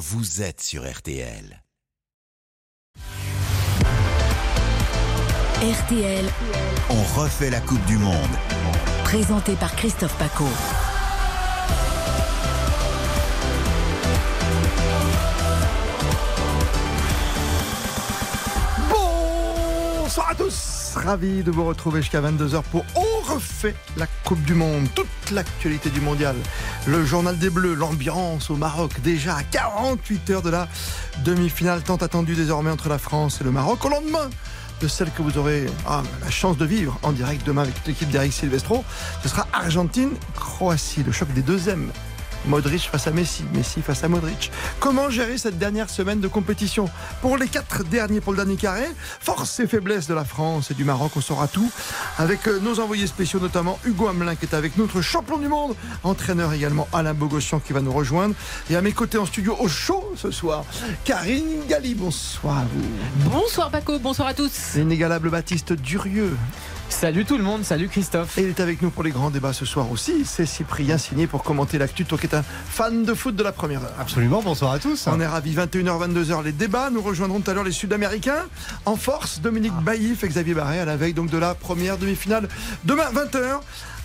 vous êtes sur RTL. RTL, On refait la Coupe du Monde. présenté par Christophe Paco. Bonsoir à tous Ravi de vous retrouver jusqu'à 22h pour refait la Coupe du Monde, toute l'actualité du mondial. Le journal des Bleus, l'ambiance au Maroc, déjà à 48 heures de la demi-finale tant attendue désormais entre la France et le Maroc. Au lendemain de celle que vous aurez ah, la chance de vivre en direct demain avec l'équipe d'Eric Silvestro, ce sera Argentine-Croatie, le choc des deuxièmes. Modric face à Messi, Messi face à Modric. Comment gérer cette dernière semaine de compétition? Pour les quatre derniers, pour le dernier carré, force et faiblesse de la France et du Maroc, on saura tout. Avec euh, nos envoyés spéciaux, notamment Hugo Hamelin qui est avec nous, notre champion du monde, entraîneur également Alain Bogossian qui va nous rejoindre. Et à mes côtés en studio au chaud ce soir, Karine Galli, bonsoir à vous. Bonsoir Paco, bonsoir à tous. L'inégalable Baptiste Durieux. Salut tout le monde, salut Christophe. Et il est avec nous pour les grands débats ce soir aussi. C'est Cyprien signé pour commenter l'actu. Toi qui es un fan de foot de la première heure. Absolument, bonsoir à tous. On est ravis, 21h, 22h, les débats. Nous rejoindrons tout à l'heure les Sud-Américains. En force, Dominique Baïf et Xavier Barré à la veille donc de la première demi-finale. Demain, 20h,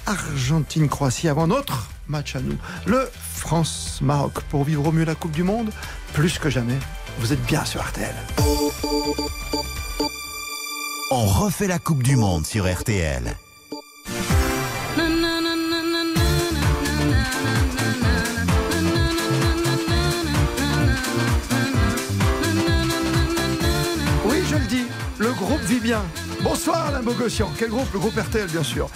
Argentine-Croatie avant notre match à nous. Le France-Maroc pour vivre au mieux la Coupe du Monde. Plus que jamais, vous êtes bien sur RTL. On refait la Coupe du Monde sur RTL. Oui, je le dis, le groupe vit bien. Bonsoir Alain Bogossian. Quel groupe Le groupe RTL, bien sûr.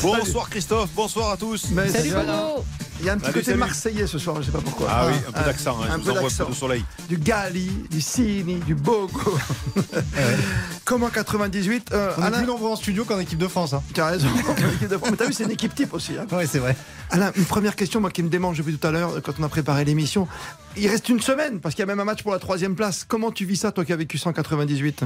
Bonsoir Christophe, bonsoir à tous. Mais Salut Bono. Il y a un petit Salut, côté salut. marseillais ce soir, je sais pas pourquoi. Ah oui, un peu d'accent, hein, un je vous peu d'accent. peu de soleil. Du Gali, du Sini, du Bogo. Comment 98 euh, On est Alain, plus nombreux en studio qu'en équipe de France. Hein. tu as raison. De France. Mais t'as vu, c'est une équipe type aussi. hein. Oui, c'est vrai. Alain, une première question, moi qui me démange depuis tout à l'heure, quand on a préparé l'émission. Il reste une semaine, parce qu'il y a même un match pour la troisième place. Comment tu vis ça, toi qui as vécu 198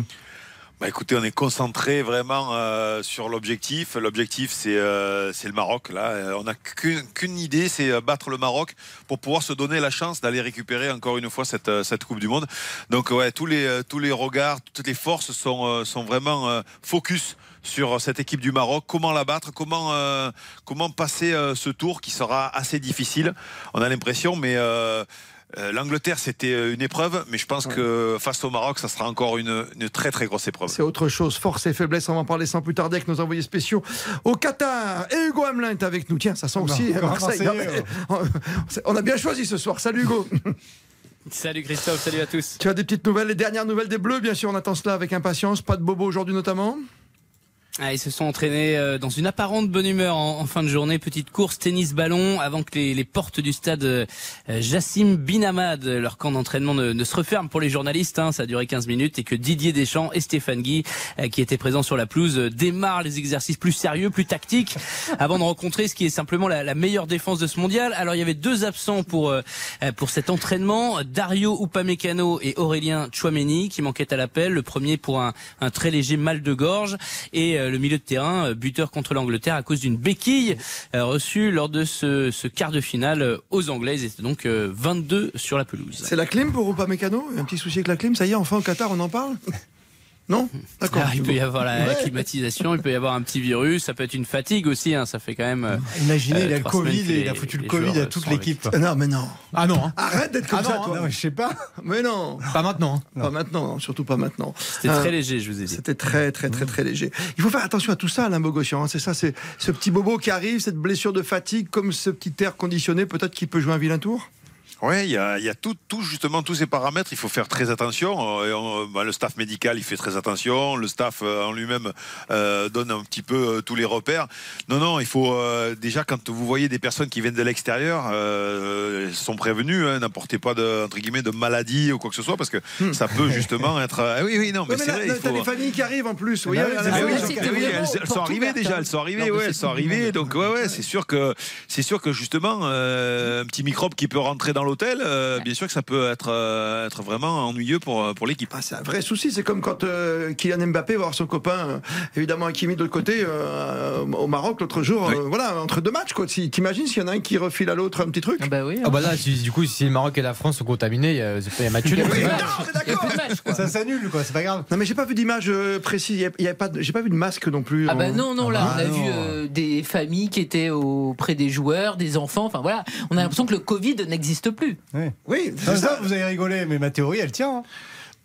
Bah écoutez, on est concentré vraiment euh, sur l'objectif. L'objectif, c'est euh, le Maroc. Là, Euh, on n'a qu'une idée, c'est euh, battre le Maroc pour pouvoir se donner la chance d'aller récupérer encore une fois cette, euh, cette Coupe du Monde. Donc ouais, tous les tous les regards, toutes les forces sont sont vraiment focus sur cette équipe du Maroc, comment la battre, comment euh, comment passer ce tour qui sera assez difficile? On a l'impression, mais euh, euh, L'Angleterre, c'était euh, une épreuve, mais je pense que face au Maroc, ça sera encore une, une très très grosse épreuve. C'est autre chose, force et faiblesse, on va en parler sans plus tarder avec nos envoyés spéciaux au Qatar. Et Hugo Hamelin est avec nous. Tiens, ça sent aussi encore un Marseille. Non, mais- On a bien choisi ce soir. Salut Hugo. Salut Christophe, salut à tous. tu as des petites nouvelles, les dernières nouvelles des Bleus, bien sûr, on attend cela avec impatience. Pas de bobo aujourd'hui notamment. Ah, ils se sont entraînés euh, dans une apparente bonne humeur en, en fin de journée. Petite course tennis-ballon avant que les, les portes du stade euh, Jassim Bin Hamad, leur camp d'entraînement, ne, ne se referment pour les journalistes. hein. ça a duré 15 minutes et que Didier Deschamps et Stéphane Guy, euh, qui étaient présents sur la pelouse, démarrent les exercices plus sérieux, plus tactiques, avant de rencontrer ce qui est simplement la, la meilleure défense de ce mondial. Alors il y avait deux absents pour pour cet entraînement, Dario Upamecano et Aurélien Chouameni, qui manquaient à l'appel. Le premier pour un, un très léger mal de gorge et le milieu de terrain, euh, buteur contre l'Angleterre à cause d'une béquille euh, reçue lors de ce, quart de finale euh, aux Anglaises. Ils étaient donc euh, 22 sur la pelouse. C'est la clim pour Upamecano? Un petit souci avec la clim, ça y est, enfin au Qatar, on en parle? Non D'accord. Ah, il peut y avoir la, Ouais. climatisation, il peut y avoir un petit virus, ça peut être une fatigue aussi. hein, ça fait quand même. euh, Imaginez, Euh, il a le Covid et il a foutu le Covid à euh, toute l'équipe. Non, mais non. Ah non, hein. Arrête d'être comme Ah ça, non, toi. non, je sais pas. Mais non. Pas maintenant. hein. Pas maintenant, surtout pas maintenant. C'était Euh, très léger, je vous ai dit. C'était très, très, très, très léger. Il faut faire attention à tout ça, Alain Bogossian. hein. C'est ça, c'est ce petit bobo qui arrive, cette blessure de fatigue, comme ce petit air conditionné, peut-être qu'il peut jouer un vilain tour? Ouais, il y a, il y a tout, tout, justement, tous ces paramètres. Il faut faire très attention. Euh, on- bah, le staff médical, il fait très attention. Le staff euh, en lui-même euh, donne un petit peu euh, tous les repères. Non, non, il faut euh, déjà quand vous voyez des personnes qui viennent de l'extérieur, elles sont prévenues. hein, N'apportez pas de entre guillemets de maladie ou quoi que ce soit parce que ça peut justement être. ah oui, oui, non, mais c'est vrai. T'as faut- des familles qui arrivent en plus. Oui, oui, oui, oui, elles, sont arrivées déjà, elles sont arrivées, ouais, elles sont arrivées. Donc ouais, ouais, c'est sûr que c'est sûr que justement un petit microbe qui peut rentrer dans l'hôtel, euh, bien sûr que ça peut être, euh, être vraiment ennuyeux pour, pour l'équipe. Ah, c'est un vrai souci. C'est comme quand euh, Kylian Mbappé va voir son copain, euh, évidemment Hakimi de l'autre côté, euh, au Maroc l'autre jour. Oui. euh, voilà, entre deux matchs. Quoi. Si, T'imagines s'il y en a un qui refile à l'autre un petit truc? Ah bah oui. Ah bah là, si- du coup, si le Maroc et la France sont contaminés, il y a, match nul. Ça s'annule, quoi, c'est pas grave. Non mais j'ai pas vu d'image euh, précise. Il y a- pas, de- j'ai pas vu de masque non plus. Ah bah non, non, là, Ah on a non. vu euh, des familles qui étaient auprès des joueurs, des enfants, enfin voilà. On a l'impression que le Covid n'existe plus. Oui, Ça, c'est ça. vous avez rigolé, mais ma théorie, elle tient. hein.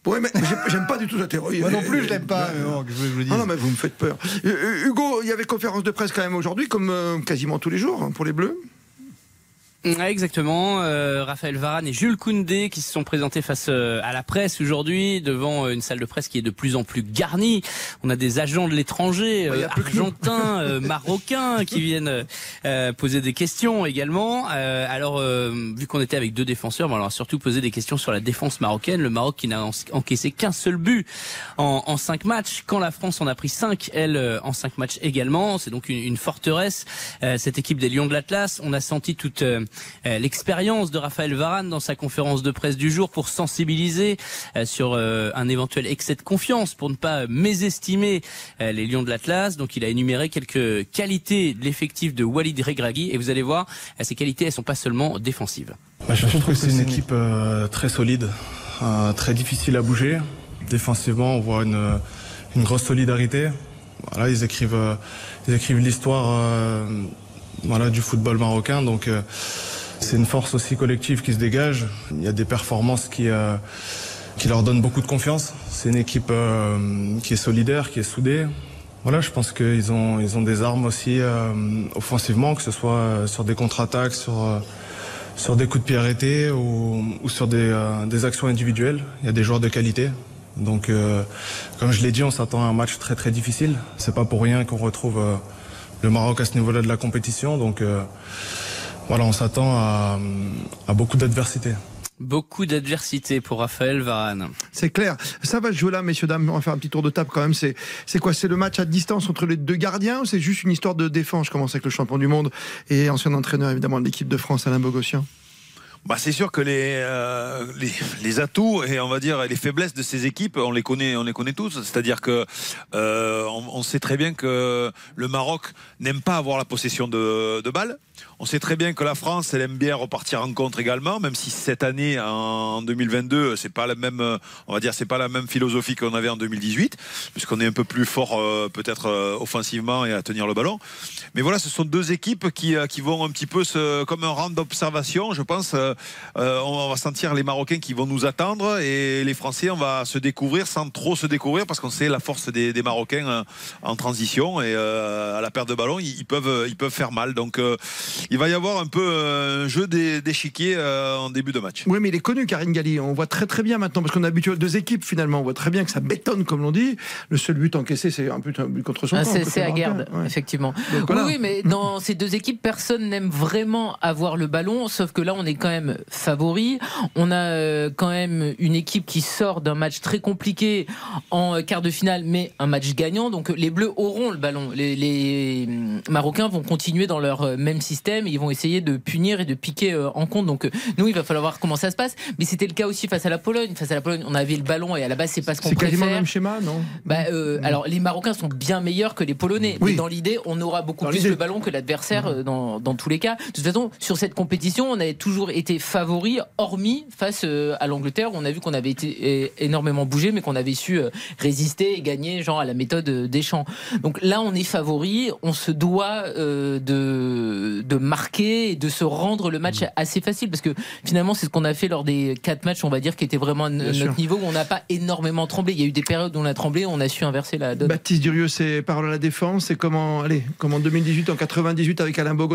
Ouais, mais j'ai- j'aime pas du tout la théorie. Moi non plus, je l'aime pas. je vous le. Ah non, mais vous me faites peur. Euh, euh, Hugo, il y avait conférence de presse quand même aujourd'hui, comme euh, quasiment tous les jours, hein, pour les Bleus. Ouais, exactement. Euh, Raphaël Varane et Jules Koundé qui se sont présentés face euh, à la presse aujourd'hui devant euh, une salle de presse qui est de plus en plus garnie. On a des agents de l'étranger, a euh, argentins, euh, marocains qui viennent euh, poser des questions également. Euh, alors, euh, vu qu'on était avec deux défenseurs, bon, on leur a surtout posé des questions sur la défense marocaine. Le Maroc qui n'a en- encaissé qu'un seul but en, en cinq matchs, quand la France en a pris cinq, elle euh, en cinq matchs également. C'est donc une, une forteresse. Euh, cette équipe des Lions de l'Atlas, on a senti toute l'expérience de Raphaël Varane dans sa conférence de presse du jour pour sensibiliser euh, sur euh, un éventuel excès de confiance, pour ne pas mésestimer euh, les Lions de l'Atlas. Donc il a énuméré quelques qualités de l'effectif de Walid Regragui et vous allez voir, euh, ces qualités elles sont pas seulement défensives. Bah, je trouve que c'est une équipe euh, très solide, euh, très difficile à bouger. Défensivement, on voit une, grosse solidarité. Voilà, ils écrivent, euh, ils écrivent l'histoire euh, voilà, du football marocain. Donc, euh, c'est une force aussi collective qui se dégage. Il y a des performances qui, euh, qui leur donnent beaucoup de confiance. C'est une équipe euh, qui est solidaire, qui est soudée. Voilà, je pense qu'ils ont, ils ont des armes aussi offensivement, que ce soit sur des contre-attaques, sur sur des coups de pied arrêtés ou, ou sur des, des actions individuelles. Il y a des joueurs de qualité. Donc, comme je l'ai dit, on s'attend à un match très très difficile. C'est pas pour rien qu'on retrouve le Maroc à ce niveau-là de la compétition. Donc, euh, voilà, on s'attend à, à beaucoup d'adversité. Beaucoup d'adversité pour Raphaël Varane. C'est clair. Ça va se jouer là, messieurs, dames. On va faire un petit tour de table quand même. C'est, c'est quoi? C'est le match à distance entre les deux gardiens ou c'est juste une histoire de défense? Je commence avec le champion du monde et ancien entraîneur évidemment de l'équipe de France, Alain Bogossian. Bah, c'est sûr que les, euh, les, les atouts et on va dire les faiblesses de ces équipes, on les connaît, on les connaît tous. C'est-à-dire que euh, on, on sait très bien que le Maroc n'aime pas avoir la possession de, de balles. On sait très bien que la France, elle aime bien repartir en contre également, même si cette année, en 2022, c'est pas la même, euh, on va dire, c'est pas la même philosophie qu'on avait en 2018, puisqu'on est un peu plus fort euh, peut-être euh, offensivement et à tenir le ballon. Mais voilà, ce sont deux équipes qui, qui vont un petit peu comme un rang d'observation, je pense. on va sentir les Marocains qui vont nous attendre et les Français, on va se découvrir sans trop se découvrir parce qu'on sait la force des, Marocains en transition et à la perte de ballon, ils, ils peuvent, ils peuvent faire mal. Donc il va y avoir un peu euh, un jeu des- d'échiquier euh, en début de match. Oui, mais il est connu, Karine Galli. On voit très très bien maintenant, parce qu'on est habitué deux équipes finalement. On voit très bien que ça bétonne, comme l'on dit. Le seul but encaissé, c'est un but, un but contre son Ah, camp, c'est à garde, Ouais. effectivement. Donc, voilà. Oui, oui, mais dans ces deux équipes, personne n'aime vraiment avoir le ballon, sauf que là, on est quand même favori. On a euh, quand même une équipe qui sort d'un match très compliqué en euh, quart de finale, mais un match gagnant. Donc les Bleus auront le ballon. Les, les, hum, Marocains vont continuer dans leur euh, même système. Ils vont essayer de punir et de piquer euh, en compte. Donc euh, nous, il va falloir voir comment ça se passe. Mais c'était le cas aussi face à la Pologne. Face à la Pologne, on avait le ballon et à la base, c'est pas ce qu'on C'est quasiment le préfère. même schéma, non? Bah, euh, alors les Marocains sont bien meilleurs que les Polonais. Oui. Mais dans l'idée, on aura beaucoup Dans plus le ballon que l'adversaire euh, dans, dans tous les cas. De toute façon, sur cette compétition, on avait toujours été favori, hormis face à l'Angleterre, où on a vu qu'on avait été énormément bougé, mais qu'on avait su résister et gagner, genre à la méthode euh, Deschamps. Donc là, on est favori, on se doit euh, de, de marquer et de se rendre le match assez facile, parce que finalement, c'est ce qu'on a fait lors des quatre matchs, on va dire, qui étaient vraiment Bien notre sûr. niveau, où on n'a pas énormément tremblé. Il y a eu des périodes où on a tremblé, on a su inverser la donne. Baptiste Durieux, c'est parole à la défense. C'est comment, allez, comme en 2018, en 98 avec Alain Co,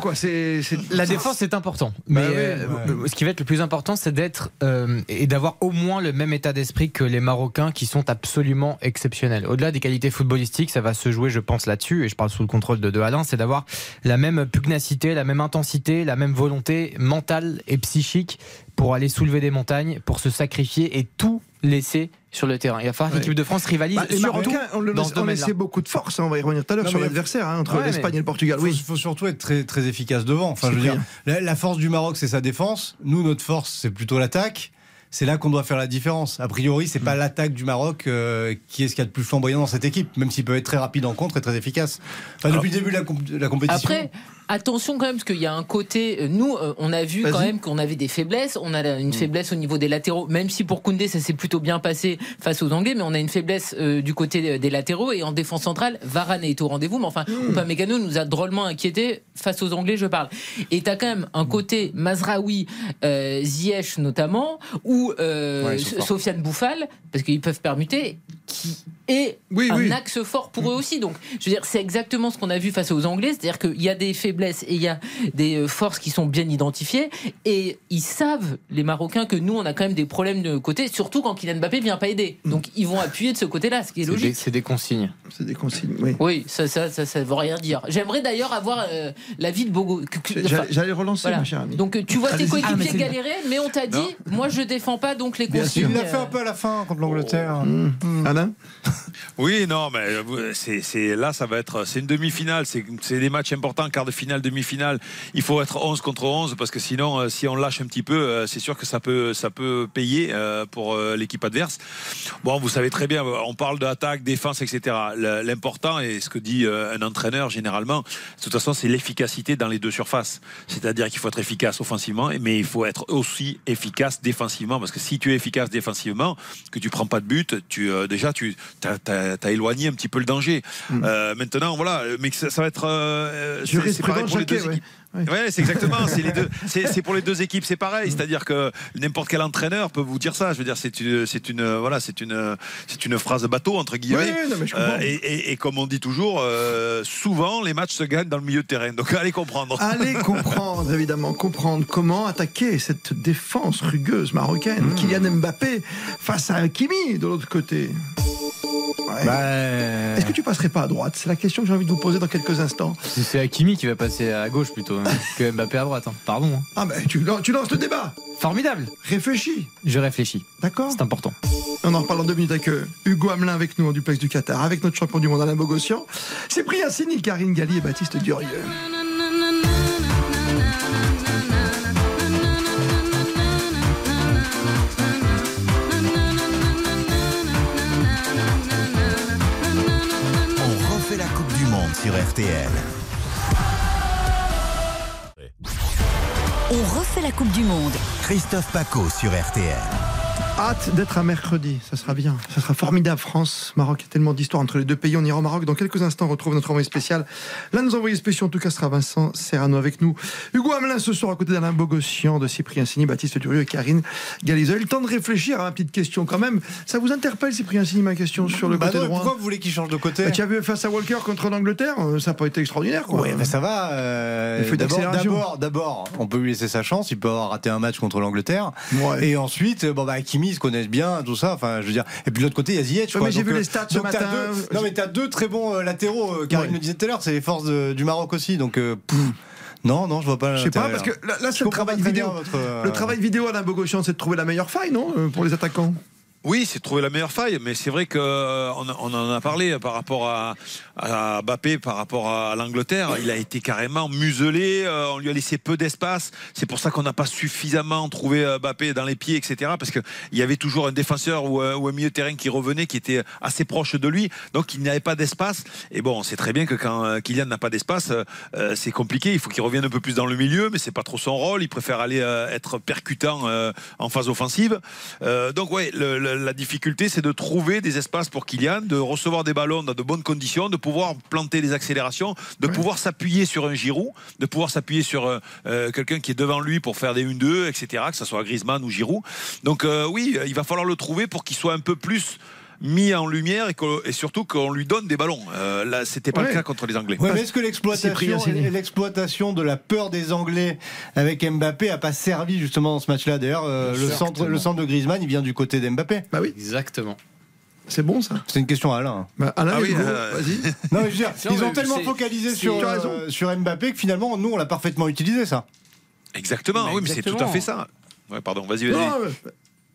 quoi. C'est, La défense c'est important, Bah mais euh, ouais. ce qui va être le plus important, c'est d'être euh, et d'avoir au moins le même état d'esprit que les Marocains, qui sont absolument exceptionnels. Au-delà des qualités footballistiques, ça va se jouer, je pense, là-dessus, et je parle sous le contrôle de, de Alain, c'est d'avoir la même pugnacité, la même intensité, la même volonté mentale et psychique pour aller soulever des montagnes, pour se sacrifier et tout laisser sur le terrain. Il va falloir que Ouais. l'équipe de France rivalise Bah, surtout on, le dans laisse- ce on laissait beaucoup de force, hein, on va y revenir tout à l'heure sur l'adversaire hein, entre Ouais, l'Espagne et le Portugal. Il Oui. faut, surtout être très, très efficace devant. Enfin, je veux Cyprien. dire, la, la force du Maroc, c'est sa défense. Nous, notre force, c'est plutôt l'attaque. C'est là qu'on doit faire la différence. A priori, c'est Mm. pas l'attaque du Maroc euh, qui est ce qu'il y a de plus flamboyant dans cette équipe, même s'il peut être très rapide en contre et très efficace. Enfin, depuis le début de la, comp- de la compétition. Après, attention quand même, parce qu'il y a un côté. euh, Nous, euh, on a vu quand même qu'on avait des faiblesses. On a la- Mm. une faiblesse au niveau des latéraux, même si pour Koundé, ça s'est plutôt bien passé face aux Anglais, mais on a une faiblesse euh, du côté des latéraux. Et en défense centrale, Varane est au rendez-vous. Mais enfin, Mm. Upamecano nous a drôlement inquiétés face aux Anglais, je parle. Et t'as quand même un côté Mazraoui, euh, Ziyech notamment, ou euh, Ouais. Sofiane Bouffal, parce qu'ils peuvent permuter, qui est Oui, un oui. axe fort pour eux aussi. Donc, je veux dire, c'est exactement ce qu'on a vu face aux Anglais, c'est-à-dire qu'il y a des faiblesses et il y a des euh, forces qui sont bien identifiées, et ils savent, les Marocains, que nous, on a quand même des problèmes de côté, surtout quand Kylian Mbappé vient pas aider. Donc, ils vont appuyer de ce côté-là, ce qui est logique. c'est des consignes. C'est des consignes. Oui. Oui, ça, ça, ça, ça veut rien dire. J'aimerais d'ailleurs avoir euh, l'avis de Bogo. enfin, J'allais relancer, voilà. ma chère amie. Donc, euh, tu vois tes. Ah, coéquipiers c'est- galérer, mais on t'a dit, moi, je défends pas donc les consignes. il l'a fait un peu à la fin contre l'Angleterre. Mmh. Alain? Oui, non, mais euh, c'est là, ça va être. C'est une demi-finale. C'est des matchs importants, quart de finale, demi-finale. Il faut être 11 contre 11 parce que sinon, euh, si on lâche un petit peu, euh, c'est sûr que ça peut, ça peut payer pour l'équipe adverse. Bon, vous savez très bien, on parle d'attaque, défense, etc. L'important, et ce que dit un entraîneur généralement, de toute façon, c'est l'efficacité dans les deux surfaces. C'est-à-dire qu'il faut être efficace offensivement, mais il faut être aussi efficace défensivement. Parce que si tu es efficace défensivement, que tu prends pas de but, tu, déjà, tu as, éloigné un petit peu le danger. Euh, maintenant, voilà, mais ça, ça va être. euh, c'est- pareil pour les deux ouais. Équipes. Ouais, c'est exactement. C'est les deux. C'est c'est pour les deux équipes, c'est pareil. C'est-à-dire que n'importe quel entraîneur peut vous dire ça. Je veux dire, c'est une, c'est une, voilà, c'est une, c'est une phrase bateau entre guillemets. Ouais, non, mais je comprends. Euh, et, et- et comme on dit toujours, euh, souvent les matchs se gagnent dans le milieu de terrain. Donc allez comprendre. Allez comprendre, évidemment, comprendre comment attaquer cette défense rugueuse marocaine. Kylian Mbappé face à Hakimi de l'autre côté. Ouais. Bah, Est-ce que tu passerais pas à droite? C'est la question que j'ai envie de vous poser dans quelques instants. C'est c'est Hakimi qui va passer à gauche plutôt que Mbappé à droite. hein. Pardon. hein. Ah ben, tu, lan- tu lances le débat. Formidable. Réfléchis, Je réfléchis. d'accord C'est important. On en reparle dans deux minutes avec euh, Hugo Hamelin avec nous en duplex du Qatar, avec notre champion du monde Alain Bogossian. C'est Sini, Karine Galli et Baptiste Durieux. On refait la Coupe du Monde sur RTL. On refait la Coupe du Monde. Christophe Paco sur RTL. Hâte d'être à mercredi, ça sera bien, ça sera formidable. France, Maroc, il y a tellement d'histoires entre les deux pays. On ira au Maroc dans quelques instants. On retrouve notre envoyé spécial. L'un de nos envoyés spéciaux, en tout cas, sera Vincent Serrano avec nous. Hugo Hamelin ce soir à côté d'Alain Bogossian, de Cyprien Sini, Baptiste Durieux et Karine Galizeux. Le temps de réfléchir à ma petite question quand même. Ça vous interpelle, Cyprien Sini, ma question sur le bah côté non, droit? pourquoi vous voulez qu'il change de côté? Bah, Tu as vu face à Walker contre l'Angleterre, euh, ça n'a pas été extraordinaire. Quoi. Oui, mais ça va. euh, d'abord, d'abord, d'abord, on peut lui laisser sa chance. Il peut avoir raté un match contre l'Angleterre. Ouais. Et ensuite, bon, bah, Hakimi, se connaissent bien, tout ça. Enfin, je veux dire. Et puis de l'autre côté, il y a Ziyech. Ouais, mais j'ai vu euh, les stats ce matin. deux- non, mais t'as deux très bons euh, latéraux. euh, Karine Ouais. le disait tout à l'heure, c'est les forces de- du Maroc aussi. Donc, euh, pff, non, non, je vois pas. Je sais pas, parce que là, là, Je c'est le travail vidéo. votre, euh, Le travail vidéo Alain Bogossian, c'est de trouver la meilleure faille, non euh, Pour les attaquants? Oui, c'est trouver la meilleure faille, mais c'est vrai qu'on on en a parlé par rapport à, à Mbappé, par rapport à l'Angleterre. Il a été carrément muselé, euh, on lui a laissé peu d'espace. C'est pour ça qu'on n'a pas suffisamment trouvé euh, Mbappé dans les pieds, etc. Parce qu'il y avait toujours un défenseur ou un, milieu de terrain qui revenait, qui était assez proche de lui. Donc il n'y avait pas d'espace. Et bon, on sait très bien que quand euh, Kylian n'a pas d'espace, euh, euh, c'est compliqué. Il faut qu'il revienne un peu plus dans le milieu, mais c'est pas trop son rôle. Il préfère aller euh, être percutant euh, en phase offensive. Euh, donc ouais, le- la difficulté, c'est de trouver des espaces pour Kylian, de recevoir des ballons dans de bonnes conditions, de pouvoir planter des accélérations, de pouvoir s'appuyer sur un Giroud, de pouvoir s'appuyer sur euh, euh, quelqu'un qui est devant lui pour faire des 1-2, etc., que ce soit Griezmann ou Giroud. Donc euh, oui, il va falloir le trouver pour qu'il soit un peu plus mis en lumière et, que- et surtout qu'on lui donne des ballons. Euh, là, c'était pas Ouais. le cas contre les Anglais. Ouais, mais est-ce que l'exploitation, de la peur des Anglais avec Mbappé a pas servi justement dans ce match-là? D'ailleurs, euh, le centre, le centre de Griezmann, il vient du côté d'Mbappé. Bah oui, Exactement. c'est bon ça. C'est une question à Alain. Bah, Alain, Ah oui, euh, vas-y. Non, mais je veux dire, Non, ils ont tellement focalisé sur, euh, sur Mbappé que finalement, nous, on l'a parfaitement utilisé, ça. Exactement, Bah, oui, mais c'est tout à fait ça. Ouais, pardon, vas-y, vas-y.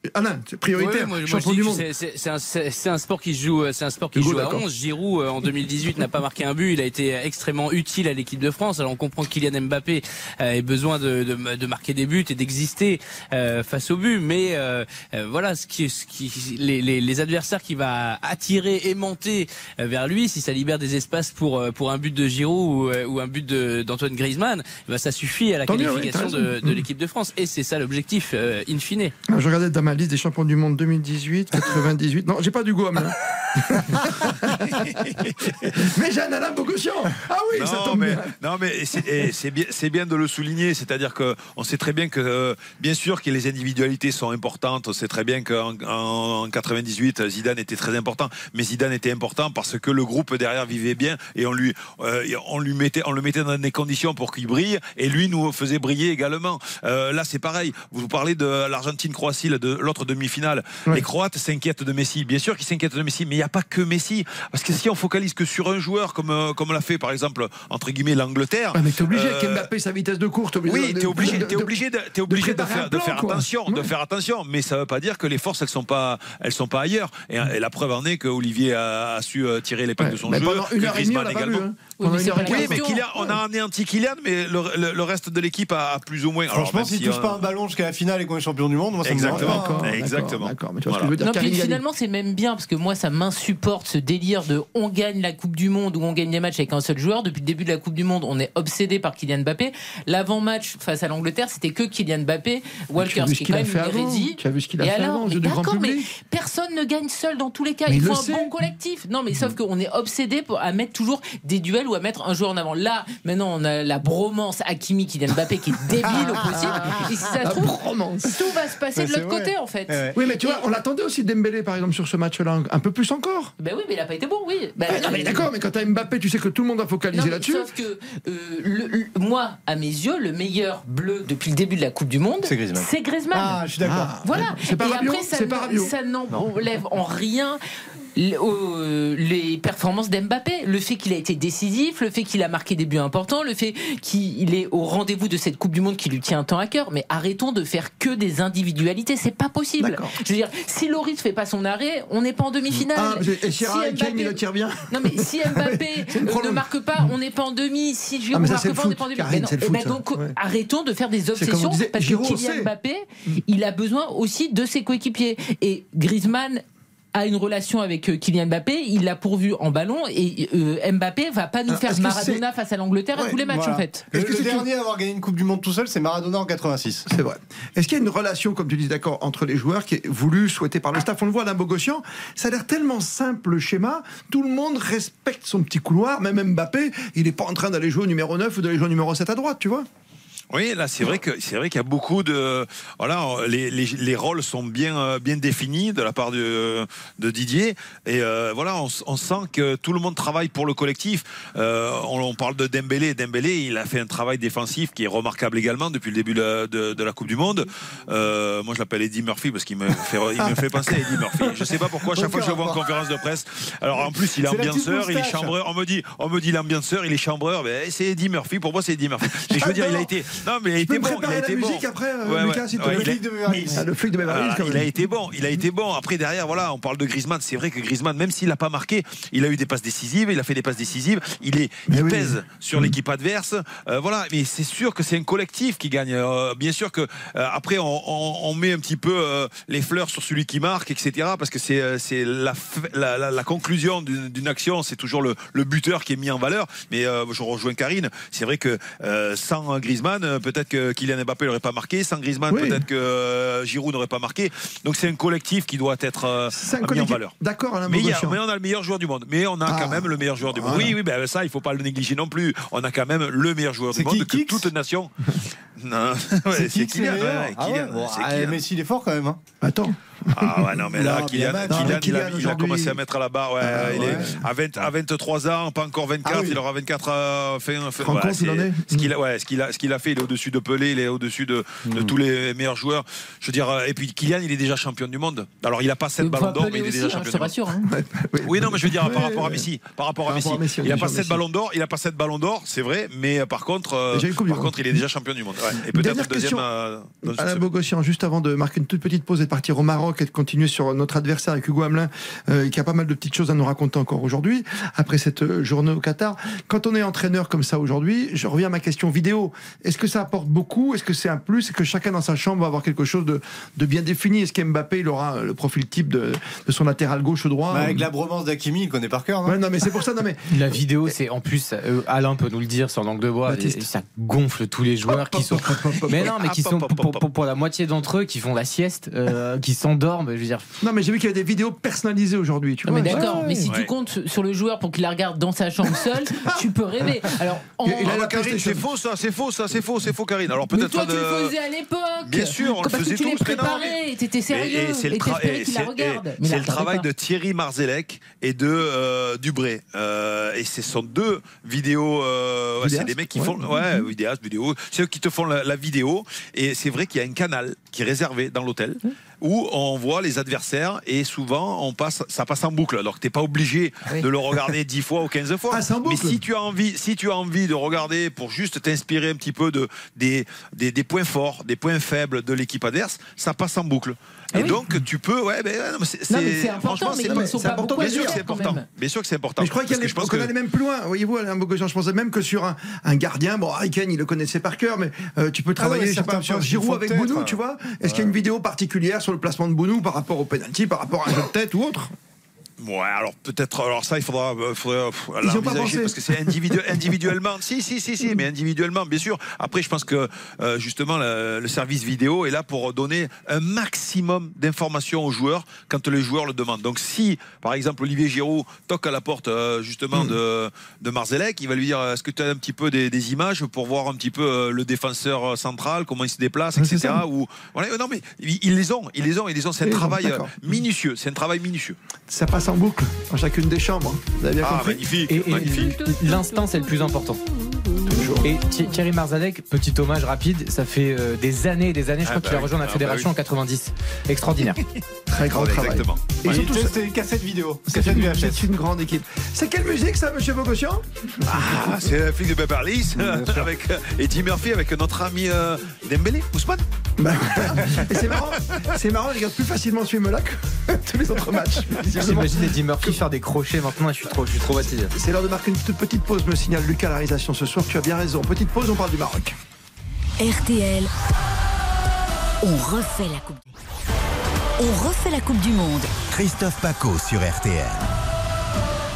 Euh, Alain, prioritaire. Moi, moi, champion du monde. c'est- un, un sport qui joue, c'est un sport qui Hugo, joue à d'accord. 11. Giroud euh, en 2018 n'a pas marqué un but, il a été extrêmement utile à l'équipe de France. Alors on comprend que Kylian Mbappé euh, ait besoin de, de, de marquer des buts et d'exister euh, face au but, mais euh, euh, voilà ce qui, ce qui les, les, les adversaires qui va attirer, aimanter euh, vers lui, si ça libère des espaces pour euh, pour un but de Giroud ou, euh, ou un but d'Antoine Griezmann, eh ben, ça suffit à la Tant oui, qualification de, de Mm. l'équipe de France et c'est ça l'objectif euh, in fine. Je regardais liste des champions du monde 2018, 98. Non, j'ai pas du gomme. hein. mais j'ai un Alain Bogossian. Ah oui, ça non, tombe mais, bien. non, mais c'est et c'est bien, de le souligner. C'est-à-dire que on sait très bien que, euh, bien sûr, que les individualités sont importantes. On sait très bien qu'en en 98, Zidane était très important, mais Zidane était important parce que le groupe derrière vivait bien et on lui, euh, on lui mettait, on le mettait dans des conditions pour qu'il brille et lui nous faisait briller également. Euh, là, c'est pareil. Vous parlez de l'Argentine-Croatie, de l'autre demi-finale. Ouais. Les Croates s'inquiètent de Messi. Bien sûr qu'ils s'inquiètent de Messi, mais il n'y a pas que Messi. Parce que si on focalise que sur un joueur, comme, euh, comme l'a fait par exemple, entre guillemets, l'Angleterre. Ouais, mais t'es obligé euh, avec Mbappé, sa vitesse de course. t'es obligé oui, de- t'es obligé, de- t'es de- obligé, de, t'es obligé de, faire, de attention, de faire attention. Mais ça veut pas dire que les forces elles sont pas, elles sont pas ailleurs. Et, et la preuve en est que Olivier a, a su euh, tirer l'épingle Ouais, de son mais jeu. que Griezmann également. hein. Oui, mais. Oui, mais. Kylian, on a anéanti Kylian, mais le, le- le reste de l'équipe a, a plus ou moins. Alors, Franchement, s'il si, touche euh, pas un ballon jusqu'à la finale et qu'on est champion du monde, moi ça Exactement. D'accord. Exactement. D'accord, mais tu vois ce que je veux dire. Non, puis Karim Galli. finalement, c'est même bien parce que moi, ça m'insupporte ce délire de on gagne la Coupe du Monde ou on gagne des matchs avec un seul joueur. Depuis le début de la Coupe du Monde, on est obsédé par Kylian Mbappé. L'avant-match face à l'Angleterre, c'était que Kylian Mbappé, Walker, qui est quand a même une. Tu as vu ce qu'il a Et fait alors, avant, du grand mais personne ne gagne seul dans tous les cas. Mais il faut le un sait. bon collectif. Non, mais sauf qu'on est obsédé pour, à mettre toujours des duels ou à mettre un joueur en avant. Là, maintenant, on a la bromance Hakimi Kylian Mbappé qui est débile au possible. Et si ça La se trouve, bromance. tout va se passer de l'autre vrai. En fait. Ouais. Oui, mais tu vois, on l'attendait aussi Dembélé, par exemple, sur ce match-là, un peu plus encore. Ben oui, mais il a pas été bon, oui. Ben, Ah, non, mais d'accord, mais quand t'as Mbappé, tu sais que tout le monde va Non, focaliser mais là-dessus. Sauf que euh, le- le- moi, à mes yeux, le meilleur bleu depuis le début de la Coupe du Monde, C'est Griezmann. c'est Griezmann. Ah, je suis d'accord. Ah, Voilà. C'est pas Et Rabiot, après, ça, c'est pas Rabiot. ça n'enlève en rien les performances d'Mbappé. Le fait qu'il a été décisif, le fait qu'il a marqué des buts importants, le fait qu'il est au rendez-vous de cette Coupe du Monde qui lui tient tant à cœur. Mais arrêtons de faire que des individualités. C'est pas possible. Je veux dire, si Loris fait pas son arrêt, on n'est pas en demi-finale. Ah, et Si Mbappé- il le tire bien. non mais si Mbappé euh, ne marque pas, on n'est pas en demi. Si Giroud Ah, mais ça, marque pas, on n'est pas en demi. Karine, Mais non, foot, ben donc Ouais. arrêtons de faire des obsessions disait, parce Giroud, que Kylian. Mbappé, il a besoin aussi de ses coéquipiers et Griezmann a une relation avec euh, Kylian Mbappé, il l'a pourvu en ballon et euh, Mbappé va pas nous Ah, faire Maradona face à l'Angleterre à tous les matchs Voilà. en fait. Le, Est-ce que le c'est dernier à avoir gagné une Coupe du Monde tout seul, c'est Maradona en 86. C'est vrai. Est-ce qu'il y a une relation, comme tu dis, d'accord, entre les joueurs qui est voulue, souhaitée par le staff? On le voit à Bogossian, ça a l'air tellement simple le schéma, tout le monde respecte son petit couloir, même Mbappé, il n'est pas en train d'aller jouer au numéro 9 ou d'aller jouer au numéro 7 à droite, tu vois? Oui, là, c'est vrai que c'est vrai qu'il y a beaucoup de voilà, les, les, les rôles sont bien euh, bien définis de la part de, de Didier et euh, voilà, on, sent que tout le monde travaille pour le collectif. Euh, on, on parle de Dembélé, Dembélé, il a fait un travail défensif qui est remarquable également depuis le début de, la- de, de la Coupe du Monde. Euh, moi, je l'appelle Eddie Murphy parce qu'il me fait il me fait penser à Eddie Murphy. Je sais pas pourquoi. Chaque fois que je le vois en conférence de presse, alors en plus il est ambianceur, il est chambreur. On me dit, on me dit l'ambianceur, il est chambreur. Mais c'est Eddie Murphy. Pour moi, c'est Eddie Murphy. Mais je veux dire, il a été non, mais il a été bon. Il a été bon. après, Le flic de Beverly Hills. Ah, Hills, il a été bon, il a été bon. Après derrière, voilà, on parle de Griezmann. C'est vrai que Griezmann, même s'il n'a pas marqué, il a eu des passes décisives, il a fait des passes décisives. Il est, il oui. pèse sur l'équipe adverse. Euh, voilà, mais c'est sûr que c'est un collectif qui gagne. Euh, bien sûr que euh, après on, on- on met un petit peu les fleurs sur celui qui marque, etc. Parce que c'est c'est la, f- la, la- la conclusion d'une action, c'est toujours le, le buteur qui est mis en valeur. Mais je rejoins Karine. C'est vrai que sans Griezmann, euh, peut-être que Kylian Mbappé n'aurait pas marqué. Sans Griezmann, Oui. peut-être que euh, Giroud n'aurait pas marqué. Donc c'est un collectif qui doit être euh, C'est un mis en collectif. valeur. D'accord, Mais, mais on a le meilleur joueur du monde. Mais on a Ah. quand même le meilleur joueur du monde. Oui, oui, ben ça, il faut pas le négliger non plus. On a quand même le meilleur joueur du qui, monde que Kix toute nation. non, ouais, C'est Ah ah, Kylian. Messi, il est fort quand même. hein. Attends. Ah ouais, non, mais là, Non, Kylian, bien battu. Kylian, Non, mais il, a, Kylian, il a aujourd'hui- commencé à mettre à la barre. Ouais, Ah, il ouais. est à, 20 à 23 ans, pas encore 24. Ah oui. Il aura 24 euh, fin. fin ouais, compte, il c'est- en est. Ce qu'il a, ouais, ce qu'il a, fait, il est au-dessus de Pelé, il est au-dessus de, de Mm. tous les meilleurs joueurs. Je veux dire, euh, et puis Kylian, il est déjà champion du monde. Alors, il a pas 7 ballons d'or, mais il est déjà hein, champion je te du monde. rassure. hein. Oui. Non, mais je veux dire, par rapport à. Messi, par rapport à Messi, il a bien pas sûr, 7 Messi. ballons d'or, il a pas 7 ballons d'or, c'est vrai, mais euh, par contre, euh, par contre, il est déjà champion du monde. Ouais. Et peut-être deuxième question. dans une Alain. Bogossian, juste avant de marquer une toute petite pause et de partir au Maroc et de continuer sur notre adversaire avec Hugo Hamelin, euh, qui a pas mal de petites choses à nous raconter encore aujourd'hui, après cette euh, journée au Qatar. Quand on est entraîneur comme ça aujourd'hui, je reviens à ma question vidéo. Est-ce que ça apporte beaucoup? Est-ce que c'est un plus? Est-ce que chacun dans sa chambre va avoir quelque chose de, de bien défini? Est-ce qu'Mbappé, il aura le profil type de, de son latéral gauche ou droit? Bah, avec la bromance d'Akimi, il connaît par cœur, non Ouais, non, mais c'est pour ça, non, mais La vidéo, c'est en plus, euh, Alain peut nous le dire sur l'angle de bois, et ça gonfle tous les joueurs qui sont. Mais non, mais qui sont pour, hop. pour- pour la moitié d'entre eux qui font la sieste, euh, qui s'endorment. Je veux dire, Non, mais j'ai vu qu'il y avait des vidéos personnalisées aujourd'hui. Tu Non, vois, mais d'accord, mais si Ouais. tu comptes sur le joueur pour qu'il la regarde dans sa chambre seul, tu peux rêver. Alors, en... Il a la Karine, PlayStation. c'est faux ça, c'est faux ça, c'est faux, c'est faux Karine. Alors mais peut-être toi, pas tu le de- faisais à l'époque. Bien sûr, on le faisait que tu l'es tous, préparé, t'étais sérieux, Et, et c'est le, tra- travail pas. de Thierry Marzelec et de euh, Dubré. Euh, et ce sont deux vidéos. euh, ouais, c'est des mecs qui font. Ouais, vidéastes, vidéo. C'est eux qui te font la, la vidéo. Et c'est vrai qu'il y a un canal qui est réservé dans l'hôtel où on voit les adversaires et souvent on passe, ça passe en boucle. Alors que t'es pas obligé Oui. de le regarder 10 fois ou 15 fois. Ah, Mais si tu as envie, si tu as envie de regarder pour juste t'inspirer un petit peu de des, des, des points forts, des points faibles de l'équipe adverse, ça passe en boucle. Ah et oui. donc tu peux, ouais, ben, non, mais c'est, Non, mais c'est important, franchement, mais c'est important. Bien sûr que c'est important. Bien sûr que c'est important. Mais je crois qu'il y a Parce les- que je pense qu'on allait même plus loin. Voyez-vous, Alain Bogosian, je pensais même que sur un, un gardien, bon, Kane, il le connaissait par cœur, mais euh, tu peux travailler ouais, sais pas, certains sur Giroud avec Bounou, ouais. tu vois Est-ce qu'il y a une vidéo particulière sur le placement de Bounou par rapport au penalty, par rapport à un jeu de tête ou autre? Ouais, alors peut-être. Alors ça, il faudra, euh, faudra pas l'envisager parce que c'est individu- individuellement. si, si, si, si, mais individuellement, bien sûr. Après, je pense que euh, justement le, le service vidéo est là pour donner un maximum d'informations aux joueurs quand les joueurs le demandent. Donc, si par exemple Olivier Giroud toque à la porte euh, justement Hmm. de, de Marzelec, il va lui dire est-ce que tu as un petit peu des, des images pour voir un petit peu euh, le défenseur euh, central, comment il se déplace, etc. ça. Ou voilà, non, mais ils, ils les ont, ils les ont, ils les ont. C'est un Ils les ont, travail euh, minutieux. C'est un travail minutieux. Ça passe en boucle dans chacune des chambres. Vous avez bien Ah, compris magnifique, et, et magnifique. l'instinct, c'est le plus important. Et Thi- Thierry Marzalek, petit hommage rapide, ça fait euh, des années et des années, je Ah crois bah qu'il a oui. rejoint la Ah bah fédération oui. en 90. Extraordinaire. Très grand travail. Exactement. Et surtout, C'était une cassette vidéo. c'est une, grande équipe. C'est quelle musique ça, monsieur Bogossian? Ah, c'est la flic de Beverly Hills avec euh, Eddie Murphy avec notre ami euh, Dembélé, Ousmane. Bah, c'est marrant, c'est marrant, il regarde plus facilement ce film-là que tous les autres matchs. J'imagine Eddie Murphy faire des crochets maintenant et je suis trop, je suis traumatisé. C'est l'heure de marquer une toute petite pause, me signale Lucas, la réalisation ce soir. Tu as bien raison. Petite pause, on parle du Maroc. RTL, on refait la Coupe. On refait la Coupe du Monde. Christophe Paco sur RTL.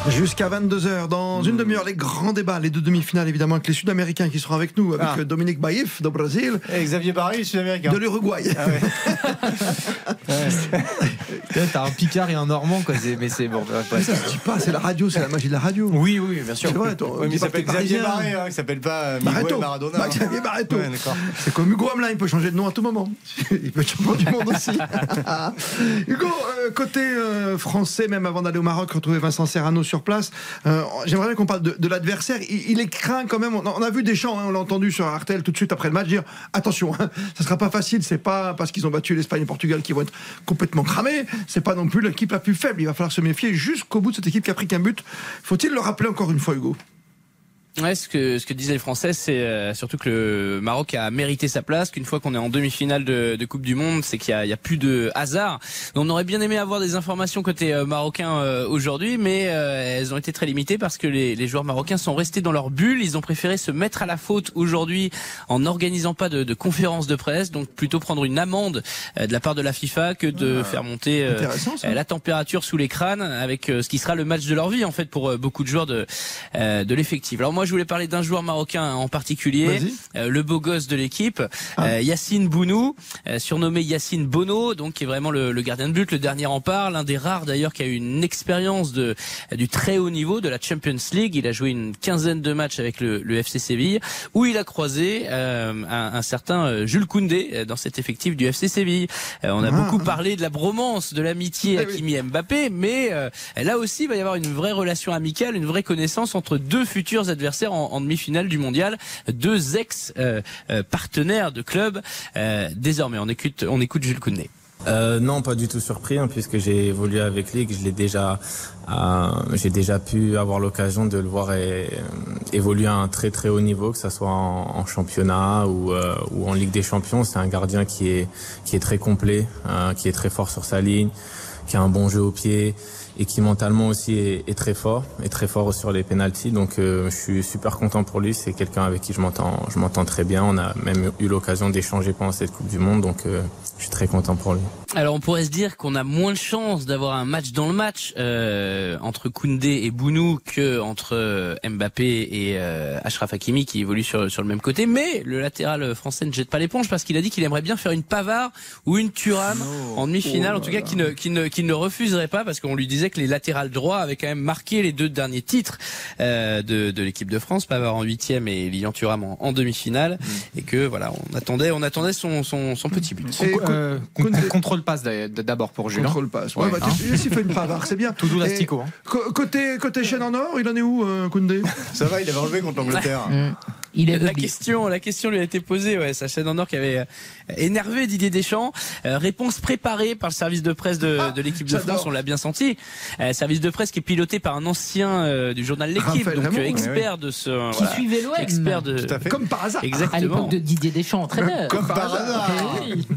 Jusqu'à 22h, dans une demi-heure, les grands débats, les deux demi-finales évidemment, avec les Sud-Américains qui seront avec nous, avec Ah. euh, Dominique Baïf de Brésil, Et Xavier Barry, sud-américain. de l'Uruguay. Ah ouais. T'as un Picard et un Normand, quoi. Mais c'est bon. ouais, Mais ouais. ça se dit pas, c'est la radio, c'est la magie de la radio. Oui, oui, bien sûr. C'est vrai, toi, Ouais, mais dis il s'appelle Xavier. Barré, hein, il s'appelle pas euh, Miguel. Maradona. Bah, hein. Xavier Barreto. C'est comme Hugo Hamelin, il peut changer de nom à tout moment. Il peut être champion du monde aussi. Hugo, euh, côté euh, français, même avant d'aller au Maroc, retrouver Vincent Serrano sur place, euh, j'aimerais bien qu'on parle de, l'adversaire. Il, est craint quand même. On, a- on a vu Deschamps, hein, on l'a entendu sur Artel tout de suite après le match dire attention, hein, ça sera pas facile. C'est pas parce qu'ils ont battu l'Espagne et le Portugal qu'ils vont être complètement cramés. C'est pas non plus l'équipe la plus faible. Il va falloir se méfier jusqu'au bout de cette équipe qui a pris qu'un but. Faut-il le rappeler encore une fois, Hugo? Ouais, ce que, ce que disaient les Français, c'est euh, surtout que le Maroc a mérité sa place, qu'une fois qu'on est en demi-finale de, de Coupe du Monde, c'est qu'il y a, a plus de hasard. On aurait bien aimé avoir des informations côté euh, marocain euh, aujourd'hui, mais euh, elles ont été très limitées parce que les, les joueurs marocains sont restés dans leur bulle. Ils ont préféré se mettre à la faute aujourd'hui en n'organisant pas de, de conférence de presse, donc plutôt prendre une amende euh, de la part de la FIFA que de faire monter euh, la température sous les crânes avec ce qui sera le match de leur vie en fait pour beaucoup de joueurs de euh, de l'effectif. Alors moi je voulais parler d'un joueur marocain en particulier, euh, le beau gosse de l'équipe, Ah. euh, Yacine Bounou, euh, surnommé Yacine Bono, donc qui est vraiment le, le gardien de but, le dernier rempart, l'un des rares d'ailleurs qui a eu une expérience de du très haut niveau de la Champions League. Il a joué une quinzaine de matchs avec le, le FC Séville, où il a croisé euh, un, un certain euh, Jules Koundé euh, dans cet effectif du FC Séville. Euh, on a Ah. beaucoup parlé de la bromance, de l'amitié oui. Hakimi Mbappé, mais euh, là aussi il va y avoir une vraie relation amicale, une vraie connaissance entre deux futurs adversaires en, demi-finale du mondial, deux ex euh, euh, partenaires de club. Euh, désormais, on écoute, on écoute Jules Koundé. Euh, non, pas du tout surpris, hein, puisque j'ai évolué avec lui, que je l'ai déjà, euh, j'ai déjà pu avoir l'occasion de le voir évoluer à un très très haut niveau, que ce soit en, championnat ou, ou en Ligue des Champions. C'est un gardien qui est qui est très complet, qui est très fort sur sa ligne, qui a un bon jeu au pied et qui mentalement aussi est, est très fort, est très fort sur les pénalties. Donc euh, je suis super content pour lui. C'est quelqu'un avec qui je m'entends, je m'entends très bien. On a même eu l'occasion d'échanger pendant cette Coupe du Monde, donc euh, je suis très content pour lui. Alors on pourrait se dire qu'on a moins de chances d'avoir un match dans le match euh, entre Koundé et Bounou que entre euh, Mbappé et euh, Achraf Hakimi qui évoluent sur, sur le même côté. Mais le latéral français ne jette pas l'éponge parce qu'il a dit qu'il aimerait bien faire une Pavard ou une Thuram en demi-finale. en tout cas, qu'il ne, qu'il ne, qu'il ne refuserait pas parce qu'on lui disait que les latérales droits avaient quand même marqué les deux derniers titres euh, de, de l'équipe de France, Pavard en huitième et Lilian Thuram en, en demi-finale, et que voilà, on attendait, on attendait son, son, son petit but. Et Euh, con- contrôle passe d'abord pour Julien. Contrôle passe. Ouais, Ouais, bah, hein. tu- s'il fait une Pavard, c'est bien. Tout doux Et l'asticot. hein. Côté, côté chaîne en or, il en est où, euh, Koundé? Ça va, il avait enlevé contre l'Angleterre. Il est La question, la question lui a été posée, ouais, sa chaîne en or qui avait euh, énervé Didier Deschamps. Euh, réponse préparée par le service de presse de, de l'équipe de. France, on l'a bien senti. Euh, service de presse qui est piloté par un ancien euh, du journal L'équipe, donc Raymond, oui, expert de ce, Qui voilà, suivait l'OM. expert de, Tout à fait. Comme par hasard. À exactement. l'époque de Didier Deschamps, entraîneur. Comme par hasard. Oui.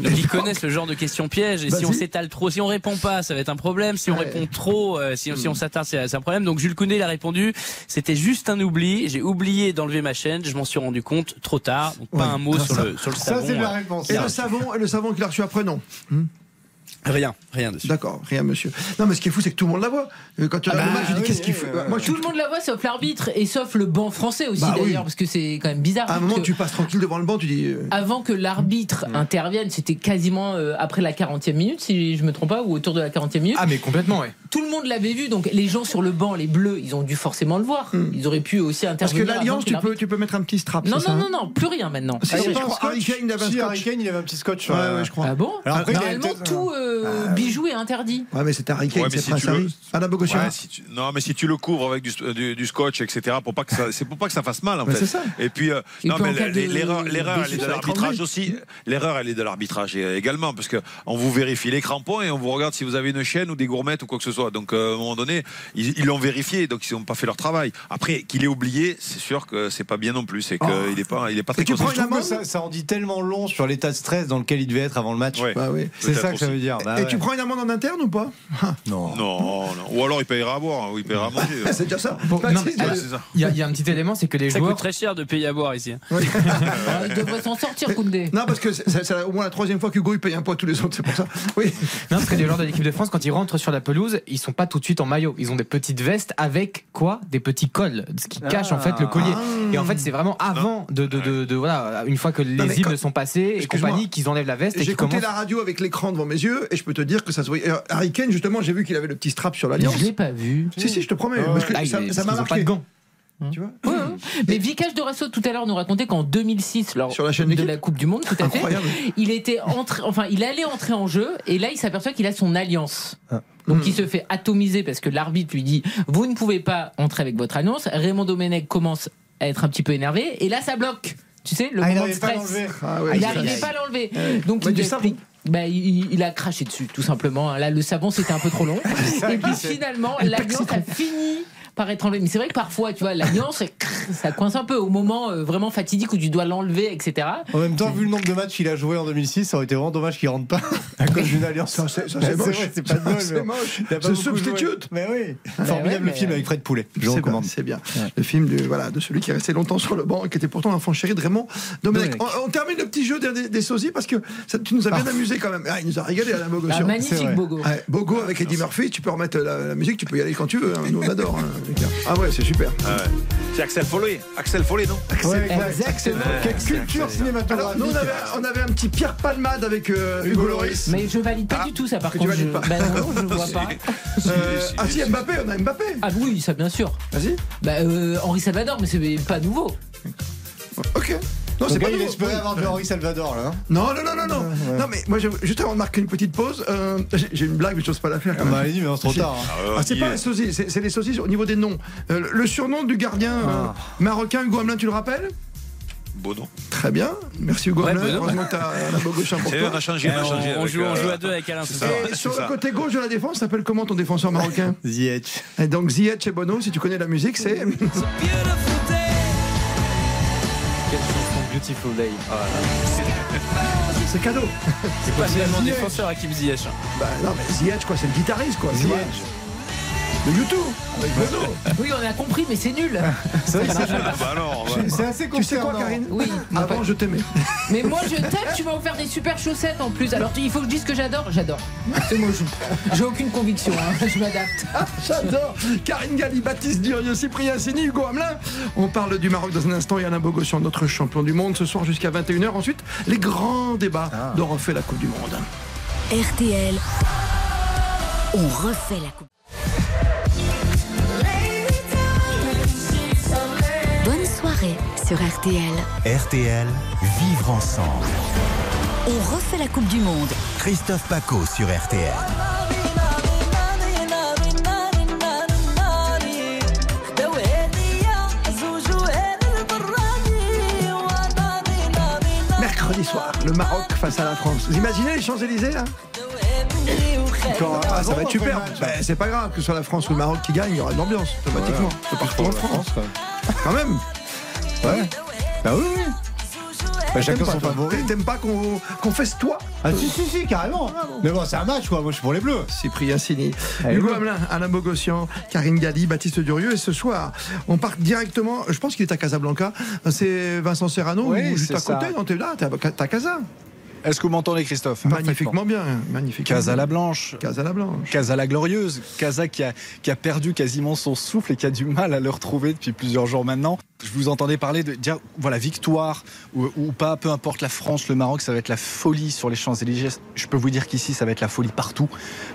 Donc ils connaissent le genre de questions pièges et si on s'étale trop, si on répond pas, ça va être un problème. Si on Ouais. répond trop, euh, si, si on s'attarde, c'est un problème. Donc Jules Koundé il a répondu, c'était juste un oubli. J'ai oublié d'enlever ma chaîne. Je m'en suis rendu compte trop tard. Donc pas Ouais. un mot Ça, sur le sur le Ça, savon. c'est la euh, réponse. Et le savon, et le savon qu'il a reçu après, non Rien, rien dessus. D'accord, rien, monsieur. Non, mais ce qui est fou, c'est que tout le monde la voit. Euh, Quand tu bah le match, je dis oui, qu'est-ce qu'il fait oui, Moi, je Tout le monde la voit sauf l'arbitre et sauf le banc français aussi Bah oui. d'ailleurs parce que c'est quand même bizarre. À un moment, tu passes tranquille devant le banc, tu dis. euh, Avant que l'arbitre intervienne, c'était quasiment euh, après la 40e minute si je me trompe pas ou autour de la 40e minute. Ah mais complètement ouais. Tout le monde l'avait vu donc les gens sur le banc, les bleus, ils ont dû forcément le voir. Ils auraient pu aussi Parce que intervenir. l'Alliance, tu peux, tu peux mettre un petit strap. Non c'est ça, non non non, plus rien maintenant. Si, Ah, je crois Harry Kane, il avait un Si, scotch. Harry Kane, il avait un petit scotch. Ouais, euh, ouais, je crois. Ah bon Alors après, il y a Normalement peut-être- tout euh, bijou est interdit. Ouais, mais c'était Harry Kane, Ouais, c'est si Prince le- Harry. Ouais, si tu- non, mais si tu le couvres avec du, du- du scotch, etc., pour pas que ça, c'est pour pas que ça fasse mal, en fait. c'est ça. Et puis, euh, Et non, mais l'erreur, l'erreur, elle est de l'arbitrage aussi. L'erreur, elle est de l'arbitrage également, parce que on vous vérifie les crampons et on vous regarde si vous avez une chaîne ou des gourmettes ou quoi que ce soit. Donc, euh, à un moment donné, ils l'ont vérifié, donc ils n'ont pas fait leur travail. Après, qu'il ait oublié, c'est sûr que c'est pas bien non plus. C'est qu'il Oh. est pas, il est pas très amende ça, ça en dit tellement long sur l'état de stress dans lequel il devait être avant le match. Ouais. Bah oui. C'est ça que ça veut dire. Bah Et ouais. tu prends une amende en interne ou pas? Non. Non, non. Ou alors il payera à boire, ou il paiera à manger. Ah, C'est déjà ça. Bon, Bah, euh, ça. Il y, a- il y a un petit élément, c'est que les Ça joueurs. coûte très cher de payer à boire ici. hein. Ah, il devrait s'en sortir Koundé. Non, parce que c'est c'est au moins la troisième fois qu'Hugo il paye un poids tous les autres, c'est pour ça. Oui. Non, parce que les joueurs de l'équipe de France, quand ils rentrent sur la pelouse, ils sont pas tout de suite en maillot. Ils ont des petites vestes avec quoi? Des petits cols, ce qui cache en fait le collier. Et en fait, c'est vraiment avant de, de, de, de- voilà, une fois que les Non, hymnes quand- sont passés et compagnie, qu'ils enlèvent la veste J'ai écouté commencent. la radio avec l'écran devant mes yeux et je peux te dire que ça se voyait. Euh, Harry Kane, justement, j'ai vu qu'il avait le petit strap sur l'alliance. Je l'ai pas vu. Si, si, je te promets. Ah parce que Là, ça m'a pas marqué. de gants. Tu vois Ouais, ouais. Mais Vicage de Rasso tout à l'heure nous racontait qu'en 2006, lors Sur la chaîne de la Coupe du Monde, tout à fait, Incroyable. il était entré, enfin, il allait entrer en jeu et là, il s'aperçoit qu'il a son alliance. Ah. Donc, Hmm. il se fait atomiser parce que l'arbitre lui dit Vous ne pouvez pas entrer avec votre alliance. Raymond Domenech commence à être un petit peu énervé et là, ça bloque. Tu sais, le Ah, moment de n'arrivait pas à stress. l'enlever. Ah ouais, il n'arrivait pas à l'enlever. Ouais. Donc il. Bah, il, il a craché dessus, tout simplement. Là, le savon, c'était un peu trop long. Et puis finalement, l'alliance a fini par être enlevée. Mais c'est vrai que parfois, tu vois, l'alliance, ça coince un peu au moment euh, vraiment fatidique où tu dois l'enlever, etc. En même temps, vu le nombre de matchs qu'il a joué en 2006, ça aurait été vraiment dommage qu'il rentre pas à cause d'une alliance. Ça, c'est ça, Bah, c'est moche. c'est pas. C'est moche. C'est substitute. Mais oui. ouais, Formidable film avec Fred Poulet. Je recommande. C'est bien. Le film du, voilà, de celui qui est resté longtemps sur le banc et qui était pourtant l'enfant chéri de Raymond Domenech. On, on termine le petit jeu des, des sosies parce que ça, tu nous as bien amusé quand même. Ah, il nous a régalé à la Ah, Bogossian. magnifique. Bogo. Ouais, Bogo avec Eddie Murphy, tu peux remettre la, la musique, tu peux y aller quand tu veux. hein. Nous on adore. Hein, Lucas. ah ouais, c'est super. Ah ouais. C'est Axel Follet. Axel Follet, non Ouais, Exactement. Quelle culture Alors, cinématographique. nous on avait, on avait un petit Pierre Palmade avec euh, Hugo Loris. Mais je valide pas Ah, du tout ça, par que tu contre. Je... valides pas. Bah non, je vois pas. Euh, ah si, Mbappé, on a Mbappé. Ah oui, ça bien sûr. Vas-y. Bah, euh, Henri Salvador, mais c'est pas nouveau. Ok. Non, c'est pas il espérait Oui. avoir du Henri Salvador là. hein. Non, non, non, non, non. Non, mais moi, juste avant de marquer une petite pause, euh, j'ai une blague, mais je n'ose pas la faire. Ah bah même. allez-y, mais on se trop tard. hein. Euh, Ah, c'est pas est- les sosies, c'est les sosies au niveau des noms. Euh, le surnom du gardien euh, Ah. marocain Hugo Hamelin, tu le rappelles? Bono. Très bien. Merci Hugo. Ouais. Heureusement que t'as la main gauche pour C'est- toi. on a changé, on a changé. on, avec, joue, on joue à deux avec Alain ça. Et sur le ça. côté gauche de la défense, s'appelle comment ton défenseur marocain? Ziyech. Et donc Ziyech et Bono, si tu connais la musique, c'est Beautiful Day. Oh là. c'est cadeau. C'est pas finalement défenseur Hakim Ziyech. hein. Bah non mais Ziyech quoi, c'est le guitariste quoi. De YouTube avec Bono. Oui, on a compris, mais c'est nul. C'est vrai c'est- Ah bah alors, ouais. c'est assez Tu sais quoi. Karine Oui. Avant je t'aimais. Mais moi, je t'aime, tu m'as offert des super chaussettes en plus. Alors, il faut que je dise que j'adore. J'adore. C'est moi, je- j'ai aucune conviction. hein. Je m'adapte. Ah, J'adore Karine Galli, Baptiste Durieux, Cyprien Sini, Hugo Hamelin. On parle du Maroc dans un instant et Alain Bogossian, notre champion du monde, ce soir jusqu'à 21h. Ensuite, les grands débats de refait la Coupe du Monde. RTL, on refait la coupe. Sur RTL. RTL, vivre ensemble. On refait la Coupe du Monde. Christophe Paco sur RTL. Mercredi soir, le Maroc face à la France. Vous imaginez les Champs-Élysées là? Quand- Ah, Ça va être super. Ben, c'est pas grave que ce soit la France ou le Maroc qui gagne, il y aura de l'ambiance automatiquement. C'est partout en France. Quand même. Ouais. Bah oui, oui. Bah, chacun son favori. T'aimes pas qu'on qu'on fasse toi Ah si, si, si, carrément. Mais bon, c'est un match, quoi. Moi, je suis pour les bleus. Cyprien Sini, Allez, Hugo go. Hamelin, Alain Bogossian, Karine Galli, Baptiste Durieux. Et ce soir, on part directement, je pense qu'il est à Casablanca. C'est Vincent Serrano, Oui, ou juste à côté. ça. Non, t'es là, t'es à t'es à Casa. Est-ce que vous m'entendez, Christophe? Magnifiquement bien, magnifiquement. Casa la Blanche. Casa la Blanche. Casa la Glorieuse. Casa qui a, qui a perdu quasiment son souffle et qui a du mal à le retrouver depuis plusieurs jours maintenant. Je vous entendais parler de dire, voilà, victoire ou, ou pas, peu importe la France, le Maroc, ça va être la folie sur les Champs-Élysées. Je peux vous dire qu'ici, ça va être la folie partout.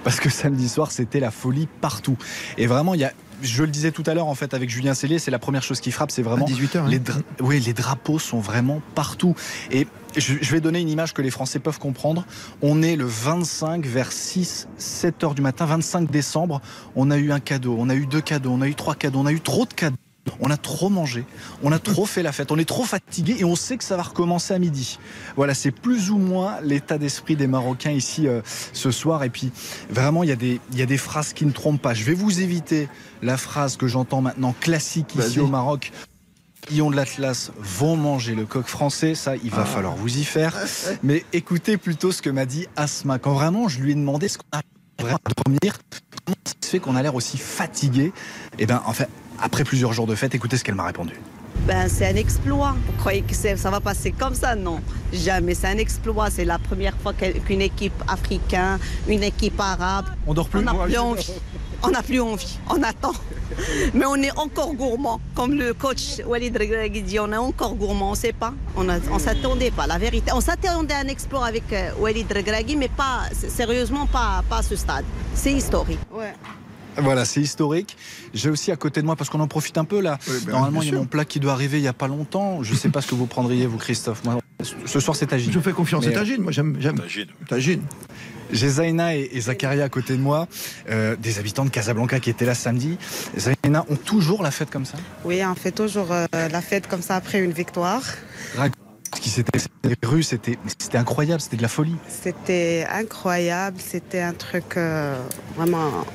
Parce que samedi soir, c'était la folie partout. Et vraiment, il y a. Je le disais tout à l'heure en fait avec Julien Cellier, c'est la première chose qui frappe, c'est vraiment 18h. les, dra- oui, les drapeaux sont vraiment partout. Et je, je vais donner une image que les Français peuvent comprendre. On est le 25 vers 6, 7 heures du matin, 25 décembre. On a eu un cadeau, on a eu deux cadeaux, on a eu trois cadeaux, on a eu trop de cadeaux. On a trop mangé, on a trop fait la fête, on est trop fatigué et on sait que ça va recommencer à midi. Voilà, c'est plus ou moins l'état d'esprit des Marocains ici euh, ce soir. Et puis, vraiment, il y, a des, il y a des phrases qui ne trompent pas. Je vais vous éviter la phrase que j'entends maintenant classique ici au Maroc. Lions de l'Atlas vont manger le coq français, ça il va Ah. falloir vous y faire. Mais écoutez plutôt ce que m'a dit Asma. Quand vraiment je lui ai demandé ce qu'on a vraiment à dormir, comment ça se fait qu'on a l'air aussi fatigué? Et bien en fait, après plusieurs jours de fête, écoutez ce qu'elle m'a répondu. Ben, c'est un exploit. Vous croyez que c'est- ça va passer comme ça? Non, jamais. C'est un exploit. C'est la première fois qu'une équipe africaine, une équipe arabe, On dort plus on n'a plus envie. On n'a plus envie. On attend. Mais on est encore gourmand. Comme le coach Walid Regragui dit, on est encore gourmand. On ne sait pas. On ne s'attendait pas. La vérité. On s'attendait à un exploit avec euh, Walid Regragui, mais pas, sérieusement, pas, pas à ce stade. C'est historique. Ouais. Voilà, c'est historique. J'ai aussi à côté de moi, parce qu'on en profite un peu là, Oui, ben, normalement il y a mon plat qui doit arriver il n'y a pas longtemps. Je ne sais pas ce que vous prendriez, vous Christophe. Moi, ce soir c'est tagine. Je fais confiance à Tagine, moi j'aime. j'aime. Tagine. Tagine. J'ai Zaina et, et Zakaria à côté de moi, euh, des habitants de Casablanca qui étaient là samedi. Zaina ont toujours la fête comme ça? Oui, on fait toujours euh, la fête comme ça après une victoire. Ce qui s'était les rues, c'était c'était incroyable, c'était de la folie. C'était incroyable, c'était un truc euh, vraiment.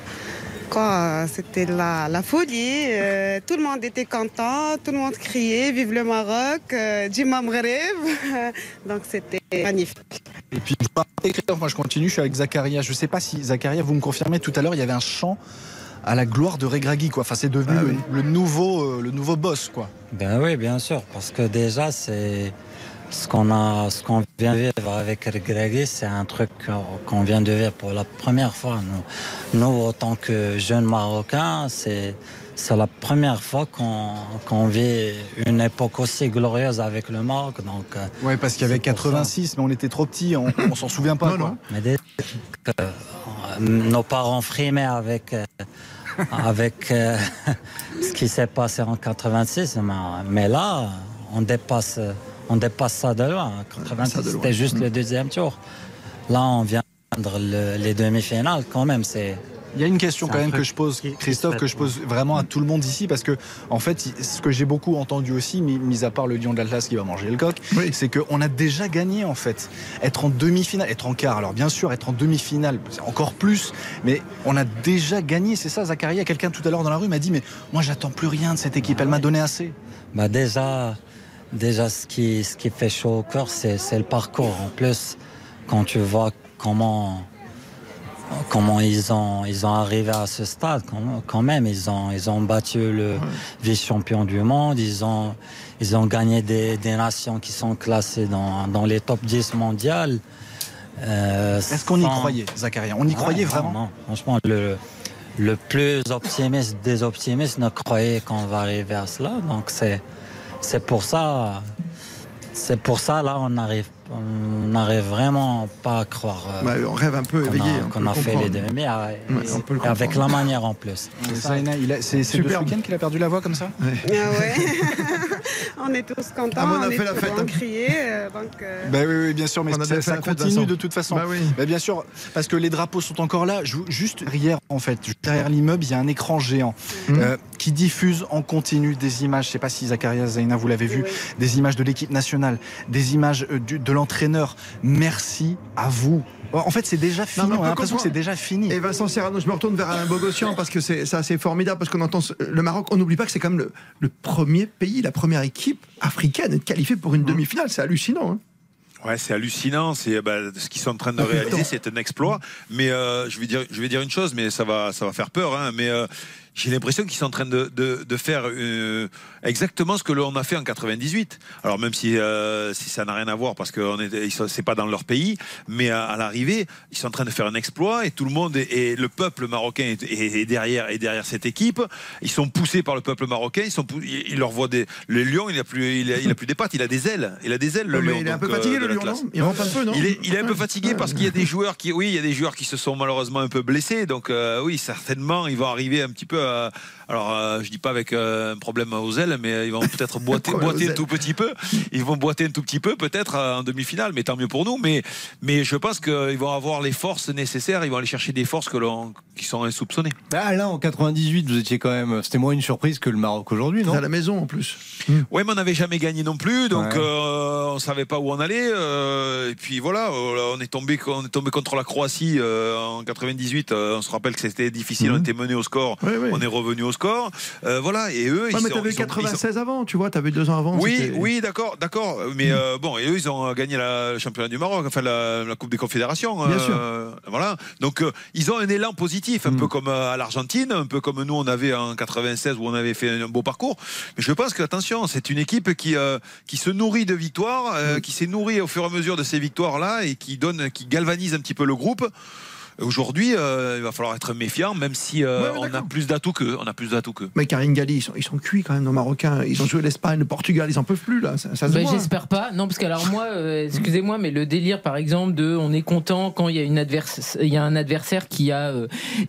Quoi, euh, c'était la, la folie. euh, tout le monde était content, tout le monde criait Vive le Maroc, euh, Djima Mghreb. Donc c'était magnifique. Et puis, moi je continue, je suis avec Zakaria. Je ne sais pas si Zakaria, vous me confirmez, tout à l'heure il y avait un chant à la gloire de Regragui, quoi. Enfin, c'est devenu Ah le, oui. le nouveau, euh, le nouveau boss, quoi. Ben oui, bien sûr, parce que déjà, c'est ce qu'on a, ce qu'on vient de vivre avec Regragui, c'est un truc qu'on- vient de vivre pour la première fois. Nous, nous en tant que jeunes Marocains, c'est c'est la première fois qu'on qu'on vit une époque aussi glorieuse avec le Maroc. Donc, euh, Ouais, parce qu'il y avait C'est pour ça. 86, mais on était trop petits, on, on s'en souvient pas. Non, quoi. non. mais dès que euh, nos parents frimaient avec, euh, avec euh, ce qui s'est passé en 86, mais, mais là, on dépasse, on dépasse ça de loin. ça 86, de loin. c'était juste Mm. le deuxième tour. Là, on vient de le- les demi-finales, quand même, c'est Il y a une question quand même que je pose, Christophe, que je pose vraiment à tout le monde ici, parce que en fait, ce que j'ai beaucoup entendu aussi, mis à part le lion de l'Atlas qui va manger le coq, c'est qu'on a déjà gagné en fait. Être en demi-finale, être en quart, alors bien sûr, être en demi-finale, c'est encore plus, mais on a déjà gagné, c'est ça, Zacharia. Quelqu'un tout à l'heure dans la rue m'a dit, mais moi j'attends plus rien de cette équipe, elle m'a donné assez. Bah déjà, déjà ce qui, ce qui fait chaud au cœur, c'est le parcours. En plus, quand tu vois comment comment ils ont ils ont arrivé à ce stade quand, même ils ont ils ont battu le vice-champion du monde. Ils ont ils ont gagné des, des nations qui sont classées dans, dans les top 10 mondiales. Euh, est-ce qu'on y croyait Zacharia? On y croyait vraiment? non, franchement le le plus optimiste des optimistes ne croyait qu'on va arriver à cela. Donc c'est c'est pour ça là on arrive on n'arrive vraiment pas à croire. Euh, bah, on rêve un peu éveillé. Qu'on a, fait les demi avec la manière en plus. C'est ce week-end qu'il a perdu la voix comme ça ouais. Ah on est tous contents. Ah, on, a fait la fête. Hein. crier. Euh, euh. Bah oui, bien sûr, mais ça, continue de toute façon. Bah oui. Bah, bien sûr, parce que les drapeaux sont encore là. Juste hier, en fait, derrière l'immeuble, il y a un écran géant mmh. qui diffuse en continu des images. Je ne sais pas si Zacharias Zaina, vous l'avez vu, des images de l'équipe nationale, des images de l'entraîneur. Merci à vous. En fait, c'est déjà fini. on, a l'impression que c'est déjà fini. Et Vincent Serrano, je me retourne vers Alain Bogossian parce que c'est assez formidable parce qu'on entend le Maroc. On n'oublie pas que c'est quand même le, premier pays, la première équipe africaine à être qualifiée pour une mmh. demi-finale. C'est hallucinant. Hein. Ouais, c'est hallucinant. C'est bah, ce qu'ils sont en train de réaliser, c'est un exploit. Mais euh, je vais dire, je vais dire une chose, mais ça va, ça va faire peur. Hein. mais euh, j'ai l'impression qu'ils sont en train de, de, faire euh, exactement ce que l'on a fait en 98. Alors même si, euh, si ça n'a rien à voir parce que c'est pas dans leur pays, mais à, l'arrivée, ils sont en train de faire un exploit et tout le monde et le peuple marocain est, derrière et derrière cette équipe. Ils sont poussés par le peuple marocain. Ils sont, il leur voit des le lion. Il a plus, il a, plus des pattes. Il a des ailes. Il a des ailes. Le lion. Il est un peu fatigué le lion. Non? Il rentre un peu, non? Il est, il est un peu fatigué parce qu'il y a des joueurs qui, oui, il y a des joueurs qui se sont malheureusement un peu blessés. Donc euh, oui, certainement, ils vont arriver un petit peu Uh. Alors, euh, je dis pas avec euh, un problème aux ailes, mais ils vont peut-être boiter, boiter un tout petit peu. Ils vont boiter un tout petit peu, peut-être en demi-finale, mais tant mieux pour nous. Mais, mais je pense qu'ils vont avoir les forces nécessaires. Ils vont aller chercher des forces que qui sont insoupçonnées. Bah là, en 98, vous étiez quand même. C'était moins une surprise que le Maroc aujourd'hui, non? À la maison en plus. Oui, mais on n'avait jamais gagné non plus, donc on savait pas où on allait. et puis voilà, on est tombé, on est tombé contre la Croatie en 98. on se rappelle que c'était difficile. On mhm. était mené au score. On est revenu au score. Euh, voilà, et eux. ils mais t'avais 96 avant, tu vois, t'avais deux ans avant. Oui, oui, d'accord, d'accord. Mais mm. euh, bon, et eux, ils ont gagné la, le championnat du Maroc, enfin la, Coupe des Confédérations. Bien euh, sûr. Voilà. Donc, ils ont un élan positif, un mm. peu comme à l'Argentine, un peu comme nous, on avait en 96 où on avait fait un beau parcours. Mais je pense que, attention, c'est une équipe qui, qui se nourrit de victoires, mm. qui s'est nourrie au fur et à mesure de ces victoires-là et qui donne, qui galvanise un petit peu le groupe. Aujourd'hui, euh, il va falloir être méfiant, même si euh, on a plus d'atouts qu'eux. On a plus d'atouts qu'eux. Mais Karine Galli, ils sont, ils sont, cuits quand même, nos Marocains. Ils ont joué l'Espagne, le Portugal, ils en peuvent plus là. Ça, bah, J'espère pas. Non, parce que alors moi, euh, excusez-moi, mais le délire, par exemple, de on est content quand il y a une adverse, il y a un adversaire qui a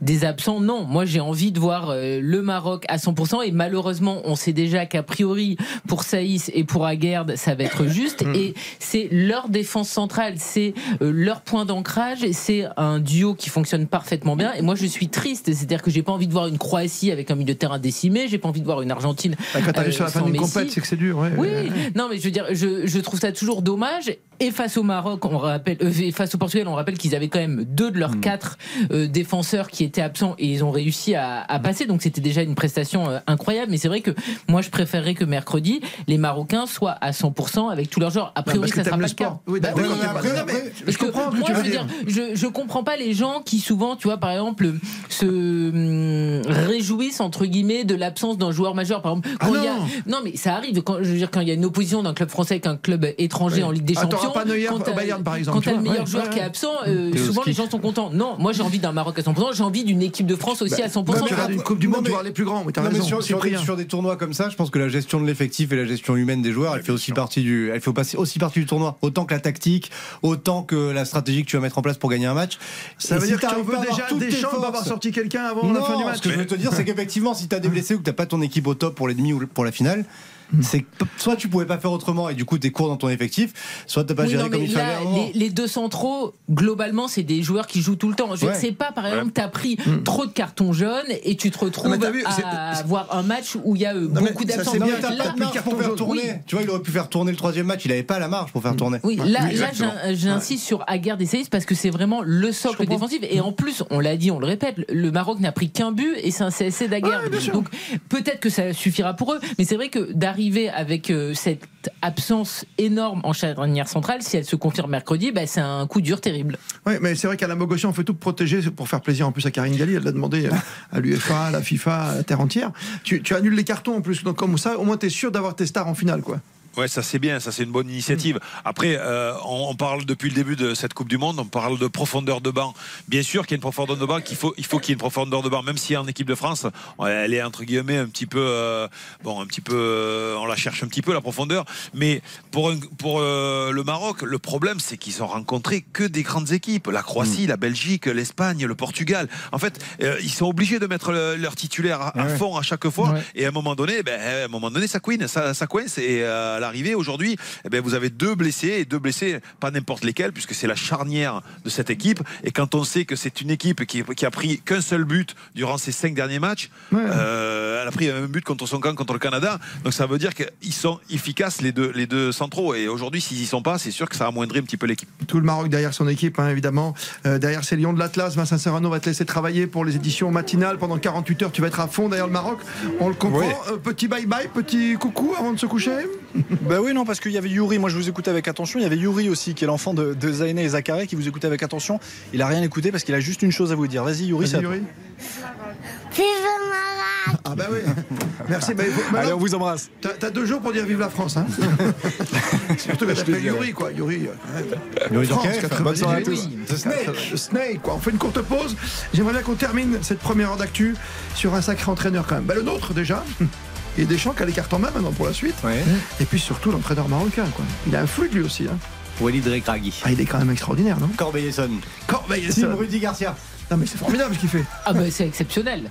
des absents. Non, moi j'ai envie de voir le Maroc à 100%. Et malheureusement, on sait déjà qu'a priori pour Saïs et pour Aguerd, ça va être juste. Mm. Et c'est leur défense centrale, c'est leur point d'ancrage, c'est un duo qui fonctionne parfaitement bien. Et moi, je suis triste. C'est-à-dire que j'ai pas envie de voir une Croatie avec un milieu de terrain décimé. J'ai pas envie de voir une Argentine. Bah, quand t'arrives euh, sur la fin d'une compète, c'est que c'est dur. oui, non, mais je veux dire, je, je trouve ça toujours dommage. Et face au Maroc, on rappelle, euh, face au Portugal, on rappelle qu'ils avaient quand même deux de leurs hmm. quatre euh, défenseurs qui étaient absents et ils ont réussi à, à passer. Donc c'était déjà une prestation euh, incroyable. Mais c'est vrai que moi, je préférerais que mercredi, les Marocains soient à 100% avec tous leurs joueurs. A priori, ça sera pas le cas. Oui, bah, je comprends. Moi, je veux dire, je, je comprends pas les gens qui souvent, tu vois, par exemple, se hum, réjouissent entre guillemets de l'absence d'un joueur majeur. Par exemple, quand ah il y a, non, mais ça arrive. Quand je veux dire, quand il y a une opposition d'un club français avec un club étranger en Ligue des Champions pas Neuer au Bayern, par exemple. Quand t'as le meilleur joueur qui est absent, euh, souvent les gens sont contents. Non, moi j'ai envie d'un Maroc à 100%, j'ai envie d'une équipe de France aussi à 100%. tu regardes une Coupe du Monde, tu vois les plus grands. Mais t'as raison. Sur, sur, des, sur, des, tournois comme ça, je pense que la gestion de l'effectif et la gestion humaine des joueurs, elle fait aussi partie du, elle fait aussi partie du tournoi. Autant que la tactique, autant que la stratégie que tu vas mettre en place pour gagner un match. Ça veut dire que tu veux déjà des chances d'avoir sorti quelqu'un avant la fin du match. Ce que je veux te dire, c'est qu'effectivement, si t'as des blessés ou que t'as pas ton équipe au top pour les demi ou pour la finale, C'est que soit tu pouvais pas faire autrement et du coup t'es court dans ton effectif, soit t'as pas Oui, géré non, comme il là, fallait. les, les deux centraux, globalement, c'est des joueurs qui jouent tout le temps. Je Ouais. sais pas, par Ouais. exemple, tu as pris trop de cartons jaunes et tu te retrouves vu, c'est- à avoir un match où il y a euh, mais beaucoup d'absents. c'est Non, bien, t'as Là, pas de marge pour faire tourner. Oui. Tu vois, il aurait pu faire tourner le troisième match. Il avait pas la marge pour faire tourner. Oui, là, Oui, j'insiste sur Aguerd et Saïs parce que c'est vraiment le socle défensif. Et en plus, on l'a dit, on le répète, le Maroc n'a pris qu'un but et c'est un CSC d'Aguerd. Donc peut-être que ça suffira pour eux, mais c'est vrai que d'arriver avec euh, cette absence énorme en charnière centrale, si elle se confirme mercredi, bah, c'est un coup dur terrible. Oui, mais c'est vrai qu'à la Mogossi, on fait tout pour protéger, pour faire plaisir en plus à Karine Galli. Elle l'a demandé à l'UFA, à la FIFA, à la terre entière. Tu, tu annules les cartons en plus, donc comme ça, au moins tu es sûr d'avoir tes stars en finale, quoi. Ouais, ça c'est bien, ça c'est une bonne initiative. Après, euh, on, on parle depuis le début de cette Coupe du Monde, on parle de profondeur de banc. Bien sûr qu'il y a une profondeur de banc, qu'il faut, il faut qu'il y ait une profondeur de banc, même si en équipe de France, elle est entre guillemets un petit peu, euh, bon, un petit peu, euh, on la cherche un petit peu la profondeur. Mais pour un- pour le Maroc, le problème c'est qu'ils ont rencontré que des grandes équipes, la Croatie, la Belgique, l'Espagne, le Portugal. En fait, ils sont obligés de mettre le- leur titulaire à, fond à chaque fois. Et à un moment donné, ben, à un moment donné, ça couine, ça, ça coince. Et à l'arrivée aujourd'hui, eh ben, vous avez deux blessés et deux blessés, pas n'importe lesquels, puisque c'est la charnière de cette équipe. Et quand on sait que c'est une équipe qui, qui a pris qu'un seul but durant ces cinq derniers matchs, euh, elle a pris un but contre son camp, contre le Canada. Donc ça veut dire qu'ils sont efficaces les deux, les deux centraux. Et aujourd'hui, s'ils y sont pas, c'est sûr que ça amoindrit un petit peu l'équipe. Tout le Maroc derrière son équipe, hein, évidemment. Euh, derrière ces Lions de l'Atlas, Vincent Serrano va te laisser travailler pour les éditions matinales. Pendant 48 heures, tu vas être à fond derrière le Maroc. On le comprend. Oui. Euh, petit bye-bye, petit coucou avant de se coucher Bah oui, non, parce qu'il y avait Yuri, moi je vous écoutais avec attention. Il y avait Yuri aussi, qui est l'enfant de, de Zainé et Zakaria, qui vous écoutait avec attention. Il a rien écouté parce qu'il a juste une chose à vous dire. Vas-y, Yuri, à Yuri. toi. Ah bah oui. Merci. Bah, faut- Allez, on vous embrasse. T'as deux jours pour dire vive la France. Hein. Surtout te t'appelles. Yuri, quoi. Yuri. euh, Yuri France, Durkheim, 98. bonne soirée à tous. Snake. Snake, quoi. On fait une courte pause. J'aimerais bien qu'on termine cette première heure d'actu sur un sacré entraîneur quand même. Bah, le nôtre déjà. Et Deschamps qui a les cartes en main maintenant pour la suite. Et puis surtout l'entraîneur marocain. Quoi. Il a un flux lui aussi. Hein. Walid. Ah, il est quand même extraordinaire, non? Corbeil-Essonne. Corbeil-Essonne. Rudy Garcia. Non mais c'est formidable ce qu'il fait. Ah bah c'est exceptionnel.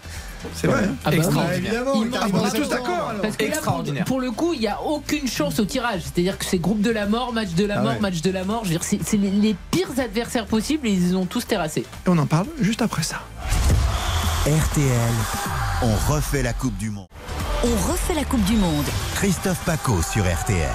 C'est vrai. hein. Ah bah Extra- oui. évidemment, On est tous d'accord. Parce que là, pour, Extraordinaire. pour le coup, il n'y a aucune chance au tirage. C'est-à-dire que c'est groupe de la mort, match de la Ah mort, ouais. match de la mort. Je veux dire, c'est c'est les, les pires adversaires possibles et ils les ont tous terrassés. Et on en parle juste après ça. RTL, on refait la Coupe du Monde. On refait la Coupe du Monde. Christophe Paco sur RTL.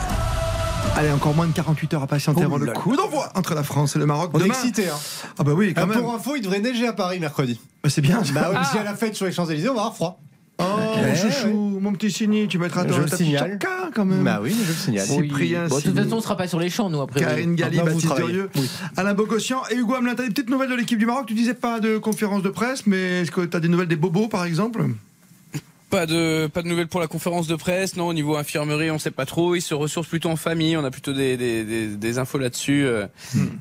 Allez, encore moins de 48 heures à patienter Oh avant le coup d'envoi entre la France et le Maroc. On est excités. Hein. Ah bah oui, quand Ah, même. pour info, il devrait neiger à Paris mercredi. Bah, c'est bien. Bah ouais, parce qu'il y a la fête sur les Champs-Élysées, on va avoir froid. Oh, Ouais, chouchou, mon petit Signy, tu mettras Je ton chaka, quand même. Bah oui, je le signale. Cyprien Bon, de toute façon, on ne sera pas sur les champs, nous, après. Karine Galli, vous Baptiste. Durieux, Oui. Alain Bogossian et Hugo Hamelin. T'as des petites nouvelles de l'équipe du Maroc? Tu disais pas de conférence de presse, mais est-ce que t'as des nouvelles des bobos, par exemple? Pas de, pas de nouvelles pour la conférence de presse, non, au niveau infirmerie, on sait pas trop. Ils se ressourcent plutôt en famille, on a plutôt des, des, des, des infos là-dessus, euh,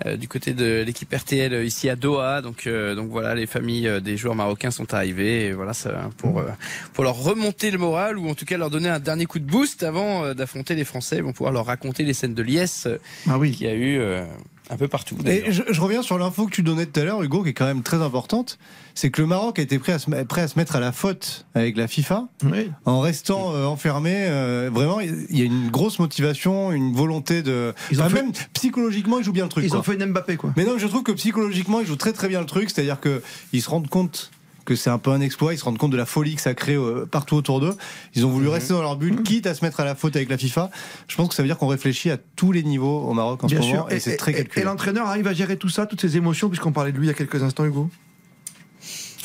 euh, du côté de l'équipe RTL euh, ici à Doha. Donc, euh, donc voilà, les familles euh, des joueurs marocains sont arrivées, et voilà, ça, pour, euh, pour leur remonter le moral, ou en tout cas leur donner un dernier coup de boost avant d'affronter les Français. Ils vont pouvoir leur raconter les scènes de liesse Ah oui. qu'il y a eu euh, un peu partout. Et je, je reviens sur l'info que tu donnais tout à l'heure, Hugo, qui est quand même très importante. C'est que le Maroc a été prêt à, se, prêt à se mettre à la faute avec la FIFA Oui. en restant euh, enfermé. euh, vraiment, il y a une grosse motivation, une volonté de. Ils ont Enfin, fait- Même psychologiquement, ils jouent bien le truc. Ils quoi. ont fait une Mbappé, quoi. Mais non, je trouve que psychologiquement, ils jouent très très bien le truc. C'est-à-dire qu'ils se rendent compte que c'est un peu un exploit. Ils se rendent compte de la folie que ça crée euh, partout autour d'eux. Ils ont voulu Mhm. rester dans leur bulle, quitte à se mettre à la faute avec la FIFA. Je pense que ça veut dire qu'on réfléchit à tous les niveaux au Maroc en Bien ce moment. sûr. Et, c'est très et calculé. l'entraîneur arrive à gérer tout ça, toutes ces émotions, puisqu'on parlait de lui il y a quelques instants, Hugo?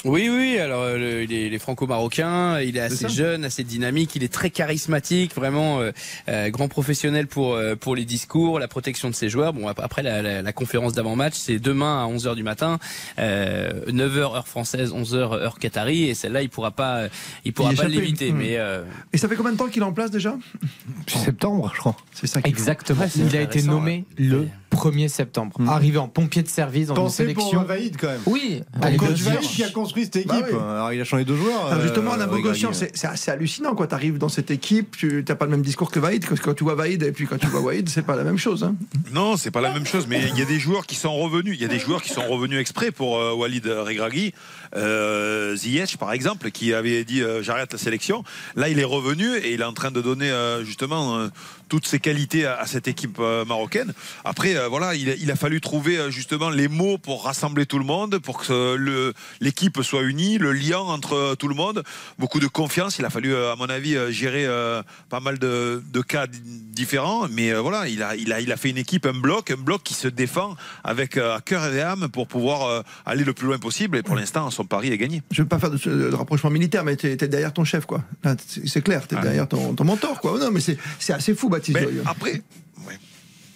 Oui, oui, alors euh, le- il est, il est franco-marocain, il est assez jeune, assez dynamique, il est très charismatique, vraiment euh, euh, grand professionnel pour euh, pour les discours, la protection de ses joueurs. Bon, ap- après la, la- la conférence d'avant-match, c'est demain à 11h du matin, euh, 9h heure française, 11h heure qatari, et celle-là, il pourra pas, il pourra pas l'éviter. Hmm. Mais euh, Et ça fait combien de temps qu'il est en place déjà? Depuis septembre, je crois. C'est ça Exactement. Il a été nommé le 1er septembre. Arrivé en pompier de service dans Pensez une pour sélection. Vaïd quand même. Oui, Allez, Coach. Vaïd qui a construit cette équipe. Bah oui. Alors il a changé de joueur. Alors justement, euh, c'est c'est assez hallucinant quand tu arrives dans cette équipe, tu n'as pas le même discours que Vaïd, parce que quand tu vois Vaïd et puis quand tu vois Vaïd, c'est pas la même chose. hein. Non, c'est pas la même chose, mais il y a des joueurs qui sont revenus. Il y a des joueurs qui sont revenus exprès pour euh, Walid Regragui. Euh, Ziyech, par exemple, qui avait dit euh, j'arrête la sélection. Là, il est revenu et il est en train de donner euh, justement euh, toutes ses qualités à, cette équipe marocaine. Après, voilà, il, a- fallu trouver justement les mots pour rassembler tout le monde, pour que l'équipe soit unie, le lien entre tout le monde. Beaucoup de confiance. Il a fallu, à mon avis, gérer pas mal de, cas di- différents. Mais voilà, il a, fait une équipe, un bloc, un bloc qui se défend avec cœur et âme pour pouvoir aller le plus loin possible. Et pour l'instant, son pari est gagné. Je veux pas faire de, de rapprochement militaire, mais tu es, derrière ton chef, quoi. C'est clair, tu es Ouais. derrière ton, ton mentor, quoi. Non, mais c'est c'est assez fou, Baptiste. Mais après,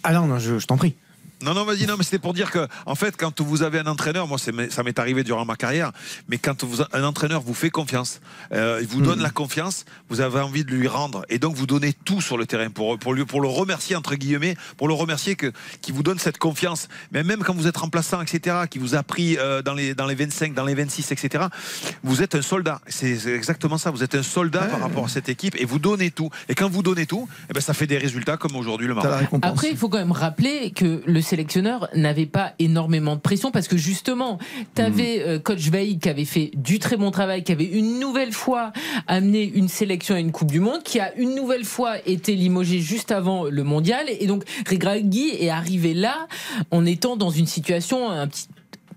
Ah non, non, je, je t'en prie. Non, non, vas-y, non, mais c'était pour dire que, en fait, quand vous avez un entraîneur, moi, ça m'est arrivé durant ma carrière, mais quand vous, un entraîneur vous fait confiance, euh, il vous donne la confiance, vous avez envie de lui rendre, et donc vous donnez tout sur le terrain pour, pour, lui, pour le remercier, entre guillemets, pour le remercier que, qui vous donne cette confiance. Mais même quand vous êtes remplaçant, etc., qui vous a pris euh, dans, les, dans les 25, dans les 26, etc., vous êtes un soldat. C'est c'est exactement ça. Vous êtes un soldat par rapport à cette équipe, et vous donnez tout. Et quand vous donnez tout, eh ben, ça fait des résultats comme aujourd'hui le Maroc. Après, il faut quand même rappeler que le sélectionneur n'avait pas énormément de pression parce que justement, tu avais coach Vaïd qui avait fait du très bon travail, qui avait une nouvelle fois amené une sélection à une Coupe du Monde, qui a une nouvelle fois été limogé juste avant le mondial. Et donc, Regragui est arrivé là en étant dans une situation un petit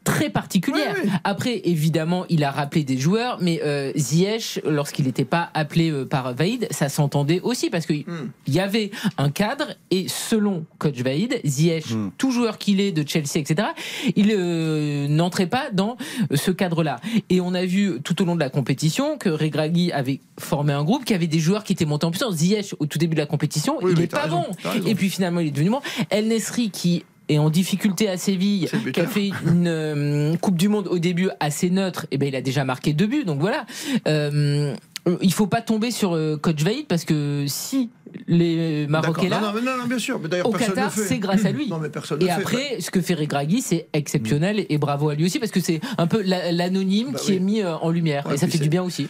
très particulière. Après, évidemment, il a rappelé des joueurs, mais euh, Ziyech, lorsqu'il n'était pas appelé euh, par Vaïd, ça s'entendait aussi parce qu'il y avait un cadre et selon coach Vaïd, Ziyech, tout joueur qu'il est de Chelsea, etc., il euh, n'entrait pas dans ce cadre-là. Et on a vu tout au long de la compétition que Regragui avait formé un groupe qui avait des joueurs qui étaient montés en puissance. Ziyech, au tout début de la compétition, il n'est pas raison, bon. Et puis finalement, il est devenu bon. El Nesri qui est en difficulté à Séville, qui a fait une euh, Coupe du Monde au début assez neutre, et ben il a déjà marqué deux buts. Donc voilà. Euh, il faut pas tomber sur euh, coach Vaïd parce que si les Marocains là, Non, non, non, non, bien sûr. Mais d'ailleurs, au Qatar, c'est grâce à lui. Non, mais personne ne Et fait. après, ce que fait Regragui, c'est exceptionnel et bravo à lui aussi parce que c'est un peu la- l'anonyme qui est mis euh, en lumière Ouais, et ça fait c'est- du bien aussi.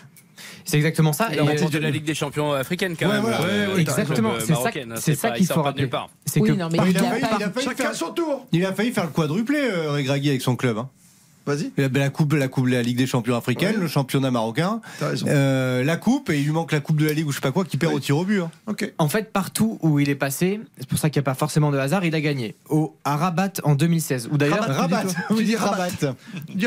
C'est exactement ça. Et, euh, de la Ligue des Champions africaine quand Ouais, même. voilà. euh, Ouais, ouais, l'équipe, exactement. C'est ça- c'est ça qu'il faut rappeler. C'est Oui, que non, mais il a failli, pas- il a failli Chacun faire, son tour. il a failli faire le quadruplé, euh, Regragui, avec son club. Vas-y. La, la coupe, la coupe de la Ligue des Champions africaine, le championnat marocain, T'as raison. euh, la coupe et il lui manque la coupe de la Ligue ou je sais pas quoi qui perd au tir au but. hein. Ok. En fait, partout où il est passé, c'est pour ça qu'il n'y a pas forcément de hasard, il a gagné. Au, à Rabat en 2016. Ou d'ailleurs, Rabat, tu dis Rabat. Rabat.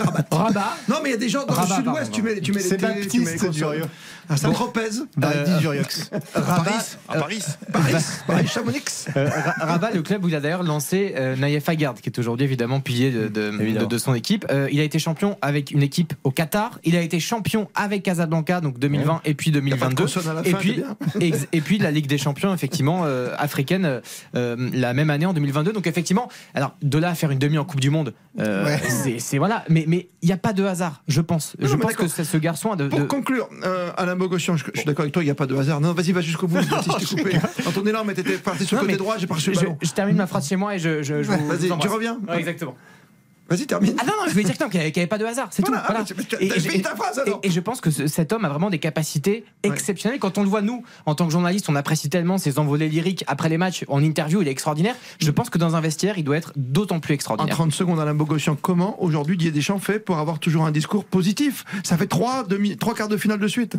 Rabat. Rabat. Non, mais il y a des gens dans Rabat, le sud-ouest, tu mets, tu mets les C'est télés, tu mets les Baptiste. À Saint-Tropez, Baptiste Euh, Duriox. Rabat, À Paris. Paris, Paris, Chamonix. euh, Ra- Rabat, le club où il a d'ailleurs lancé euh, Naïef Agard, qui est aujourd'hui évidemment pilier de, de, Évidemment. de- de son équipe. Euh, il a été champion avec une équipe au Qatar. Il a été champion avec Casablanca, donc 2020 et puis Y a pas de 2022. consonne à la Et puis, et puis la Ligue des Champions, effectivement, euh, africaine, euh, euh, la même année en 2022. Donc effectivement, alors de là à faire une demi en Coupe du Monde, euh, Ouais. c'est- voilà. Mais mais il n'y a pas de hasard, je pense. Non, je pense que c'est- ce garçon a de, Pour de- conclure, euh, Alain Bogossian, je, je suis d'accord avec toi, il n'y a pas de hasard. Non, vas-y, va jusqu'au bout. Je coupé. Dans ton élan, mais t'étais parti sur le côté droit, j'ai pas reçu le je, ballon. je termine ma phrase chez moi et je, je, je vous- Vas-y, tu reviens Ouais, exactement. Vas-y, termine. Ah non, non, je voulais dire qu'il n'y avait, pas de hasard, c'est Voilà, tout. Voilà. ah, tu- Et- et- et- ta phrase, et- je pense que ce- cet homme a vraiment des capacités exceptionnelles. Quand on le voit, nous, en tant que journaliste, on apprécie tellement ses envolées lyriques après les matchs, en interview, il est extraordinaire. Je pense que dans un vestiaire, il doit être d'autant plus En extraordinaire. 30 secondes, Alain Bogossian, comment aujourd'hui Didier Deschamps fait pour avoir toujours un discours positif? Ça fait trois, demi, trois quarts de finale de suite.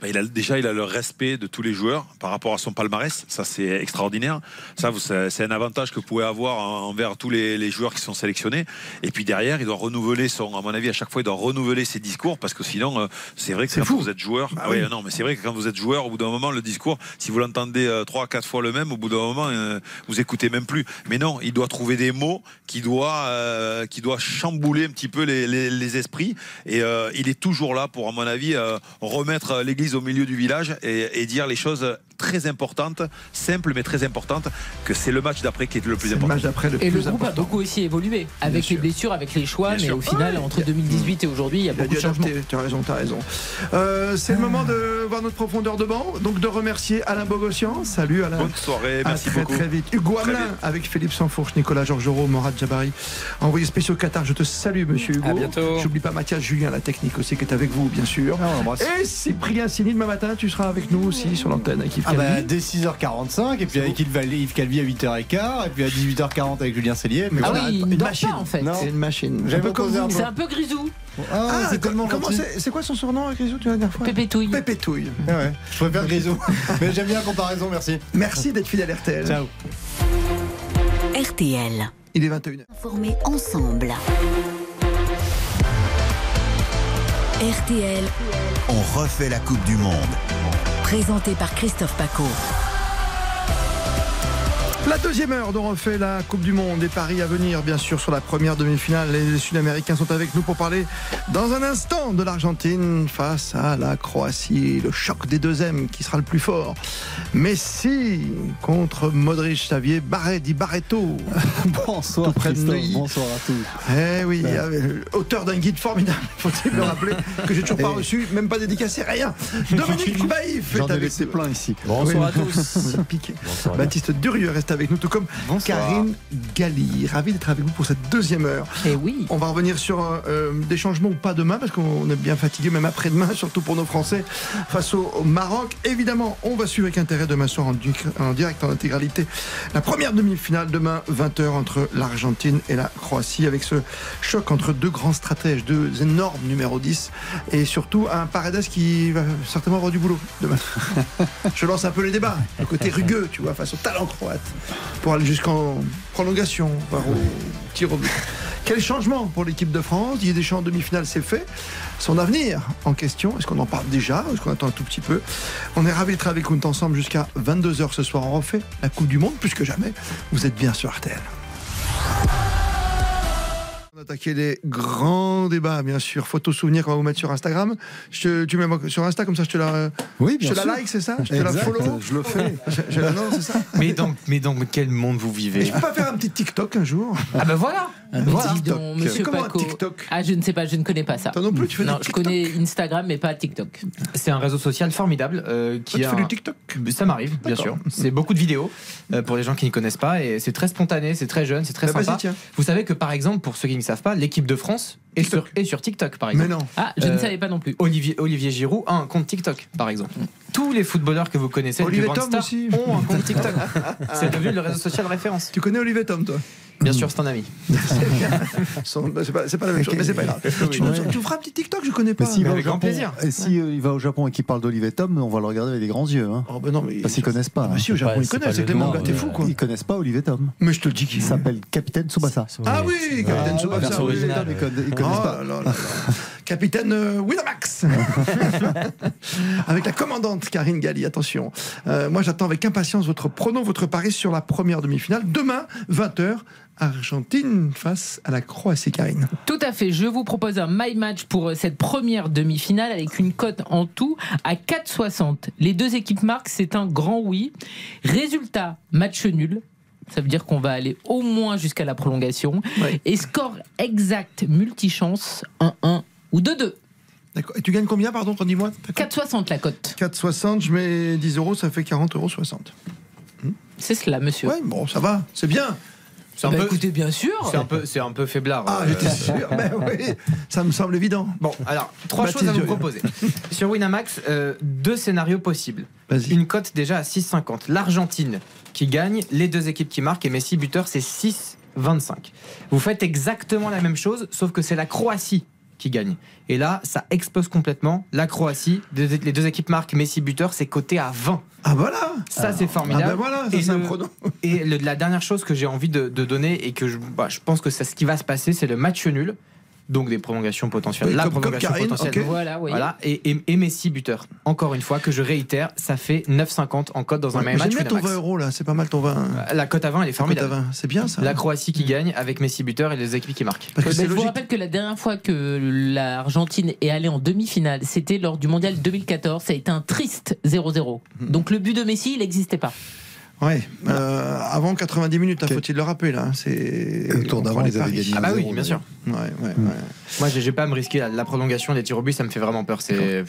Bah, il a, déjà, il a le respect de tous les joueurs par rapport à son palmarès. Ça, c'est extraordinaire. Ça, c'est un avantage que vous pouvez avoir en- envers tous les, les joueurs qui sont sélectionnés. Et puis derrière, il doit renouveler son, à mon avis, à chaque fois, il doit renouveler ses discours parce que sinon, euh, c'est vrai que quand vous êtes joueur, Bah ouais, oui. non, mais c'est vrai que quand vous êtes joueur, au bout d'un moment, le discours, si vous l'entendez euh, trois, quatre fois le même, au bout d'un moment, euh, vous écoutez même plus. Mais non, il doit trouver des mots qui doit, euh, qui doit chambouler un petit peu les, les- les esprits. Et euh, il est toujours là pour, à mon avis, remettre l'église au milieu du village et, et dire les choses très importante, simple mais très importante, que c'est le match d'après qui est le plus C'est le important. match d'après le Et le groupe a important. beaucoup aussi évolué avec les blessures, avec les choix, Bien mais sûr. au final, entre 2018 et aujourd'hui, il y a beaucoup de changements. tu as raison, tu as raison. Euh, c'est le moment de voir notre profondeur de banc, donc de remercier Alain Bogossian. Salut Alain. Bonne soirée, À merci très, beaucoup. Très vite. Hugo Hamelin avec Philippe Sanfourche, Nicolas Georgerot, Morad Jabari. Envoyé spécial Qatar, je te salue monsieur Hugo. À bientôt. J'oublie pas Mathias Julien, la technique aussi, qui est avec vous, bien sûr. Ah. Et Cyprien Sini, demain matin, tu seras avec nous aussi sur l'antenne Yves Ah bah, dès 6h45, et puis avec Yves, Calvi à 8h15, et puis à 18h40 avec Julien Cellier. Mais Ah voilà. oui, une machine. pas en fait. C'est une machine. J'avais Un C'est un peu grisou. Ah, Ah, c'est tellement c'est quoi son surnom avec Grisou, tu la dernière fois Pépétouille. Pépétouille. Ah ouais, je préfère Grisou. Mais j'aime bien la comparaison, merci. Merci d'être fidèle à RTL. Ciao. RTL. Il est 21h. Informés ensemble. RTL, On refait la Coupe du Monde. Présenté par Christophe Paco. La deuxième heure dont on refait la Coupe du Monde et Paris à venir, bien sûr, sur la première demi-finale. Les Sud-Américains sont avec nous pour parler dans un instant de l'Argentine face à la Croatie. Le choc des deux M qui sera le plus fort. Messi contre Modric, Xavier Barret, dit Barreto. Bonsoir Tout près de Christophe, bonsoir à tous. Eh oui, euh, auteur d'un guide formidable, faut-il le rappeler, que j'ai toujours pas reçu, même pas dédicacé, rien. Dominique Baïf J'en est avec nous. plein ici. Bonsoir à tous. Piqué. Baptiste Durieux reste avec nous, tout comme Karine Galli. Ravi d'être avec vous pour cette deuxième heure. Et oui. On va revenir sur euh, des changements ou pas demain, parce qu'on est bien fatigué, même après-demain, surtout pour nos Français, face au, au Maroc. Évidemment, on va suivre avec intérêt demain soir en direct, en intégralité, la première demi-finale demain, 20h, entre l'Argentine et la Croatie, avec ce choc entre deux grands stratèges, deux énormes numéro 10, et surtout un Paredes qui va certainement avoir du boulot demain. Je lance un peu les débats, le côté rugueux, tu vois, face au talent croate, pour aller jusqu'en prolongation, voire au tir au but. Quel changement pour l'équipe de France? Didier Deschamps en demi-finale, c'est fait. Son avenir en question, est-ce qu'on en parle déjà? Est-ce qu'on attend un tout petit peu? On est ravis d'être avec vous ensemble jusqu'à 22h ce soir. On refait la Coupe du Monde plus que jamais. Vous êtes bien sur RTL. On a attaqué les grands débats, bien sûr. Photos souvenirs qu'on va vous mettre sur Instagram. Je te- tu mets sur Insta, comme ça je te la, Oui, je la like, c'est ça Je te la follow je le fais. Je, je la non, c'est ça Mais dans, mais dans quel monde vous Et vivez je peux pas faire un petit TikTok un jour Ah ben voilà. Voilà. Dis donc, C'est monsieur comment un Paco. TikTok Ah, je ne sais pas, je ne connais pas ça. Toi non plus, tu fais Non, je TikTok connais Instagram, mais pas TikTok. C'est un réseau social formidable euh, qui tu a fais un- du TikTok Ça m'arrive, bien sûr. C'est beaucoup de vidéos euh, pour les gens qui ne connaissent pas et c'est très spontané, c'est très jeune, c'est très Bah, sympa. Vous savez que par exemple, pour ceux qui ne savent pas, l'équipe de France est sur, est sur TikTok par Mais exemple. non. Ah, je ne Euh, savais pas non plus. Olivier, Olivier Giroud a un compte TikTok par exemple. Tous les footballeurs que vous connaissez, Olivier Tom aussi. ont un compte TikTok. c'est devenu le réseau social référence. Tu connais Olivier Tom, toi? Bien sûr, c'est un ami. Bah, C'est pas, pas la même chose, mais c'est pas grave. Tu, nous- tu feras un petit TikTok, je connais pas. S'il va au avec grand Japon, plaisir. Et si euh, il va au Japon et qu'il parle d'Olivier Tom, on va le regarder avec des grands yeux. Hein. Oh, bah non, mais. Parce qu'ils connaissent pas. Ah, hein. si, au Japon, ils c'est connaissent, pas c'est nom, gars, t'es fou, quoi. Ils connaissent pas Olivier Tom. Mais je te le dis Il qu'il s'appelle Capitaine Tsubasa. Ah oui, Capitaine Tsubasa. ils connaissent Oh pas. Capitaine euh, Winamax Avec la commandante Karine Galli, attention. Euh, moi j'attends avec impatience votre pronom, votre pari sur la première demi-finale. Demain, 20h, Argentine face à la Croatie, Karine. Tout à fait. Je vous propose un my match pour euh, cette première demi-finale avec une cote en tout à 4,60. Les deux équipes marquent, c'est un grand oui. Résultat, match nul. Ça veut dire qu'on va aller au moins jusqu'à la prolongation. Ouais. Et score exact, multichance, 1-1 ou 2-2. D'accord. Et tu gagnes combien, pardon, redis-moi 4,60 la cote. 4,60, je mets 10 euros, ça fait 40 euros 60. C'est cela, monsieur. Ouais, bon, ça va, c'est bien. C'est un, Bah, peu, écoutez, bien sûr. c'est un peu, c'est un peu faiblard. Ah, Euh, j'étais sûr. Ben oui, ça me semble évident. Bon, alors, trois choses à vous Durieux. proposer. Sur Winamax, euh, deux scénarios possibles. Vas-y. Une cote déjà à 6,50. L'Argentine qui gagne, les deux équipes qui marquent et Messi buteur, c'est 6,25. Vous faites exactement la même chose, sauf que c'est la Croatie qui gagne. Et là, ça explose complètement. La Croatie, les deux équipes marquent, Messi buteur, c'est coté à 20. Ah voilà Ça, c'est Ah formidable. ben voilà, ça Et c'est un le- pronom. Et le- la dernière chose que j'ai envie de, de donner et que je, bah, je pense que c'est ce qui va se passer, c'est le match nul. Donc des prolongations potentielles. Oui, la comme- comme prolongation Karine, potentielle. Voilà, oui. Voilà, et, et- et Messi buteur. Encore une fois, que je réitère, ça fait 9,50 en cote dans un Ouais, même J'aime match. bien ton Winamax. 20 euros là, c'est pas mal ton 20. La cote à 20, elle est formidable. Cote à 20, c'est bien ça. La Croatie qui gagne avec Messi buteur et les équipes qui marquent. Je vous rappelle que la dernière fois que l'Argentine est allée en demi-finale, c'était lors du mondial 2014. Ça a été un triste 0-0. Hmm. Donc le but de Messi, il n'existait pas. Ouais, euh, avant 90 minutes, hein, faut-il le rappeler là. hein, C'est le tour d'avant, prend ils avaient paris. gagné Ah bah oui, 1-0, bien sûr. Ouais, ouais, ouais. Moi, j'ai j'ai pas à me risquer. La, la prolongation des tirs au but, ça me fait vraiment peur. C'est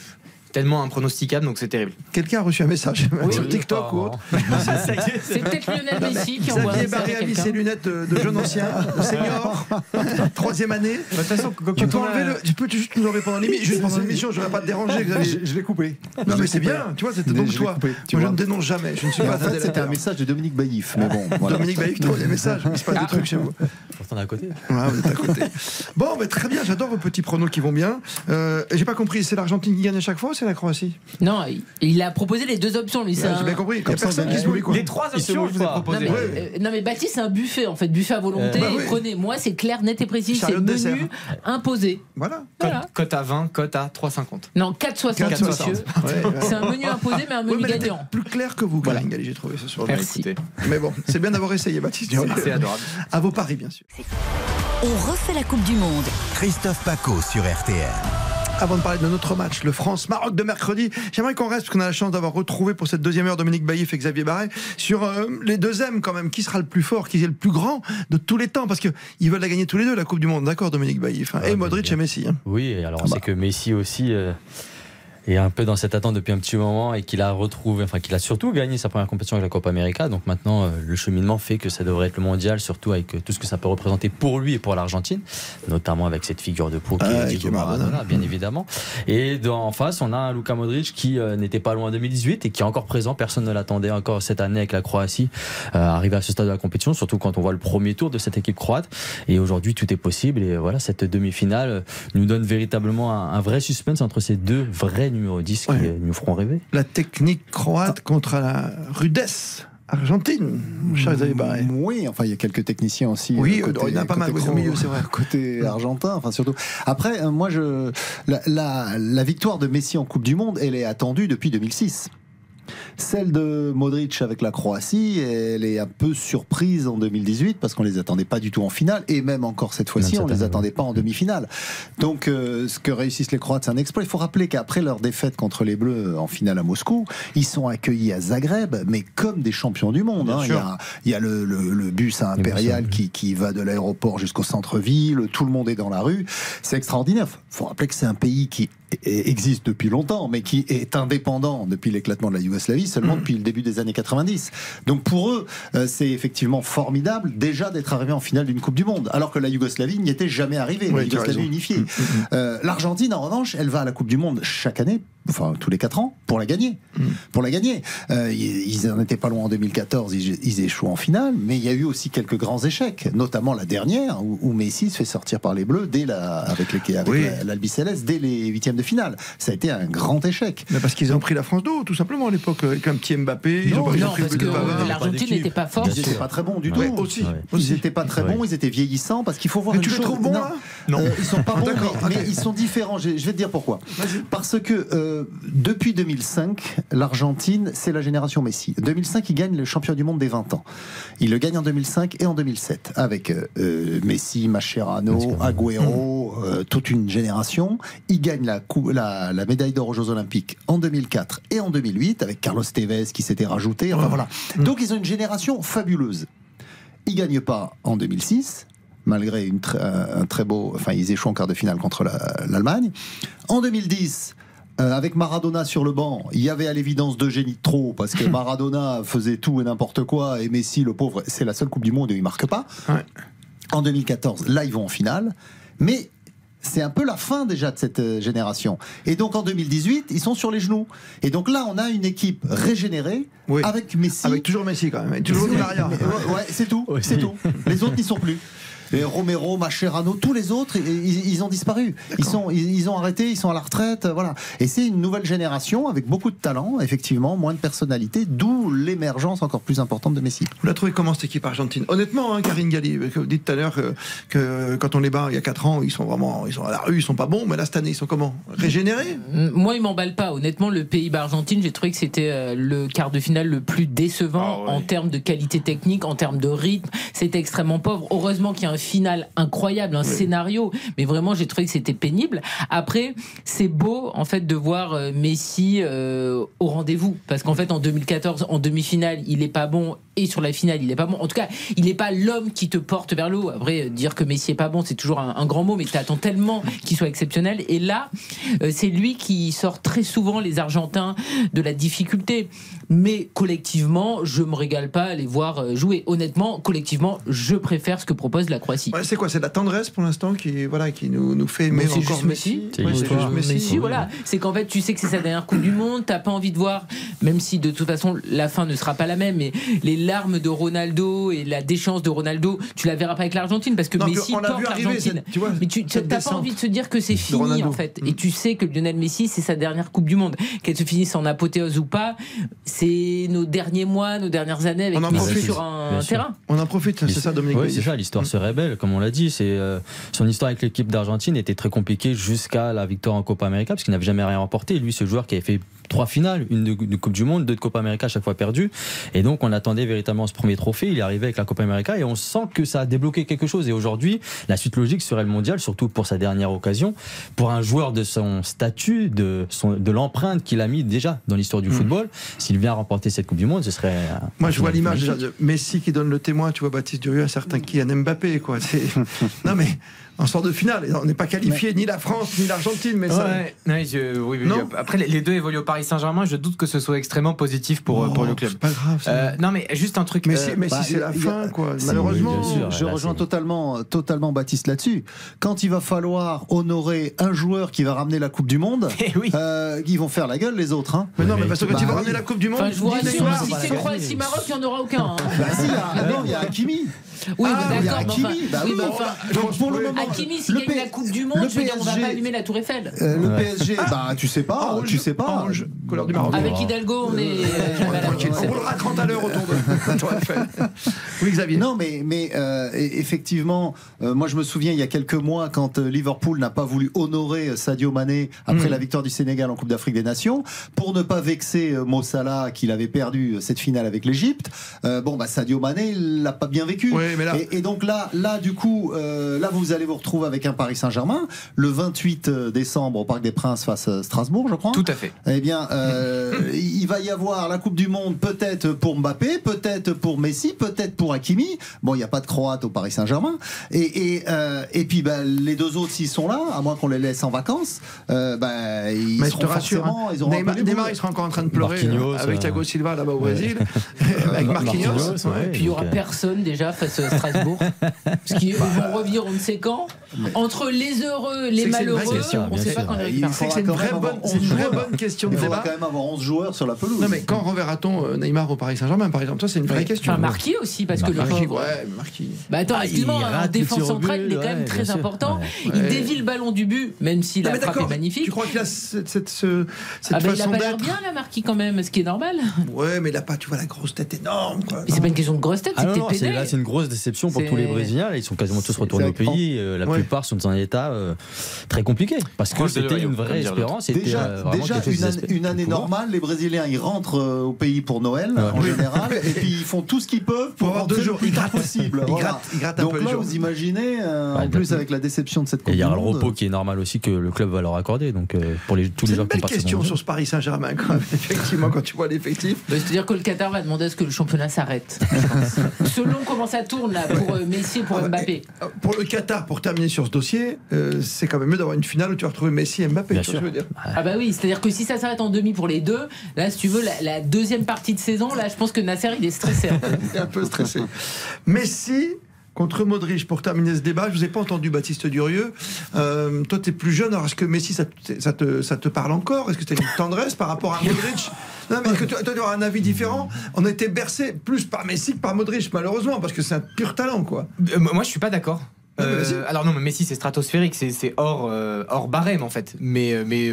tellement impronosticable, donc c'est terrible. Quelqu'un a reçu un message Oui, sur TikTok ou autre. C'est peut-être Lionel Messi qui envoie Xavier Barré à a mis ses lunettes de, de jeune ancien, de senior, troisième année. De toute façon, quand Tu quand peux, a- enlever le, tu peux juste nous enlever pendant l'émission. Juste pendant l'émission, je vais pas te déranger, Xavier. Je, je l'ai coupé. Non, Je mais c'est bien, tu vois, c'était Je donc l'ai toi. coupé, tu Moi, je ne dénonce jamais, je ne suis pas c'était un message de Dominique Baïf. Mais bon, voilà. Dominique Baïf, troisième message, il se passe des trucs chez vous. Pourtant, on est à côté. Ouais, vous êtes à côté. Bon, mais très bien, j'adore vos petits pronos qui vont bien. Euh, J'ai pas compris, c'est l'Argentine qui gagne à chaque fois la Croatie Non, il- a proposé les deux options, lui. Ouais, J'ai bien compris, il y a personne qui se mouille quoi. Les trois options, mouille je vous ai. Non euh, non mais Baptiste c'est un buffet en fait buffet à volonté Euh, bah oui. prenez moi c'est clair net et précis c'est menu dessert. imposé Voilà. Cote, Voilà. cote à 20, cote à 3,50. non 4,60 4,60. monsieur Ouais, ouais. c'est un menu imposé mais un Ouais, menu gagnant plus clair que vous, Galli, j'ai trouvé ce soir. Merci. Écoutez, Mais bon, c'est bien d'avoir essayé, Baptiste. C'est adorable. À vos paris, bien sûr. On refait la Coupe du Monde. Christophe Paco sur RTL. Avant de parler de notre match, le France-Maroc de mercredi, j'aimerais qu'on reste, parce qu'on a la chance d'avoir retrouvé pour cette deuxième heure Dominique Baïf et Xavier Barret, sur euh, les deux M quand même. Qui sera le plus fort, qui est le plus grand de tous les temps? Parce qu'ils veulent la gagner tous les deux, la Coupe du Monde. D'accord, Dominique Baïf hein. Ah, Et Modric bien. et Messi. hein. Oui, alors on Ah bah. sait que Messi aussi euh, est un peu dans cette attente depuis un petit moment et qu'il a retrouvé, enfin qu'il a surtout gagné sa première compétition avec la Copa América. Donc maintenant, euh, le cheminement fait que ça devrait être le mondial, surtout avec euh, tout ce que ça peut représenter pour lui et pour l'Argentine, notamment avec cette figure de proue qui Ah, est Diego est Maradona. Maradona, bien évidemment. Et dans- en face, on a un Luka Modric qui euh, n'était pas loin en 2018 et qui est encore présent. Personne ne l'attendait encore cette année avec la Croatie, euh, arrivé à ce stade de la compétition, surtout quand on voit le premier tour de cette équipe croate. Et aujourd'hui, tout est possible. Et voilà, cette demi-finale nous donne véritablement un, un vrai suspense entre ces deux vrais numéros 10 qui Ouais. nous feront rêver. La technique croate contre la rudesse argentine, mon cher Xavier Barret. Oui, enfin, il y a quelques techniciens aussi. Oui, euh, il y en a pas mal, au milieu, c'est vrai. Côté argentin, enfin, surtout. Après, euh, moi, je, la, la, la victoire de Messi en Coupe du Monde, elle est attendue depuis 2006. Celle de Modric avec la Croatie, elle est un peu surprise en 2018 parce qu'on les attendait pas du tout en finale et même encore cette fois-ci, on cette les attendait pas en demi-finale. Donc, euh, ce que réussissent les Croates, c'est un exploit. Il faut rappeler qu'après leur défaite contre les Bleus en finale à Moscou, ils sont accueillis à Zagreb, mais comme des champions du monde. Hein. Il y a, il y a le, le- le bus à impérial qui, qui va de l'aéroport jusqu'au centre-ville, tout le monde est dans la rue. C'est extraordinaire. Il faut rappeler que c'est un pays qui existe depuis longtemps, mais qui est indépendant depuis l'éclatement de la Yougoslavie, seulement depuis le début des années 90. Donc pour eux, euh, c'est effectivement formidable déjà d'être arrivé en finale d'une Coupe du Monde, alors que la Yougoslavie n'y était jamais arrivée, Oui, la Yougoslavie unifiée. Euh, L'Argentine, en revanche, elle va à la Coupe du Monde chaque année, enfin tous les quatre ans, pour la gagner. Pour la gagner. Euh, ils ils en étaient pas loin en 2014, ils, ils échouent en finale, mais il y a eu aussi quelques grands échecs, notamment la dernière, où, où Messi se fait sortir par les Bleus dès la, avec les- avec Oui. la- l'Albi Céleste dès les huitièmes de finale. Ça a été un grand échec. Mais parce qu'ils ont pris la France d'eau, tout simplement, à l'époque, avec un petit Mbappé. Ils ont Non, pas ils ont non pris parce que l'Argentine n'était pas forte Ils n'étaient pas très bons du Ouais, tout. aussi. Ouais. Ils n'étaient pas très bons, ils étaient vieillissants parce qu'il faut voir Mais une tu les chose. trouves bons, là non, Euh, ils sont pas bons, D'accord, mais, mais ils sont différents. Je, je vais te dire pourquoi. Parce que euh, depuis 2005, l'Argentine, c'est la génération Messi. 2005, ils gagnent le champion du monde des 20 ans. Ils le gagnent en 2005 et en 2007 avec euh, euh, Messi, Mascherano, Agüero, euh, toute une génération. Ils gagnent la, cou- la, la médaille d'or aux Jeux Olympiques en 2004 et en 2008 avec Carlos Tevez qui s'était rajouté. Enfin voilà. Donc ils ont une génération fabuleuse. Ils gagnent pas en 2006, malgré une tr- euh, un très beau. Enfin, ils échouent en quart de finale contre la- l'Allemagne. En 2010. Euh, avec Maradona sur le banc, il y avait à l'évidence deux génies de trop parce que Maradona faisait tout et n'importe quoi et Messi, le pauvre, c'est la seule Coupe du Monde où il marque pas. En 2014, là, ils vont en finale, mais c'est un peu la fin déjà de cette euh, génération. Et donc en 2018, ils sont sur les genoux. Et donc là, on a une équipe régénérée Oui. avec Messi. Avec toujours Messi, quand même. Et toujours Maria. Ouais, ouais, c'est tout, c'est tout. Les autres n'y sont plus. Et Romero, Mascherano, tous les autres, ils, ils ont disparu. Ils, sont, ils, ils ont arrêté, ils sont à la retraite. Voilà. Et c'est une nouvelle génération avec beaucoup de talent, effectivement, moins de personnalité, d'où l'émergence encore plus importante de Messi. Vous la trouvez comment cette équipe argentine? Honnêtement, hein, Karine Galli, que vous dites tout à l'heure que, que quand on les bat il y a 4 ans, ils sont vraiment ils sont à la rue, ils sont pas bons, mais là cette année, ils sont comment? Régénérés? Moi, il m'emballe pas. Honnêtement, le Pays-Bas-Argentine, j'ai trouvé que c'était euh, le quart de finale le plus décevant en termes de qualité technique, en termes de rythme. C'était extrêmement pauvre. Heureusement qu'il y a un final incroyable, un scénario, mais vraiment, j'ai trouvé que c'était pénible. Après, c'est beau en fait de voir euh, Messi euh, au rendez-vous, parce qu'en fait, en 2014, en demi-finale, il est pas bon et sur la finale, il est pas bon. En tout cas, il n'est pas l'homme qui te porte vers le haut. Après, dire que Messi est pas bon, c'est toujours un, un grand mot, mais tu attends tellement qu'il soit exceptionnel. Et là, euh, c'est lui qui sort très souvent les Argentins de la difficulté. Mais collectivement, je me régale pas à les voir euh, jouer. Honnêtement, collectivement, je préfère ce que propose la Croatie. Ouais, c'est quoi C'est de la tendresse pour l'instant qui, voilà, qui nous, nous fait aimer encore juste Messi. Ouais, c'est juste Messi. Messi, voilà. C'est qu'en fait, tu sais que c'est sa dernière Coupe du Monde, t'as pas envie de voir, même si de toute façon la fin ne sera pas la même, mais les larmes de Ronaldo et la déchéance de Ronaldo, tu la verras pas avec l'Argentine parce que Non, Messi porte l'Argentine. cette- tu vois, Mais tu t'as pas envie de se dire que c'est fini en fait. Et tu sais que Lionel Messi, c'est sa dernière Coupe du Monde. Qu'elle se finisse en apothéose ou pas, c'est nos derniers mois, nos dernières années avec On en Messi profite. sur un terrain. On en profite, c'est ça, Dominique. Oui, c'est ça, l'histoire se révèle, comme on l'a dit. C'est euh, son histoire avec l'équipe d'Argentine était très compliquée jusqu'à la victoire en Copa América, parce qu'il n'avait jamais rien remporté. Lui, ce joueur qui avait fait trois finales, une de, de Coupe du Monde, deux de Copa América, à chaque fois perdu. Et donc, on attendait véritablement ce premier trophée. Il est arrivé avec la Copa América et on sent que ça a débloqué quelque chose. Et aujourd'hui, la suite logique serait le mondial, surtout pour sa dernière occasion. Pour un joueur de son statut, de, son, de l'empreinte qu'il a mis déjà dans l'histoire du football, s'il vient remporter cette Coupe du Monde, ce serait. Moi, je vois l'image déjà de Messi qui donne le témoin, tu vois, Baptiste Durieux, à certains qui Kylian Mbappé, quoi. Non, mais en sort de finale, on n'est pas qualifié ni la France ni l'Argentine, mais ça. Ouais, je- oui, oui, Non. Après, les- deux évoluent au Paris Saint-Germain. Je doute que ce soit extrêmement positif pour, Oh, pour le club. c'est pas grave. Euh, non, mais juste un truc. Messi, euh, Messi, bah, c'est la fin, quoi. Malheureusement. oui, bien sûr. Je là, rejoins totalement, totalement Baptiste là-dessus. Quand il va falloir honorer un joueur qui va ramener la Coupe du Monde, euh, ils vont faire la gueule les autres. Hein. Mais non, mais parce que quand Bah il va ramener la Coupe du Monde, Enfin, je vous rassure, si c'est Croatie-Maroc, il n'y en aura aucun. hein. Bah si, il y a- non, il y a Hakimi. Oui, Ah, mais il y a d'accord, Hakimi, enfin, bah oui, enfin, donc pour le moment, Hakimi, s'il gagne P- la Coupe du Monde, le je veux dire, on va pas allumer la Tour Eiffel. Euh, le Ouais. PSG, bah tu sais pas, tu sais pas. Orange, couleur du Maroc. Avec Hidalgo, on est euh, Tranquille, on roulera à 30 à l'heure autour de la Tour Eiffel. Oui, Xavier. Non, mais, mais euh, e- effectivement, euh, moi je me souviens il y a quelques mois quand euh, Liverpool n'a pas voulu honorer euh, Sadio Mané après Mm. la victoire du Sénégal en Coupe d'Afrique des Nations, pour ne pas vexer euh, Mo Salah qu'il avait perdu euh, cette finale avec l'Égypte. euh, bon, bah Sadio Mané il l'a pas bien vécu. Oui, mais là- et, et donc là, là du coup, euh, là vous allez vous retrouver avec un Paris Saint-Germain le 28 décembre au Parc des Princes face à Strasbourg, je crois. Tout à fait. Eh bien, euh, il va y avoir la Coupe du Monde peut-être pour Mbappé, peut-être pour Messi, peut-être pour Hakimi. Bon, il n'y a pas de Croate au Paris Saint-Germain. Et, et, euh, et puis, bah, les deux autres, s'ils sont là, à moins qu'on les laisse en vacances, euh, bah, ils Mais je seront te rassure, forcément, hein, ils auront Neymar, Neymar, il sera encore en train de pleurer Marquinhos, euh, avec euh, Thiago Silva là-bas au ouais. Brésil, avec Marquinhos. Marquinhos, ouais. Puis il y aura euh, personne déjà face Strasbourg. Parce qu'ils vont revenir on ne sait quand. Entre les heureux, les malheureux, on ne sait sûr. pas quand ils Il récupèrent. C'est une vraie bonne, avoir c'est une 11 vraie joueurs. bonne question de Il faudra quand même avoir 11 joueurs sur la pelouse. Non mais quand reverra-t-on euh, Neymar au Paris Saint-Germain par exemple Ça c'est une vraie question. Enfin, Marquis aussi, parce que le pauvre. ouais, Marquis. Bah attends, Ah, excuse-moi, défense tir au central, il est quand même très important. Il dévie le ballon du but, même si la frappe est magnifique. Tu crois qu'il a cette, cette, ce- cette Ah il a façon d'être bien là, Marquis quand même, ce qui est normal. Ouais, mais il a pas, tu vois, la grosse tête énorme. Mais c'est pas une question de grosse tête, Ah c'est non, que non, t'es c'est- pédé. là c'est une grosse déception pour C'est- tous les Brésiliens. Là, ils sont quasiment tous retournés au c'est- pays. Euh, la Ouais. plupart sont dans un état euh, très compliqué parce que c'était une vraie espérance. C'était Déjà, euh, déjà une, année, une normale, les Brésiliens ils rentrent euh, au pays pour Noël Ouais. en général, et puis ils font tout ce qu'ils peuvent pour, Pour avoir deux le jours. plus Ils tard possible. Ils Voilà. grattent- ils grattent un Donc peu là, vous imaginez, euh, Ouais, en plus de- avec la déception de cette Et Coupe il y a le repos qui est normal aussi que le club va leur accorder. Donc euh, pour les, tous les C'est gens une qui belle participé question sur ce Paris Saint-Germain, quand même, effectivement, quand tu vois l'effectif. Bah, C'est-à-dire que le Qatar va demander à ce que le championnat s'arrête. Selon comment ça tourne là pour euh, Messi et pour Ah, Mbappé. Euh, Pour le Qatar, pour terminer sur ce dossier, euh, c'est quand même mieux d'avoir une finale où tu vas retrouver Messi et Mbappé. Bien je veux dire Ah bah oui, c'est-à-dire que si ça s'arrête en demi pour les deux, là si tu veux la, la deuxième partie de saison, là je pense que Nasser il est stressé. un peu. Il est un peu stressé. Messi contre Modric, pour terminer ce débat, je vous ai pas entendu Baptiste Durieux. Euh, toi, tu es plus jeune, alors est-ce que Messi, ça, te- ça, te, ça te parle encore? Est-ce que tu as une tendresse par rapport à Modric? Non, mais que toi, tu auras un avis différent On a été bercé plus par Messi que par Modric, malheureusement, parce que c'est un pur talent, quoi. Euh, moi, je suis pas d'accord. Euh, alors non, mais Messi c'est stratosphérique, c'est c'est hors euh, hors barème en fait. Mais mais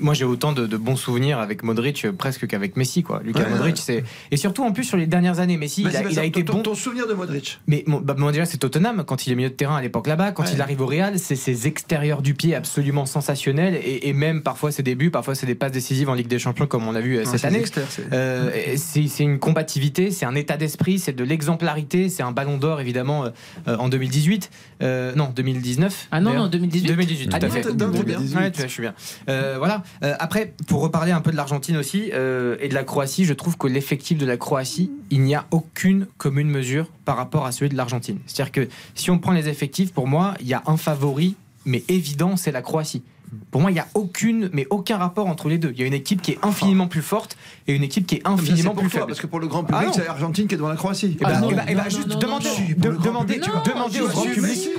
moi j'ai autant de, de bons souvenirs avec Modric euh, presque qu'avec Messi quoi. Lucas Ouais, Modric ouais. c'est et surtout en plus sur les dernières années Messi il a, il a été ton, bon. ton souvenir de Modric Mais bah, déjà, c'est Tottenham quand il est milieu de terrain à l'époque là-bas. Quand Ouais. il arrive au Real, c'est ses extérieurs du pied absolument sensationnels et, et même parfois ses débuts, parfois c'est des passes décisives en Ligue des Champions comme on a vu euh, Non, cette année. c'est- Euh, c'est une combativité, c'est un état d'esprit, c'est de l'exemplarité, c'est un ballon d'or évidemment euh, en 2018. Euh, non, 2019. Ah non, non, 2018. 2018, Ah tout à non, fait. t'es- t'es bien. Ouais, tu vois, je suis bien. Euh, voilà. Euh, après, pour reparler un peu de l'Argentine aussi euh, et de la Croatie, je trouve que l'effectif de la Croatie, il n'y a aucune commune mesure par rapport à celui de l'Argentine. C'est-à-dire que si on prend les effectifs, pour moi, il y a un favori, mais évident, c'est la Croatie. Pour moi, il n'y a aucune, mais aucun rapport entre les deux. Il y a une équipe qui est infiniment plus forte et une équipe qui est c'est infiniment plus faible. parce que pour le grand Ah public, non. c'est l'Argentine qui est devant la Croatie. Eh ben, Ah, non. Non, juste non, demandez, de- au grand public.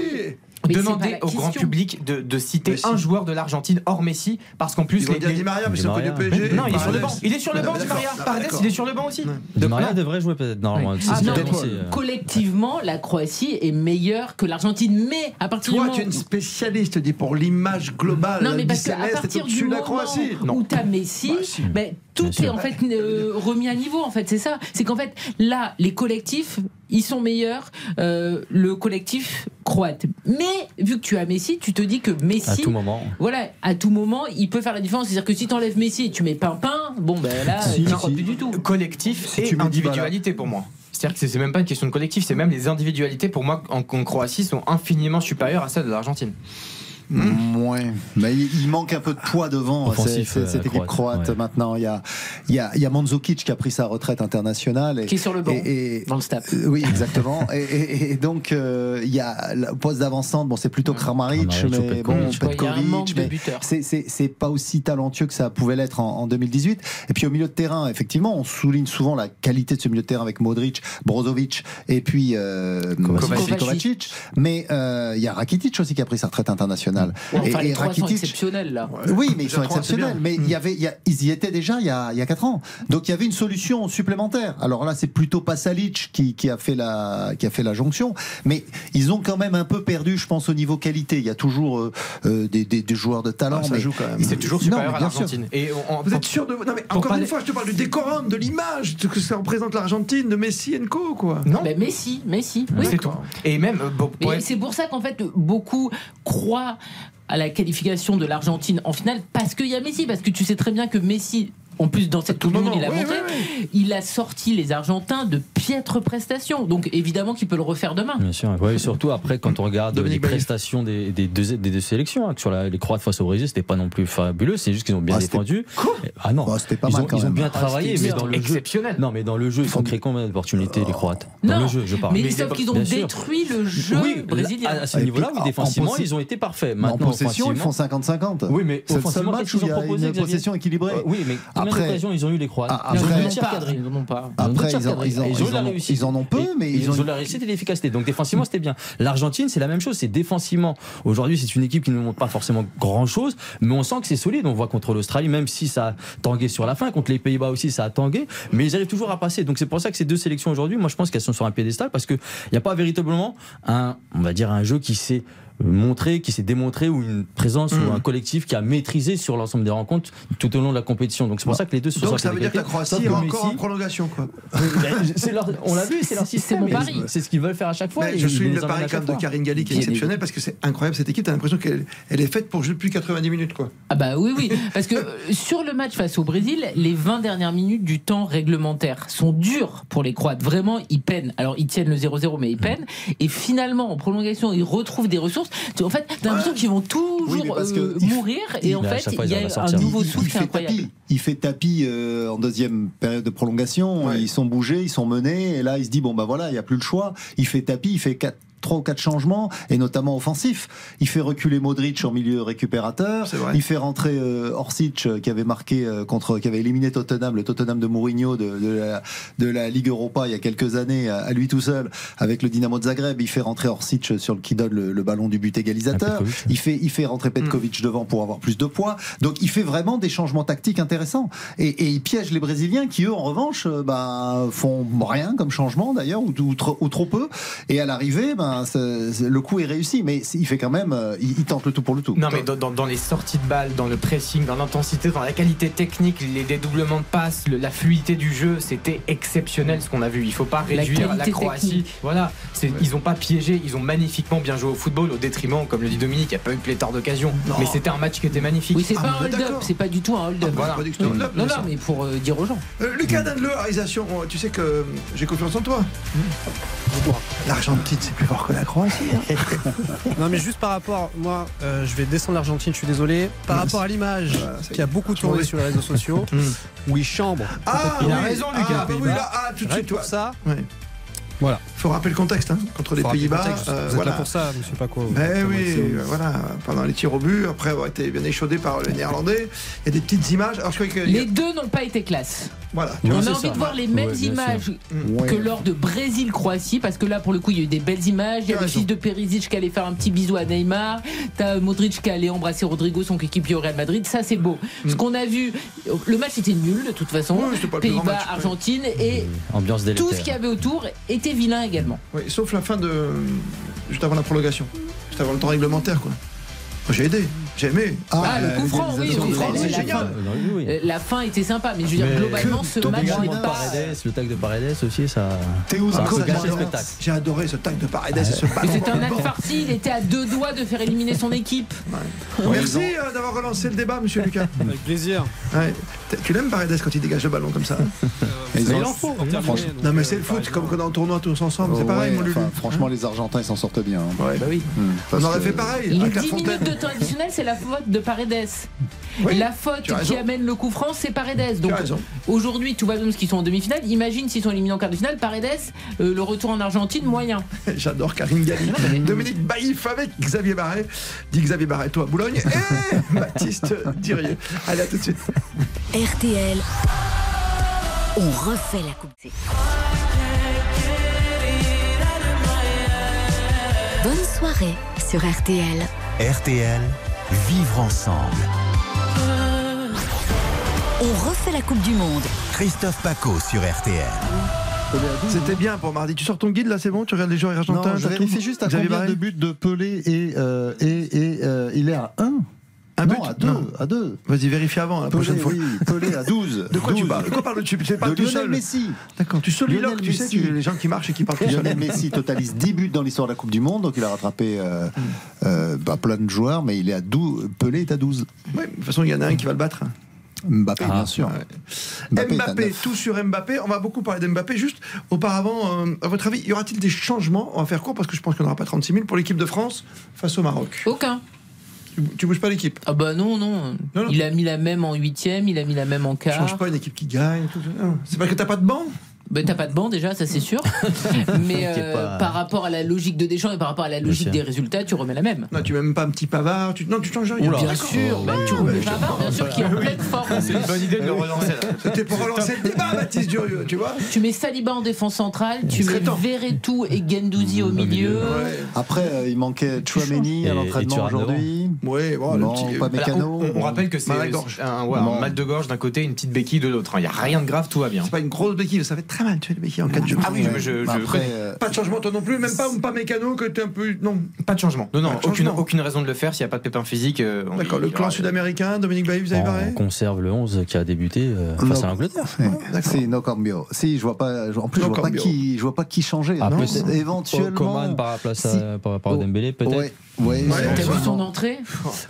Mais Demandez au grand public de, de citer Messi. un joueur de l'Argentine hors Messi, parce qu'en plus Ils les- dire les- Di Maria, mais Di c'est connu au Maria. PSG. non, il est sur le banc. Il est sur le banc, Di Maria. Paredes, il est sur le banc aussi. Di Maria devrait jouer peut-être normalement. si Ah non, euh. collectivement, la Croatie est meilleure que l'Argentine. Mais à partir Toi, du tu es moment une spécialiste, dis, pour l'image globale. Non, mais parce qu'à partir du moment Croatie. où t'as Messi, ben, tout est en fait euh, remis à niveau. En fait, c'est ça. C'est qu'en fait, là, les collectifs, ils sont meilleurs. euh, le collectif croate. Mais vu que tu as Messi, tu te dis que Messi, À tout moment. voilà, à tout moment, il peut faire la différence. C'est-à-dire que si t'enlèves Messi et tu mets Pimpin, bon ben là, Si, tu crois si. plus du tout. Collectif Si et tu individualité pour moi. C'est-à-dire que c'est- c'est même pas une question de collectif, c'est même les individualités pour moi en, en Croatie sont infiniment supérieures à celles de l'Argentine. Ouais, mais il, manque un peu de poids devant euh, cette équipe croate, croate ouais. maintenant. Il y a, il y, a, il y a Mandzukic qui a pris sa retraite internationale. Et, Qui est sur le banc, et- et- dans le. Euh, Oui, exactement. et, et- et donc, euh, il y a le poste d'avancante, bon, c'est plutôt Kramaric, ou mais bon, Petkovic. Mais c'est- c'est c'est pas aussi talentueux que ça pouvait l'être en, en 2018. Et puis au milieu de terrain, effectivement, on souligne souvent la qualité de ce milieu de terrain avec Modric, Brozovic et puis euh, Kovacic. Kovacic. Mais euh, il y a Rakitic aussi qui a pris sa retraite internationale. Ouais, enfin, Et- les et trois sont exceptionnels là. oui, mais ils sont exceptionnels. Mais il y avait, il y a- ils y étaient déjà il y a, il y a 4 ans. Donc il y avait une solution supplémentaire. Alors là, c'est plutôt Pasalic qui, qui a fait la, qui a fait la jonction. Mais ils ont quand même un peu perdu, je pense, au niveau qualité. Il y a toujours euh, euh, des, des- des joueurs de talent. Ah, ça mais joue quand même. C'est toujours supérieur mais à l'Argentine. Et on- on- Vous êtes sûr de. Non, mais encore parler- une fois, je te parle du décorum, de l'image, de ce que ça représente l'Argentine, de Messi et Co, quoi. Non, Ben Messi, Messi. Oui. c'est tout. Et même euh, bon, c'est pour ça qu'en fait, beaucoup croient à la qualification de l'Argentine en finale parce qu'il y a Messi, parce que tu sais très bien que Messi. En plus, dans cette Coupe du Monde, il a oui, montré, oui, il a sorti les Argentins de piètres prestations. Donc, évidemment qu'il peut le refaire demain. Bien sûr. Ouais, et surtout après, quand on regarde Dominique les prestations des, des deux, des deux sélections, hein, sur la- les Croates face au Brésil, c'était pas non plus fabuleux. C'est juste qu'ils ont bien Ah, défendu. Ah non, Bah, c'était pas ils, mal ont, quand ils ont bien Ah, travaillé, mais dans le jeu. exceptionnel. Non, mais dans le jeu, ils ont créé combien d'opportunités les Croates? Dans Non, le jeu, je parle. mais, Mais sauf qu'ils ont sûr. détruit le jeu oui, brésilien. à, à ce niveau-là, défensivement, ils ont été parfaits. Mais en Maintenant, possession, ils font 50-50. Oui, mais c'est le seul offensivement, qu'est-ce qu'ils ont proposé, possession équilibrée. Euh, Oui, mais combien d'occasions ils ont eu les Croates Ils ont après- cadrés. Ils en ont pas. Ils Après, ils ils ils en la ont- réussite. ils en ont peu, mais ils ont- la réussite et l'efficacité. Donc défensivement, c'était bien. L'Argentine, c'est la même chose. C'est défensivement. Aujourd'hui, c'est une équipe qui ne montre pas forcément grand chose, mais on sent que c'est solide. On voit contre l'Australie, même si ça a tangué sur la fin, contre les Pays-Bas aussi, ça a tangué, mais ils arrivent toujours à passer. Donc c'est pour ça que ces deux sélections aujourd'hui, moi je pense qu'elles sont sur un piédestal parce qu'il n'y a pas véritablement un, on va dire, un jeu qui s'est montré, qui s'est démontré, ou une présence Mm. ou un collectif qui a maîtrisé sur l'ensemble des rencontres tout au long de la compétition. Donc c'est pour ça que les deux se sont Donc ça veut dire que la Croatie est encore en prolongation, quoi. leur- on l'a vu, c'est leur C'est système. mon et pari. C'est ce qu'ils veulent faire à chaque fois. Mais je les le pari de. Karine Galli qui est exceptionnel parce que c'est incroyable cette équipe. T'as l'impression qu'elle elle est faite pour jouer depuis 90 minutes, quoi. Ah bah oui, oui. Parce que euh, sur le match face au Brésil, les 20 dernières minutes du temps réglementaire sont dures pour les Croates. Vraiment, ils peinent. Alors, ils tiennent le 0-0, mais ils peinent. Et finalement, en prolongation, ils retrouvent des ressources. En fait, t'as l'impression qu'ils vont toujours Oui, mais parce que euh, il- mourir. Et en fait, il y a un nouveau souffle il qui est fait incroyable. tapis. Il fait tapis euh, en deuxième période de prolongation. Ouais. Ils sont bougés, ils sont menés. Et là, il se dit bon bah voilà, il y a plus le choix. Il fait tapis, il fait quatre trois ou quatre changements et notamment offensifs. Il fait reculer Modric en milieu récupérateur. C'est vrai. Il fait rentrer euh, Orsic euh, qui avait marqué euh, contre, qui avait éliminé Tottenham, le Tottenham de Mourinho de, de la, de la Ligue Europa il y a quelques années à, à lui tout seul avec le Dynamo de Zagreb. Il fait rentrer Orsic sur le qui donne le, le ballon du but égalisateur. Petkovic. Il fait, il fait rentrer Petkovic devant pour avoir plus de poids. Donc il fait vraiment des changements tactiques intéressants. Et, et il piège les Brésiliens qui, eux, en revanche, euh, bah, font rien comme changement d'ailleurs, ou, ou trop, ou trop peu. Et à l'arrivée, ben, Le coup est réussi, mais il fait quand même, euh, il, il tente le tout pour le tout. Non mais dans, dans- dans les sorties de balles, dans le pressing, dans l'intensité, dans la qualité technique, les dédoublements de passes, le- la fluidité du jeu, c'était exceptionnel ce qu'on a vu. Il faut pas La réduire la, Croatie. technique. Voilà, ils ont pas piégé, ils ont magnifiquement bien joué au football au détriment, comme le dit Dominique, il n'y a pas eu pléthore d'occasions. Mais c'était un match qui était magnifique. Oui, c'est Ah, pas un hold-up, c'est pas du tout un hold-up. Voilà. Un hold-up, Non, mais non, ça. mais pour euh, dire aux gens. Euh, Lucas Dandler, réalisation, oh, tu sais que euh, j'ai confiance en toi. L'Argentine, c'est plus fort que la Croatie. hein. Non mais juste par rapport, moi euh, je vais descendre l'Argentine, je suis désolé. Par rapport à l'image Voilà, qui a beaucoup tourné sur les réseaux sociaux, où il chambre. Ah, il a raison Ah, Lucas. bah oui, là, ah, tout de suite, toi. ça. Ouais. Voilà. Faut rappeler le contexte, hein, contre les Faut rappeler le Pays-Bas. euh, Vous êtes voilà. là pour ça, monsieur Paco. Ben oui, euh, voilà, pendant les tirs au but, après avoir été bien échaudé par le néerlandais, il y a des petites images. Alors je que. Les deux n'ont pas été classe. Voilà. On a envie ça. de voir les mêmes images sûr. Mm. que Ouais. lors de Brésil-Croatie, parce que là, pour le coup, il y a eu des belles images. Il y a le fils de Perisic qui allait faire un petit bisou à Neymar. T'as Modric qui allait embrasser Rodrigo, son coéquipier au Real Madrid. Ça, c'est beau. Ce qu'on a vu, le match était nul de toute façon. Mm. Oui, Pays-Bas. Argentine et Ambiance délétère. tout ce qu'il y avait autour était vilain également. Oui, sauf la fin de. juste avant la prolongation. Juste avant le temps réglementaire, quoi. J'ai aidé, j'ai aimé. Ah, le coup franc, oui, le oui, franc, la- c'est la génial. fin. Euh, La fin était sympa, mais je veux dire, Mais globalement, ce match le n'est pas. Le tag de Paredes aussi, ça. Théo ça le spectacle. J'ai adoré ce tag de Paredes et ce ballon. c'était un dans le acte farci, il était à deux doigts de faire éliminer son équipe. Merci euh, d'avoir relancé le débat, monsieur Lucas. Avec plaisir. Tu l'aimes Paredes quand il dégage le ballon comme ça hein Mais il en faut. Franchement- Non, mais c'est le foot, comme quand on est en tournoi tous ensemble, c'est pareil, Ouais, mon Lulu. franchement, les Argentins, ils s'en sortent bien. hein. Ouais. Bah oui. Hmm, On aurait fait pareil Les avec la 10 minutes de temps additionnel, c'est la faute de Paredes. Oui, la faute qui raison. amène le coup franc, c'est Paredes. Donc aujourd'hui, tout va bien parce qu'ils sont en demi-finale. Imagine s'ils sont éliminés en quart de finale, Paredes, euh, le retour en Argentine, moyen. J'adore Karine Galli, Dominique Baïf avec Xavier Barret. Dit Xavier Barret, toi, Boulogne. Et Baptiste Dirieux. Allez, à tout de suite. RTL, on refait la Coupe Bonne soirée sur RTL. RTL, vivre ensemble. On refait la Coupe du Monde. Christophe Paco sur RTL. C'était bien pour mardi. Tu sors ton guide là, c'est bon? Tu regardes les joueurs argentins Non, je vérifie juste à Xavier combien Barret de buts de Pelé et, euh, et, et, euh, il est à 1 Un non, but à 2 Non. à 2 Vas-y, vérifie avant la prochaine Pelé, fois. oui, Pelé à 12 De quoi tu 12. parles? De quoi parles-tu? Tu parles tout Lionel seul. Messi D'accord, tu soliloques, Lionel tu sais, tu, les gens qui marchent et qui parlent tout Messi totalise 10 buts dans l'histoire de la Coupe du Monde, donc il a rattrapé euh, euh, bah, plein de joueurs, mais il est à 12. Pelé est à 12. Ouais, de toute façon, il y en a un qui va le battre. Mbappé, Ah, bien sûr. ouais. Mbappé tout sur Mbappé. On va beaucoup parler d'Mbappé. Juste auparavant, euh, à votre avis, y aura-t-il des changements On va faire court? Parce que je pense qu'on n'aura pas 36 000 pour l'équipe de France face au Maroc. Aucun. Tu, tu bouges pas l'équipe Ah bah non, non. Non, non. Il a mis la même en huitième, il a mis la même en Tu changes quart. pas une équipe qui gagne. tout. C'est parce que t'as pas de banc Bah, t'as pas de banc déjà, ça c'est sûr. Mais euh, pas- par rapport à la logique de Deschamps et par rapport à la logique des résultats, tu remets la même. Non, tu mets même pas un petit pavard. Tu... Non, tu changes rien. Bien sûr, bah, tu remets Pavard, bien sûr, qui est en pleine forme. C'est une bonne idée de le relancer. C'était pour relancer le débat, Baptiste Durieux, tu vois Tu mets Saliba en défense centrale, tu mets. Verretou et Gendouzi au milieu. Ouais. Après, euh, il manquait Chouameni à l'entraînement Thuram Ouais, bon, le petit. pas Voilà, Mécano. on, on rappelle que c'est Mal un, ouais, un mal de gorge d'un côté, une petite béquille de l'autre. Il n'y a rien de grave, tout va bien. C'est pas une grosse béquille, ça fait très mal, tu sais, les béquilles en 4 jours. Ah oui, je, je- je- Après, euh, Pas de changement, toi non plus, même pas, pas mécano que t'es un peu. Non. pas de changement. Non, non, Pas de aucune, changement. aucune raison de le faire s'il n'y a pas de pépin physique. euh, on- D'accord, le clan sud-américain, Dominique Bailly, vous avez On parlé conserve le 11 qui a débuté euh, face à l'Angleterre. c'est no cambio. Si, je vois pas. En plus, je pas qui, je vois pas qui changer. Ah, éventuellement. Coman par place à- Si. par rapport à Oh. Dembélé, peut-être. Ouais, ouais, Ouais. T'as vu son entrée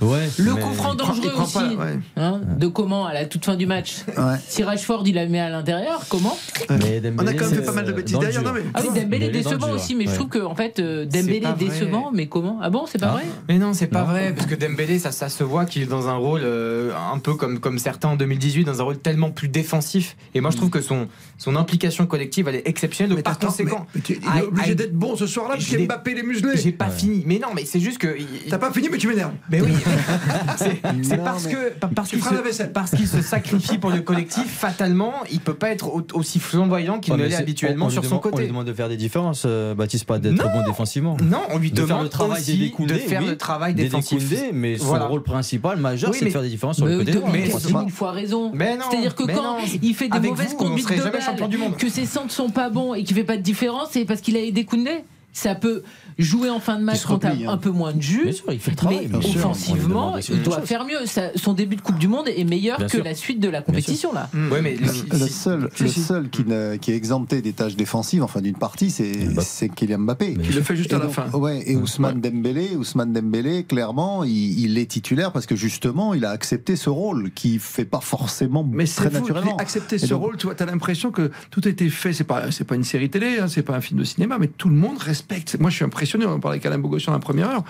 Ouais, Le coup franc dangereux aussi. pas, ouais. hein, de comment à la toute fin du match Ouais. Si Rashford il la met à l'intérieur, comment Mais Dembélé, On a quand même fait pas mal de bêtises derrière, dur. non, mais- Ah oui, Dembélé décevant aussi, mais je ouais. trouve que en fait euh, Dembélé décevant, mais comment Ah bon, c'est pas Ah. vrai Mais non, c'est pas Non. vrai, parce que Dembélé, ça, ça se voit qu'il est dans un rôle euh, un peu comme, comme certains en 2018, dans un rôle tellement plus défensif. Et moi, je trouve que son, son implication collective, elle est exceptionnelle. Donc, Mais par attends, conséquent, mais- mais tu- il est obligé d'être bon ce soir-là parce qu'Mbappé les muselé. j'ai pas fini. Mais non, mais c'est juste que. T'as pas fini, mais tu m'énerves. Mais oui, c'est parce mais- que parce qu'il se, la vaisselle. parce qu'il se sacrifie pour le collectif. Fatalement, il peut pas être au- aussi flamboyant qu'il Ouais, ne l'est habituellement on- on lui sur son demande- On lui côté. demande de faire des différences, euh, Baptiste, pas d'être bon défensivement. Non, on lui de faire demande le travail aussi de faire oui, le travail des défensif. Mais son Voilà. rôle principal, majeur, Oui, c'est de faire des différences sur le côté. mais mille fois raison. C'est-à-dire que quand il fait des mauvaises conduites de balle, monde. que ses centres sont pas bons et qu'il fait pas de différence, c'est parce qu'il a aidé Koundé ça peut jouer en fin de match quand t'as replie, hein. un peu moins de jus. Bien sûr, il fait le travail, mais sûr. Offensivement, il doit faire mieux. Ça- son début de Coupe du Monde est meilleur Bien que sûr. la suite de la compétition là. Ouais, mais Le, si- le si- seul, si, le si. seul qui, ne- qui est exempté des tâches défensives, enfin d'une partie, c'est c'est Kylian Mbappé. Qui le fait juste Et à la fin. Ouais, et Ousmane Dembélé, Ousmane Dembélé, clairement, il, il est titulaire parce que justement, il a accepté ce rôle qui fait pas forcément Mais très c'est fou, naturellement. accepter ce donc- rôle, tu vois, t'as l'impression que tout a été fait, c'est pas, c'est pas une série télé, hein, c'est pas un film de cinéma, mais tout le monde respecte. Moi, je suis impressionné, on parlait avec Alain Bogossian la première heure,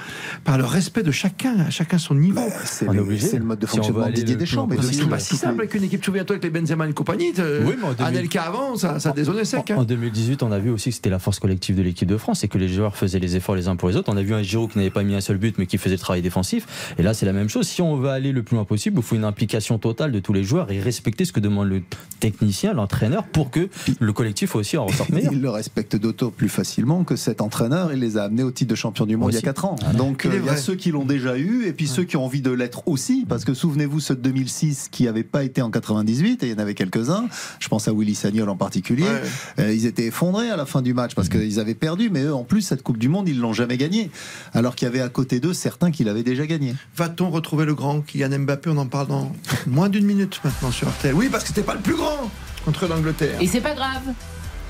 par le respect de chacun, à chacun son niveau. c'est le, obligé. c'est le mode de Si fonctionnement de aller Didier Deschamps. Mais c'est pas si simple avec une équipe, souviens-toi avec les Benzema et compagnie, Oui, mais en 2000 Anelka avant, ça, ça dézonnait sec. hein. En 2018, on a vu aussi que c'était la force collective de l'équipe de France et que les joueurs faisaient les efforts les uns pour les autres. On a vu un Giroud qui n'avait pas mis un seul but mais qui faisait le travail défensif. Et là, c'est la même chose. Si on veut aller le plus loin possible, il faut une implication totale de tous les joueurs et respecter ce que demande le technicien, l'entraîneur, pour que le collectif aussi en ressorte meilleur. Il le respecte d'autant plus facilement que cet entraîneur, il les a amenés au titre de champion du monde il y a Aussi. 4 ans. Donc Il est euh, il y a ceux qui l'ont déjà eu et puis ceux qui ont envie de l'être aussi. Parce que souvenez-vous, ceux de 2006 qui n'avaient pas été en 98, et il y en avait quelques-uns, je pense à Willy Sagnol en particulier, Ouais. euh, ils étaient effondrés à la fin du match parce qu'ils avaient perdu, mais eux en plus, cette Coupe du Monde, ils l'ont jamais gagnée. Alors qu'il y avait à côté d'eux certains qui l'avaient déjà gagnée. Va-t-on retrouver le grand Kylian Mbappé? On en parle dans moins d'une minute maintenant sur RTL. Oui, parce que c'était pas le plus grand contre l'Angleterre. Et c'est pas grave.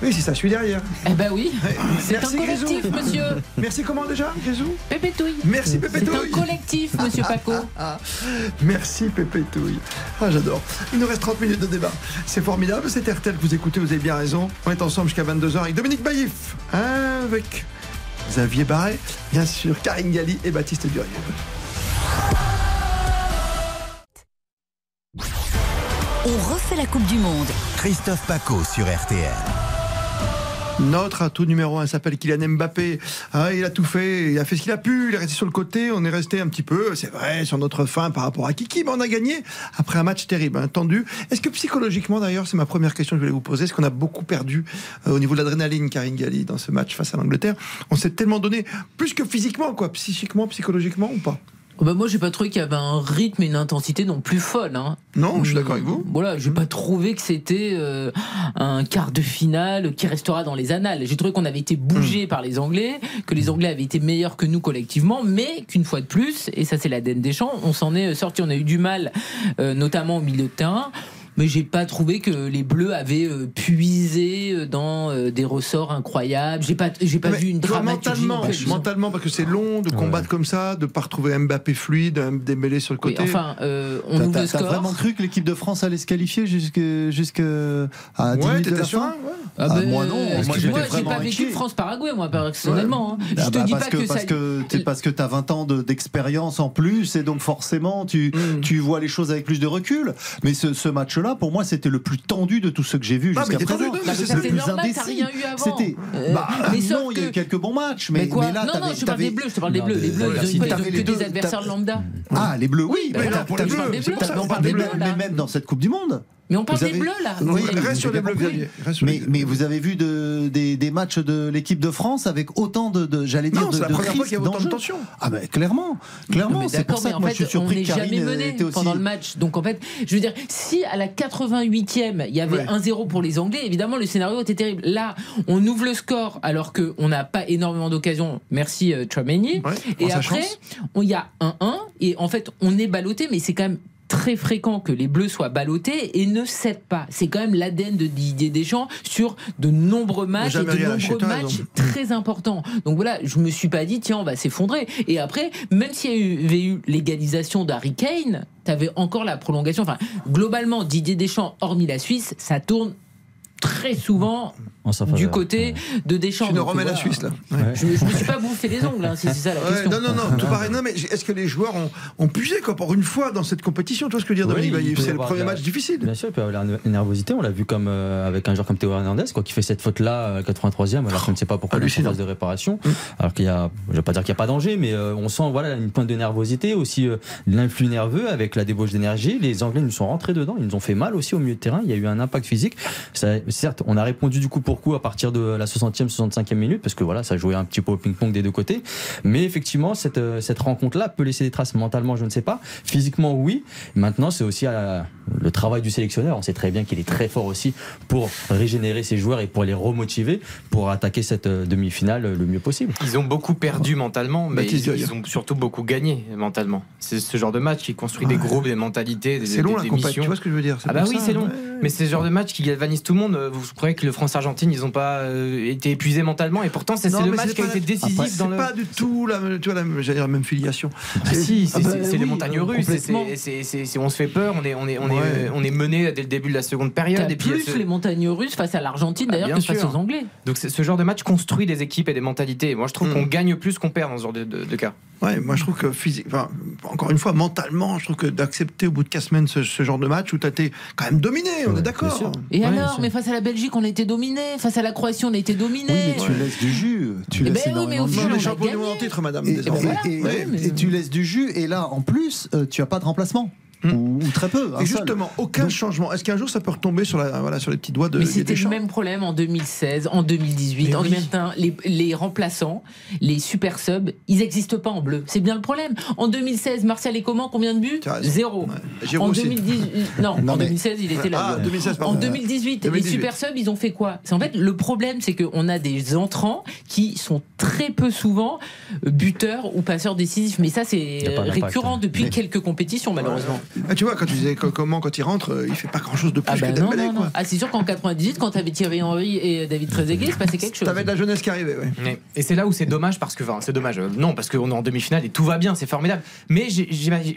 Oui, si ça suit derrière. Eh ben oui, c'est un Merci, collectif, Grisou. monsieur. Merci comment déjà, Grisou Pépétouille. Merci C'est Pépétouille. un collectif, monsieur Paco. Merci Pépé Touille. Ah, j'adore. Il nous reste 30 minutes de débat. C'est formidable, c'est RTL que vous écoutez, vous avez bien raison. On est ensemble jusqu'à 22h avec Dominique Baïf, avec Xavier Barret, bien sûr, Karine Galli et Baptiste Durieux. On refait la Coupe du Monde. Christophe Paco sur RTL. Notre atout numéro un s'appelle Kylian Mbappé. Ah, il a tout fait, il a fait ce qu'il a pu, il est resté sur le côté, on est resté un petit peu, c'est vrai, sur notre fin par rapport à Kiki, mais on a gagné après un match terrible, hein, tendu. Est-ce que psychologiquement d'ailleurs, c'est ma première question que je voulais vous poser, est-ce qu'on a beaucoup perdu euh, au niveau de l'adrénaline, Karine Galli, dans ce match face à l'Angleterre? On s'est tellement donné, plus que physiquement, quoi, psychiquement, psychologiquement ou pas? Oh bah moi j'ai pas trouvé qu'il y avait un rythme et une intensité non plus folle. Hein. Non, je suis d'accord avec vous. Voilà, j'ai pas trouvé que c'était euh, un quart de finale qui restera dans les annales. J'ai trouvé qu'on avait été bougé par les Anglais, que les Anglais avaient été meilleurs que nous collectivement, mais qu'une fois de plus, et ça c'est l'ADN des champs, on s'en est sorti. On a eu du mal, euh, notamment au milieu de terrain. Mais j'ai pas trouvé que les Bleus avaient euh, puisé euh, dans euh, des ressorts incroyables. J'ai pas, j'ai pas Mais vu une dramaturgie. mentalement, non plus. mentalement, parce que c'est long de combattre comme ça, de pas retrouver Mbappé fluide, un Dembélé sur le Oui, côté. enfin, euh, on T'as- ouvre T'as le t'as score. vraiment cru que l'équipe de France allait se qualifier jusque, jusque à 10 Ouais, minutes de t'étais la fin ouais. Ah Ah, ben, moi non, moi j'ai pas vécu. France-Paraguay, moi, personnellement. hein. Je Ah te bah dis parce pas que, que, parce ça. que t'es- parce que t'as 20 ans de- d'expérience en plus et donc forcément tu, Mm. tu vois les choses avec plus de recul. Mais ce, ce pour moi, c'était le plus tendu de tout ce que j'ai vu mais jusqu'à présent. ça, le plus normal, avant. C'était. Euh, bah, non, il y a eu que- quelques bons matchs, mais, là, Non, non, t'avais- je te parle des bleus, je te parle des bleus. Les bleus, que deux- des adversaires lambda. Ah, les bleus, oui. mais non, pour les bleus, mais même dans cette Coupe du Monde. Mais on parle Vous des avez- bleus, là. Oui, Mais- reste sur les bleus, Xavier. Reste sur les Mais, vous avez vu de, des, des matchs de l'équipe de France avec autant de, de- j'allais dire, Non, de, c'est la première fois qu'il y a autant de d'enjeux. tension. Ah ben clairement, clairement, Mais c'est pour ça que en moi fait, je suis on surpris n'est que Karine jamais mené était aussi. pendant le match. Donc en fait, je veux dire, si à la 88e, il y avait Ouais. 1-0 pour les Anglais, évidemment, le scénario était terrible. Là, on ouvre le score alors qu'on n'a pas énormément d'occasions. Merci euh, Chouameni. Ouais, Et après, on- il y a 1-1 et en fait, on est ballotté, mais c'est quand même très fréquent que les Bleus soient ballottés et ne cèdent pas. C'est quand même l'ADN de Didier Deschamps sur de nombreux matchs et de nombreux matchs très importants. Donc voilà, je me suis pas dit tiens on va s'effondrer. Et après, même s'il y avait eu l'égalisation d'Harry Kane, t'avais encore la prolongation. Enfin, globalement, Didier Deschamps, hormis la Suisse, ça tourne très souvent En sa du côté de Deschamps. Tu nous remets la. Suisse, là. Ouais. Je, je me suis pas bouffé les ongles, hein, si c'est ça la Ouais, question. non, non, non, tout pareil. Non, mais est-ce que les joueurs ont, ont puisé, quoi, pour une fois dans cette compétition? Tu vois ce que je veux dire, Oui, Dominique C'est le premier la- match difficile. Bien sûr, il peut y avoir la nervosité. On l'a vu comme euh, avec un joueur comme Théo Hernandez, quoi, qui fait cette faute-là, euh, 83e, alors qu'on ne sait pas pourquoi il est en hallucinant. phase de réparation. Alors qu'il y a, je vais pas dire qu'il n'y a pas danger, mais euh, on sent voilà une pointe de nervosité, aussi euh, l'influx nerveux avec la débauche d'énergie. Les Anglais nous sont rentrés dedans, ils nous ont fait mal aussi au milieu de terrain. Il y a eu un impact physique. Ça, certes, on a répondu du coup pour coup à partir de la 60e, 65e minute, parce que voilà, ça jouait un petit peu au ping-pong des deux côtés. Mais effectivement, cette, euh, cette rencontre-là peut laisser des traces mentalement, je ne sais pas. Physiquement, oui. Maintenant, c'est aussi à la- le travail du sélectionneur. On sait très bien qu'il est très fort aussi pour régénérer ses joueurs et pour les remotiver pour attaquer cette euh, demi-finale le mieux possible. Ils ont beaucoup perdu mentalement, mais ils, ont surtout beaucoup gagné mentalement. C'est ce genre de match qui construit des groupes, des mentalités, des, C'est long des- la missions. tu vois ce que je veux dire Ah bah oui, c'est long. ouais. Mais c'est ce genre de match qui galvanise tout le monde. Vous croyez que le France-Argentine, ils n'ont pas euh, été épuisés mentalement et pourtant c'est le match qui a été la- décisif c'est dans le. pas du tout la, tu vois, la, j'allais dire la même filiation. Ah si, c'est Ah bah oui, les montagnes euh, russes. c'est- on se fait peur, on est, on est, on est, Ouais. euh, on est mené dès le début de la seconde période. Et puis, plus ce- les montagnes russes face à l'Argentine Ah, d'ailleurs que face aux Anglais. Donc c'est- ce genre de match construit des équipes et des mentalités. Et moi je trouve Mm. qu'on gagne plus qu'on perd dans ce genre de, de- de cas. Ouais, moi je trouve que physique, enfin, encore une fois, mentalement, je trouve que d'accepter au bout de 4 semaines ce, ce genre de match où tu as été quand même dominé, on est d'accord. Et Ouais, alors, mais face à la Belgique, on a été dominé. Face à la Croatie, on a été dominé. Oui, mais tu laisses du jus. Tu Eh laisses ben oui, mais au de final, a champion du monde en titre, madame, Et, et- et- Ouais, mais- et tu laisses du jus, et là, en plus, euh, tu as pas de remplacement. Ou, ou très peu. Et seul. justement, aucun changement. Est-ce qu'un jour ça peut retomber sur, la, voilà, sur les petits doigts de Mais c'était le même problème en 2016, en 2018, Mais en oui. 2021. Les, les remplaçants, les super subs, ils n'existent pas en bleu. C'est bien le problème. En 2016, Martial est comment? Combien de buts? Zéro. En aussi. 2018, non, Non, en mais- 2016, il était là. Ah, 2016, en pardon. 2018, 2018. les super subs, ils ont fait quoi? C'est en fait le problème, c'est qu'on a des entrants qui sont très peu souvent buteurs ou passeurs décisifs. Mais ça, c'est récurrent hein. depuis Mais- quelques compétitions, malheureusement. Ah, tu vois, quand tu disais que- comment, quand il rentre, euh, il fait pas grand chose de plus Ah que bah non, Dembélé, non, non. quoi. Ah, c'est sûr qu'en 98, quand t'avais Thierry Henry et David Trezeguet, il se passait quelque chose. T'avais de la jeunesse qui arrivait, ouais. Et c'est là où c'est dommage parce que, enfin, c'est dommage. euh, Non, parce qu'on est en demi-finale et tout va bien, c'est formidable. Mais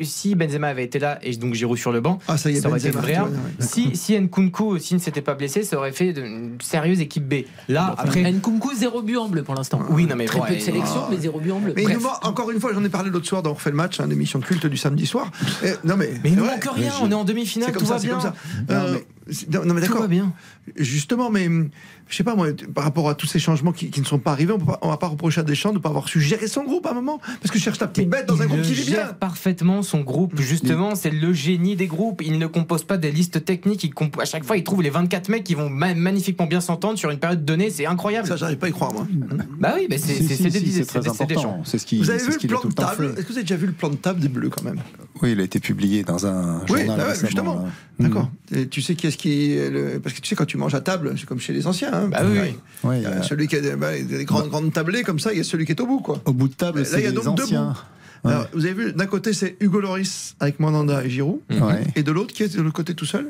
si Benzema avait été là et donc Giroud sur le banc, Ah, ça y est, aurait été une Benzema, ouais. Si, si Nkunku, s'il ne s'était pas blessé, ça aurait fait de- une sérieuse équipe B. Là, après. Nkunku, zéro but en bleu pour l'instant. Oui, non, mais Très bon, peu de sélection, Ah. mais zéro but en bleu. Mais nous encore une fois, j'en ai parlé l'autre soir dans On refait le match, hein, l'émission culte du samedi soir. Et- non mais, Mais il nous ouais. manque rien, on est en demi-finale, tout ça, va bien. comme ça. Non, mais Tout d'accord. va bien. Justement, mais hum, je sais pas moi, par rapport à tous ces changements qui, qui ne sont pas arrivés, on, va pas reprocher à Deschamps de ne pas avoir su gérer son groupe à un moment, parce que je cherche ta petite bête dans un il groupe qui vit bien. gère parfaitement son groupe, justement, c'est le génie des groupes. Il ne compose pas des listes techniques, il comp- à chaque fois il trouve les 24 mecs qui vont ma- magnifiquement bien s'entendre sur une période donnée, c'est incroyable. Ça, j'arrive pas à y croire moi. Bah oui, mais c'est Si, c'est- si, c'est si, des- c'est c'est très des- c'est des important. C'est ce qui Vous avez c'est vu ce le plan de table? Est-ce que vous avez déjà vu le plan de table des Bleus quand même? Oui, il a été publié dans un Oui, journal. bah ouais, récemment, justement. D'accord. Et tu sais qui est-ce qui. Parce que tu sais, quand tu manges à table, c'est comme chez les anciens. Hein, Bah oui, Ouais. Ouais, Il y a celui qui a des, bah, des grandes, grandes tablées comme ça, il y a celui qui est au bout, quoi. Au bout de table, Là, c'est il y a les donc deux anciens. Alors, vous avez vu, d'un côté, c'est Hugo Loris avec Mandanda et Giroud. Ouais. Et de l'autre, qui est de l'autre côté tout seul?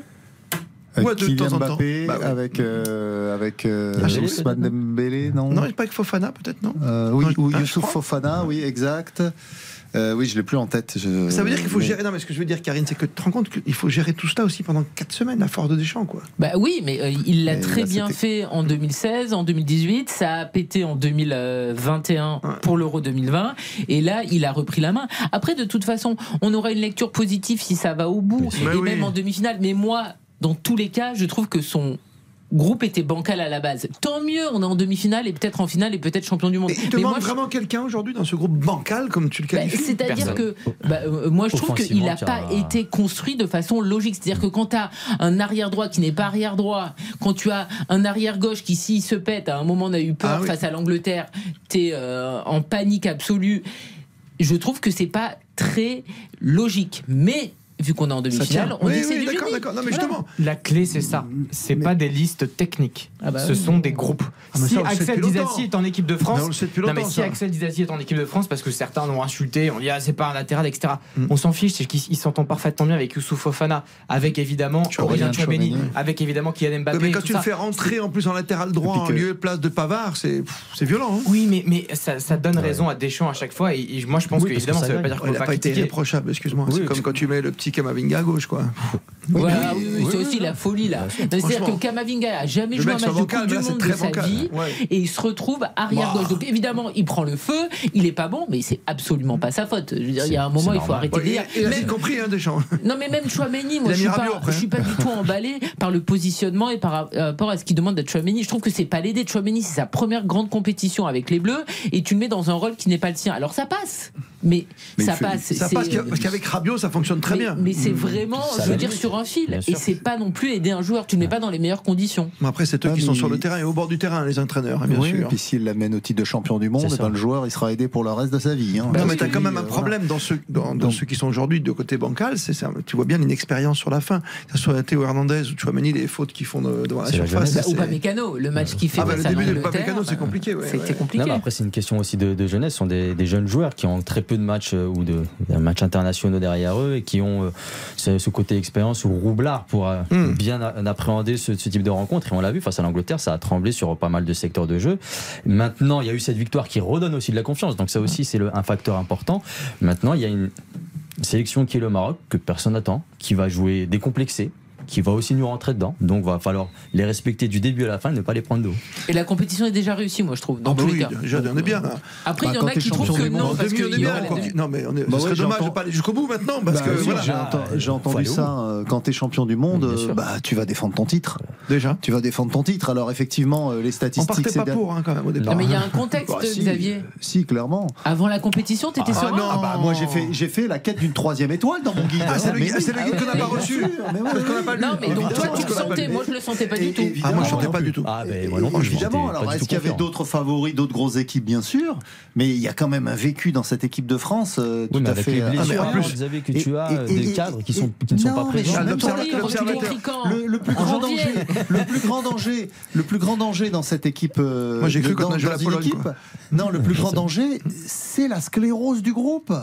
Euh, Ou à deux de Kylian temps en temps Mbappé Bah oui. avec euh, avec euh, Ah, Ousmane Dembélé, non Non, pas avec Fofana, peut-être, non Euh, Oui, Non, ou ah, Youssouf. Fofana, oui, exact. Euh, oui, je l'ai plus en tête. je- Ça veut dire qu'il faut mais- gérer. Non, mais ce que je veux dire, Karine, c'est que tu te rends compte qu'il faut gérer tout cela aussi pendant 4 semaines à Fort de Deschamps, quoi. Bah oui, mais euh, il l'a très là, bien fait en 2016, en 2018, ça a pété en 2021 pour l'Euro 2020, et là, il a repris la main. Après, de toute façon, on aura une lecture positive si ça va au bout, Mais et oui. même en demi-finale. Mais moi, dans tous les cas, je trouve que son groupe était bancal à la base. Tant mieux, on est en demi-finale et peut-être en finale et peut-être champion du monde. Et il te Mais manque moi, je- vraiment quelqu'un aujourd'hui dans ce groupe bancal, comme tu le bah, qualifies C'est-à-dire que bah, euh, moi je trouve qu'il n'a pas as- été construit de façon logique. C'est-à-dire que quand tu as un arrière droit qui n'est pas arrière droit, quand tu as un arrière gauche qui s'il se pète, à un moment on a eu peur Ah oui. face à l'Angleterre, tu es en panique absolue. Je trouve que c'est pas très logique. Mais vu qu'on est en demi-finale, on Oui, dit c'est oui, du d'accord, d'accord. Non, mais Voilà. justement. La clé, c'est ça. C'est pas des listes techniques. Ah bah Ce sont des groupes. Ah, mais si ça, Axel Disassi est en équipe de France, Mais on le sait depuis non, mais longtemps, si ça. Axel Disassi est en équipe de France, parce que certains l'ont insulté, on dit ah c'est pas un latéral, etc. Mm. On s'en fiche, c'est qu'il il s'entend parfaitement bien avec Youssouf Fofana, avec évidemment Aurélien Chouameni, avec évidemment Kylian Mbappé. Mais quand tu le fais rentrer en plus en latéral droit, en lieu et place de Pavard, c'est violent. Hein Oui, mais, mais ça, donne raison à Deschamps à chaque fois. Et, moi, je pense que évidemment, ça veut pas dire qu'on va n'a pas été critiquer. irréprochable, excuse-moi. C'est comme quand tu mets le petit Kamavinga à gauche, quoi. Oui, oui, c'est aussi la folie là. C'est-à-dire que Kamavinga a jamais joué un match de bancal, Coupe du là, Monde de sa bancal. vie Ouais. et il se retrouve arrière Bah. gauche. Donc évidemment, il prend le feu, il est pas bon, mais c'est absolument pas sa faute. Je veux dire, il y a un moment, il faut arrêter de Ouais, dire. et- et a Même- compris, hein, Deschamps. non mais même Chouameni, moi Il je suis pas, après, je suis pas du tout emballé par le positionnement et par rapport à ce qu'il demande d'être Chouameni. Je trouve que c'est pas l'aider. Chouameni, c'est sa première grande compétition avec les Bleus et tu le mets dans un rôle qui n'est pas le sien. Alors ça passe. Mais, ça passe. Ça passe parce qu'avec Rabiot, ça fonctionne très bien. Mais c'est mmh. vraiment, je veux dire, sur un fil. Et c'est pas non plus aider un joueur. Tu ne mets pas dans les meilleures conditions. Après, c'est eux ah, qui sont sur le terrain et au bord du terrain, les entraîneurs, hein, bien sûr. Et puis s'il l'amène au titre de champion du monde, ben, le joueur, il sera aidé pour le reste de sa vie. Hein. Non, mais t'as quand même un euh, problème dans ceux, qui sont aujourd'hui de côté bancal. Tu vois bien l'inexpérience sur la fin. Que ce soit Théo Hernandez ou Chouameni, les fautes qu'ils font devant la surface. Ou Mécano, le match qui fait. Ah, bah, le début de Mécano, c'est compliqué. C'est compliqué. Après, c'est une question aussi de jeunesse. Ce sont des jeunes joueurs qui ont très peu de matchs euh, ou de, matchs internationaux derrière eux et qui ont euh, ce, côté expérience ou roublard pour hmm. bien appréhender ce, type de rencontre. Et on l'a vu face à l'Angleterre, ça a tremblé sur pas mal de secteurs de jeu. Maintenant, il y a eu cette victoire qui redonne aussi de la confiance. Donc ça hmm. aussi, c'est un facteur important. Maintenant, il y a une sélection qui est le Maroc, que personne n'attend, qui va jouer décomplexé, qui va aussi nous rentrer dedans. Donc, va falloir les respecter du début à la fin, ne pas les prendre d'eau. Et la compétition est déjà réussie, moi, je trouve. Dans ah bah oui, les cas. On est bien. Hein. Après, bah, il y en a qui trouvent que non. Est bien. Non, mais on est... bah ce serait dommage de pas aller jusqu'au bout maintenant. Bah parce que. Euh, j'ai entendu ça. Euh, quand tu es champion du monde, euh, bah, tu vas défendre ton titre. Déjà. Tu vas défendre ton titre. Alors, effectivement, les statistiques. On pour, hein, quand même, au départ. mais il y a un contexte, bah, Xavier. Si, clairement. Avant la compétition, tu étais ah, serein ah, Moi, j'ai fait la quête d'une troisième étoile dans mon guide. Ah, hein. C'est le guide qu'on n'a pas reçu pas. Non, mais ah, donc toi, tu le sentais. Moi, je ne le sentais pas du tout. Ah, moi, je ne sentais pas du tout. Ah, ben moi non plus. Évidemment. Alors, est-ce qu'il y avait d'autres favoris, d'autres grosses équipes, bien sûr Mais il y a quand même un vécu dans cette équipe de France euh, tout à fait. en plus, euh, vous avez que tu as euh, des cadres qui ne sont pas présents. Le plus grand danger. Le plus grand danger. Le plus grand danger dans cette équipe. Moi, j'ai cru qu'on a joué la Pologne. Non, le plus grand danger, c'est la sclérose du groupe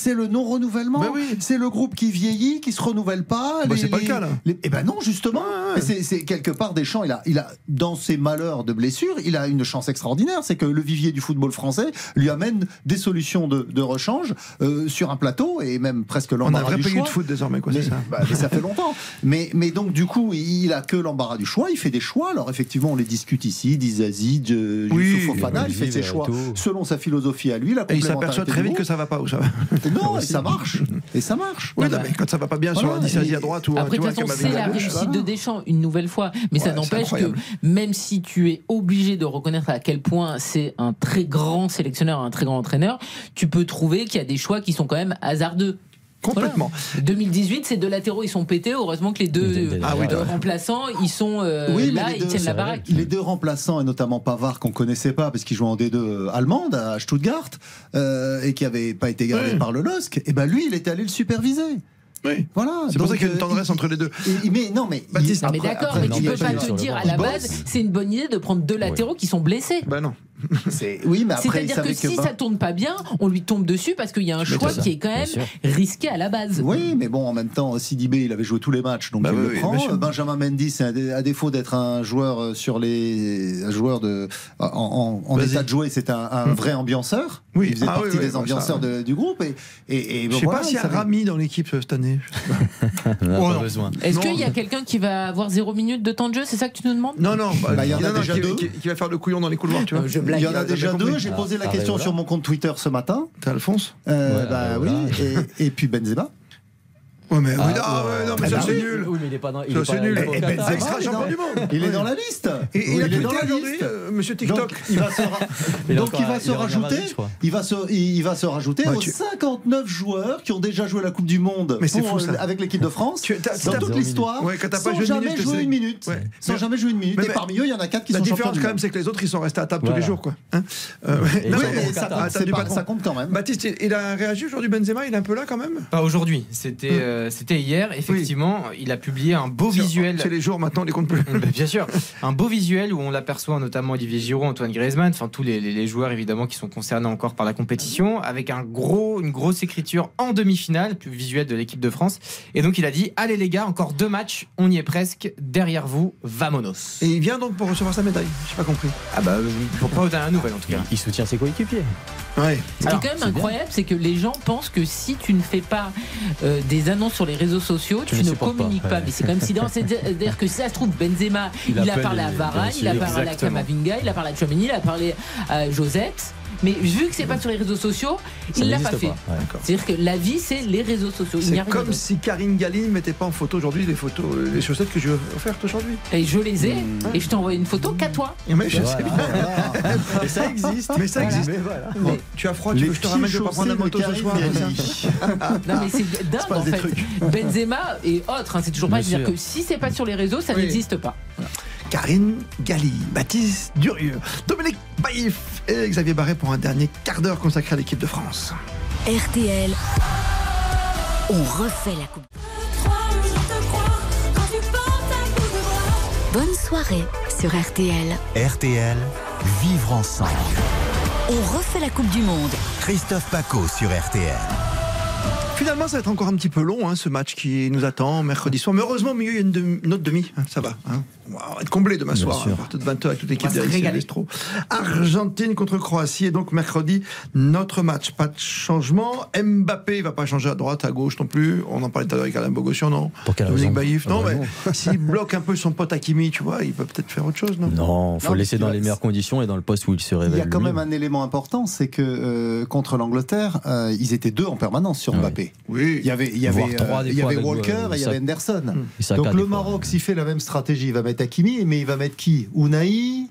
c'est le non-renouvellement. Ben c'est le groupe qui vieillit, qui se renouvelle pas. Bah c'est pas le cas, là. Eh ben non, justement. C'est, quelque part Deschamps, il a, il a, dans ses malheurs de blessure, il a une chance extraordinaire. C'est que le vivier du football français lui amène des solutions de, de rechange euh, sur un plateau et même presque l'embarras On a du choix. de foot désormais, quoi, c'est ça. Bah, ça fait longtemps. Mais, mais donc, du coup, il a que l'embarras du choix. Il fait des choix. Alors, effectivement, on les discute ici. Dizazi, euh, oui, Fofana, il fait ses bah, choix selon sa philosophie à lui. Et il s'aperçoit très vite que ça va pas où ça va. Non, et ça marche. Et ça marche. Oui, mais quand ça va pas bien sur un 10 à, à droite ou Après, c'est la réussite de Deschamps une nouvelle fois. Mais ça n'empêche que même si tu es obligé de reconnaître à quel point c'est un très grand sélectionneur, un très grand entraîneur, tu peux trouver qu'il y a des choix qui sont quand même hasardeux. Complètement. Voilà. 2018, ces deux latéraux, ils sont pétés. Heureusement que les deux ah remplaçants, ils sont euh, oui, là, ils tiennent la baraque. Les deux remplaçants, et notamment Pavard, qu'on connaissait pas, parce qu'il jouait en D2 allemande à Stuttgart, euh, et qui avait pas été gardé par le LOSC, et ben lui, il était allé le superviser. Oui. Voilà. C'est pour ça qu'il y a une euh, tendresse entre les deux. Mais non, mais. Mais d'accord, mais tu peux pas te dire à la base, c'est une bonne idée de prendre deux latéraux qui sont blessés. Bah non. Oui, mais après, C'est-à-dire que, si ça tourne pas bien, on lui tombe dessus parce qu'il y a un choix qui est quand même risqué à la base. Oui, mais bon, en même temps, Sidibé, il avait joué tous les matchs, donc bah il le prend. Benjamin Mendy, à défaut d'être un joueur euh, sur les un joueur de en, en, état de jouer, c'est un, hmm. vrai ambianceur. Oui. Il faisait ah partie des bah, ambianceurs du groupe. Et, et, je sais pas s'il y a Rami dans l'équipe euh, cette année. on. Est-ce qu'il y a quelqu'un qui va avoir zéro minute de temps de jeu C'est ça que tu nous demandes? Non, non. Bah, il y en a, déjà deux. Qui, va faire le couillon dans les couloirs, tu vois. Il y en a déjà deux. J'ai ah, posé la ah, question ben sur mon compte Twitter ce matin. T'es Alphonse euh, Bah euh, oui. Et puis Benzema. Oh, ah, ouais, mais, ah, non, mais ça, c'est nul. Il est dans. Ça, c'est nul. Ben, c'est extra champion du monde. Il est dans la liste. Il, est dans la liste, euh, monsieur TikTok. Donc, il va se, rajouter. Il va se, il va se rajouter aux 59 joueurs qui ont déjà joué la Coupe du Monde euh, avec l'équipe de France. Dans toute l'histoire, sans jamais jouer une minute. Sans jamais jouer une minute. Et parmi eux, il y en a 4 qui sont La différence, quand même, c'est que les autres, ils sont restés à table tous les jours, quoi. Hein. Euh, ça compte quand même. Baptiste, il a réagi aujourd'hui, Benzema Il est un peu là, quand même Pas aujourd'hui. C'était euh, c'était hier, effectivement, il a publié un beau visuel. C'est les jours maintenant, on les compte plus. Eh ben, bien sûr, un beau visuel où on l'aperçoit notamment Olivier Giroud, Antoine Griezmann, enfin tous les, les, joueurs évidemment qui sont concernés encore par la compétition, avec un gros, une grosse écriture en demi-finale, plus visuel de l'équipe de France. Et donc il a dit allez les gars, encore deux matchs, on y est presque, derrière vous, vamonos. Et il vient donc pour recevoir sa médaille. J'ai pas compris. Ah bah pour pas donner un nouvel en tout cas. Il soutient ses coéquipiers. Ce qui est quand même incroyable, c'est que les gens pensent que si tu ne fais pas euh, des annonces sur les réseaux sociaux, tu, ne communiques pas. Mais c'est comme si, c'est-à-dire que ça se trouve, Benzema, il, a, parlé à Varane, il a parlé à Kamavinga, il a parlé à Chouamini, il a parlé à Josette. Mais vu que c'est pas sur les réseaux sociaux, Ça il l'a pas fait. ouais. C'est-à-dire que la vie, c'est les réseaux sociaux. C'est comme si Karine Galli ne mettait pas en photo aujourd'hui les photos, euh, les chaussettes que je vais offertes aujourd'hui. Et je les ai, Mmh. et je t'ai envoyé une photo qu'à toi. Mais je Voilà. sais bien. Et ça existe. Mais ça Voilà. existe. Mais voilà. Bon, tu as froid, tu veux que je te ramène, je vais pas prendre la moto ce soir. Non mais c'est dingue en fait. trucs. Benzema et autres, hein, c'est toujours pas dire que si c'est pas sur les réseaux, ça Oui. n'existe pas. Karine Galli, Baptiste Durieux, Dominique Baïf et Xavier Barret pour un dernier quart d'heure consacré à l'équipe de France. RTL, on refait la coupe. Bonne soirée sur RTL. RTL, vivre ensemble. On refait la Coupe du Monde. Christophe Paco sur RTL. Finalement, ça va être encore un petit peu long, hein, ce match qui nous attend mercredi soir. Mais heureusement, au milieu, il y a une, demi- une autre demi. hein, ça va. hein. On va être comblé demain Bien soir, sûr. à partir de 20h avec toute l'équipe. Argentine contre Croatie. Et donc, mercredi, notre match. Pas de changement. Mbappé, il va pas changer à droite, à gauche non plus. On en parlait tout à l'heure avec Alain Bogossian, non? Pour quelle raison? Baïf, non, Ah mais s'il bloque un peu son pote Hakimi, tu vois, il peut peut-être faire autre chose, non? Non, faut Non, le laisser dans les meilleures conditions et dans le poste où il se Il révèle. y a quand même un élément important, c'est que euh, contre l'Angleterre, euh, ils étaient deux en permanence sur Ouais. Oui. Il y avait, il y avait, euh, des il y fois, avait avec, Walker euh, et il y avait Henderson. Saka, Donc le Maroc, s'il fait la même stratégie, il va mettre Hakimi, mais il va mettre qui? Unai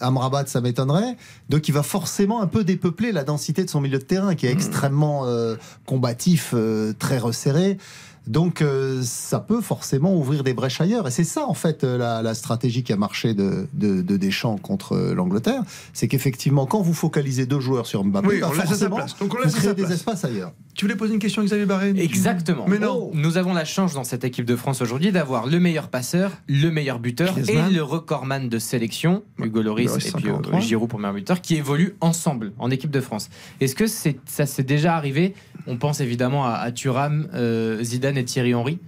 Amrabat, ça m'étonnerait. Donc il va forcément un peu dépeupler la densité de son milieu de terrain, qui est extrêmement euh, combatif, euh, très resserré. Donc euh, ça peut forcément ouvrir des brèches ailleurs. Et c'est ça en fait euh, la, la stratégie qui a marché de, de, de Deschamps contre euh, l'Angleterre. C'est qu'effectivement, quand vous focalisez deux joueurs sur Mbappé, Oui, bah, on laisse à sa forcément, place. Donc on vous créez des place. espaces ailleurs. Tu voulais poser une question à Xavier Barret Exactement. Mais non. Nous avons la chance dans cette équipe de France aujourd'hui d'avoir le meilleur passeur, le meilleur buteur Griezmann. et le recordman de sélection, Hugo Loris et puis 53. euh, Giroud pour meilleur buteur, qui évoluent ensemble en équipe de France. Est-ce que c'est, ça s'est déjà arrivé On pense évidemment à, à Thuram, euh, Zidane et Thierry Henry.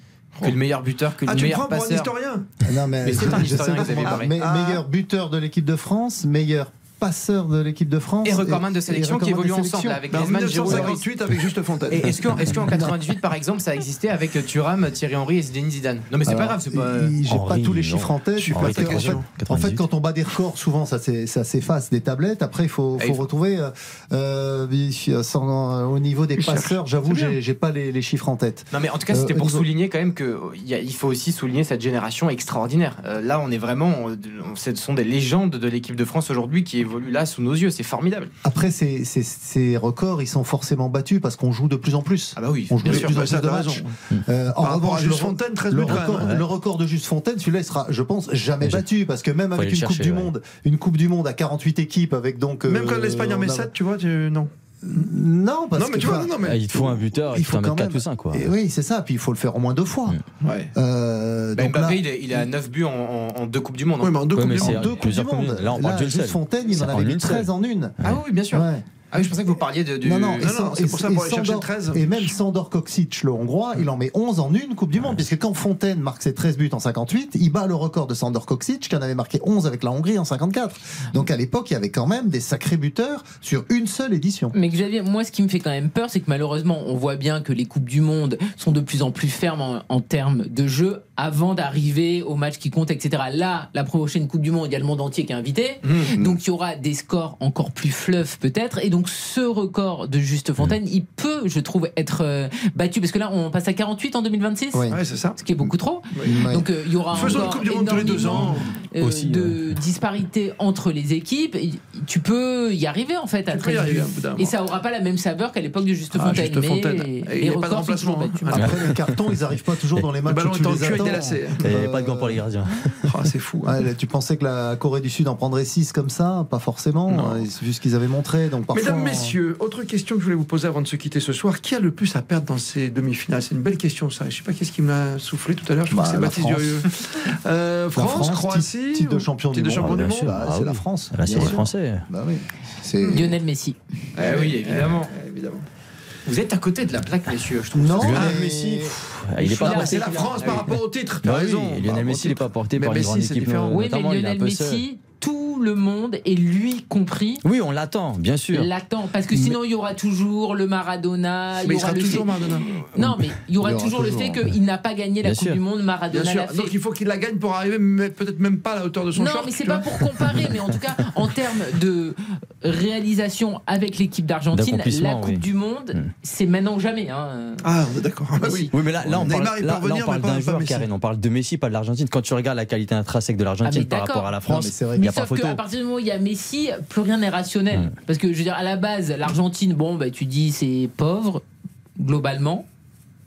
Que le meilleur buteur, que Ah, le meilleur prends pour un passeur. historien Non, mais, Mais c'est un historien, Xavier pas. Barret. Mais- Ah. Meilleur buteur de l'équipe de France, meilleur passeur de l'équipe de France. Et recordman de sélection qui sélection. ensemble avec En Griezmann, Giroud, Lloris. 1958 avec Juste Fontaine. Et est-ce qu'en qu'en 98, par exemple, ça existait avec Thuram, Thierry Henry et Zinedine Zidane? Non, mais c'est pas grave, c'est pas. euh, il- J'ai pas tous les non. chiffres en tête. Je suis parce pas que, en, fait, en fait, quand on bat des records, souvent ça s'efface des tablettes. Après, il faut, retrouver. euh, euh, sans- au niveau des passeurs, j'avoue, j'ai pas les, les chiffres en tête. Non mais en tout cas Euh, c'était au pour niveau- souligner quand même que il y a- il faut aussi souligner cette génération extraordinaire. Euh, là on est vraiment, on- ce sont des légendes de l'équipe de France aujourd'hui qui évoluent là sous nos yeux. C'est formidable. Après, ces, ces- ces records, ils sont forcément battus parce qu'on joue de plus en plus. Ah bah oui. On joue bien de sûr, plus en plus ça, de matchs. raison. Euh, en revanche, Juste le- Fontaine, 13 le buts, quand même, record, le record de Juste Fontaine, celui-là, il sera, je pense, jamais battu parce que même avec une Coupe du ouais. Monde, une Coupe du Monde à 48 équipes avec donc. Même euh, quand l'Espagne en met a- 7, tu vois, tu... non. Non, parce non, mais que, tu vois, enfin, non, mais. Ah, il te faut un buteur et il il faut faut en quand mettre 4 même- ou 5 quoi. Et oui, c'est ça. Puis il faut le faire au moins deux fois. Ouais. Euh, Bah, donc Mbappé là, il, a 9 buts en, en- en deux coupes du monde. hein. Oui, mais en deux Ouais, Coupes du deux Coupes du Monde. Là, on parle d'une juste seule. Fontaine, il en en avait une 13 seule. en une. Ah oui bien sûr. Ah oui je pensais que vous parliez de, du. Non, non, et, non, San- c'est pour ça, pour aller chercher Sandor- 13. et même Sandor Koksic, le Hongrois, il en met 11 en une Coupe du Monde, puisque quand Fontaine marque ses 13 buts en 58, il bat le record de Sandor Koksic, qui en avait marqué 11 avec la Hongrie en 54. Donc à l'époque, il y avait quand même des sacrés buteurs sur une seule édition. Mais Xavier, moi ce qui me fait quand même peur, c'est que malheureusement, on voit bien que les Coupes du Monde sont de plus en plus fermes en, en termes de jeu avant d'arriver au match qui compte, etc. Là, la prochaine Coupe du Monde, il y a le monde entier qui est invité. Mmh. Donc il y aura des scores encore plus fluff peut-être. Et donc ce record de Juste Fontaine, il peut, je trouve, être euh, battu. Parce que là, on passe à 48 en 2026. Oui. Ouais, c'est ça. Ce qui est beaucoup trop. Ouais. Donc euh, il y aura Faisons une encore Coupe du Monde tous les deux ans. euh, Aussi, de disparités entre les équipes. Et Tu peux y arriver en fait à Tu peux y 13 arriver, buts. au bout d'un Et ça aura pas la même saveur qu'à l'époque de Juste Ah, Fontaine. Juste mais Fontaine. les, Et il y a pas de remplacement, hein. Après, les cartons, ils n'arrivent pas toujours dans les matchs ballon où est tu les attends. Des lacets. Et il n'y a pas de gants pour les gardiens. Ah, c'est fou. hein. Ouais, tu pensais que la Corée du Sud en prendrait 6 comme ça? Pas forcément, Non. euh, vu ce qu'ils avaient montré. Donc parfois, Mesdames, messieurs, autre question que je voulais vous poser avant de se quitter ce soir. Qui a le plus à perdre dans ces demi-finales? C'est une belle question, ça. Je sais pas qu'est-ce qui me l'a soufflé tout à l'heure. Je crois Bah, que c'est Baptiste France. Durieux. Euh, France, Croatie. titre, de champion titre du de monde. champion du bien monde? sûr. Bah, Ah c'est la France. Là, c'est les. Français. Bah oui. C'est Lionel Messi. Eh oui, évidemment. eh, évidemment. Vous êtes à côté de la plaque, messieurs, je trouve. Non, Lionel mais- Messi, Ah, il est pas porté. c'est la France par rapport au titre. Bah T'as oui, raison. Lionel Messi, il n'est pas porté par une grande équipe. Oui, mais notamment, il est un Lionel peu seul. Messi, tout le monde, et lui compris, Oui, on l'attend, bien sûr. l'attend. Parce que sinon, il y aura toujours le Maradona. il Mais y il aura sera le toujours fait... Maradona. Non, mais il y aura Il y aura toujours le fait qu'il n'a pas gagné la Bien Coupe sûr. du Monde. Bien Maradona sûr. l'a fait. Donc il faut qu'il la gagne pour arriver, mais peut-être même pas à la hauteur de son non, short. mais c'est pas pour comparer, mais en tout cas, en termes de réalisation avec l'équipe d'Argentine, la Coupe oui. du Monde, c'est maintenant ou jamais. hein. Ah, on est d'accord. Oui. Oui, mais là, là on parle, là, on parle d'un joueur, Messi. Karine. On parle de Messi, pas de l'Argentine. Quand tu regardes la qualité intrinsèque de l'Argentine Ah, par d'accord. rapport à la France, c'est vrai n'y pas sauf qu'à partir du moment où il y a Messi, plus rien n'est rationnel. Parce que je veux dire, à la base, l'Argentine, bon, bah, tu dis c'est pauvre, globalement,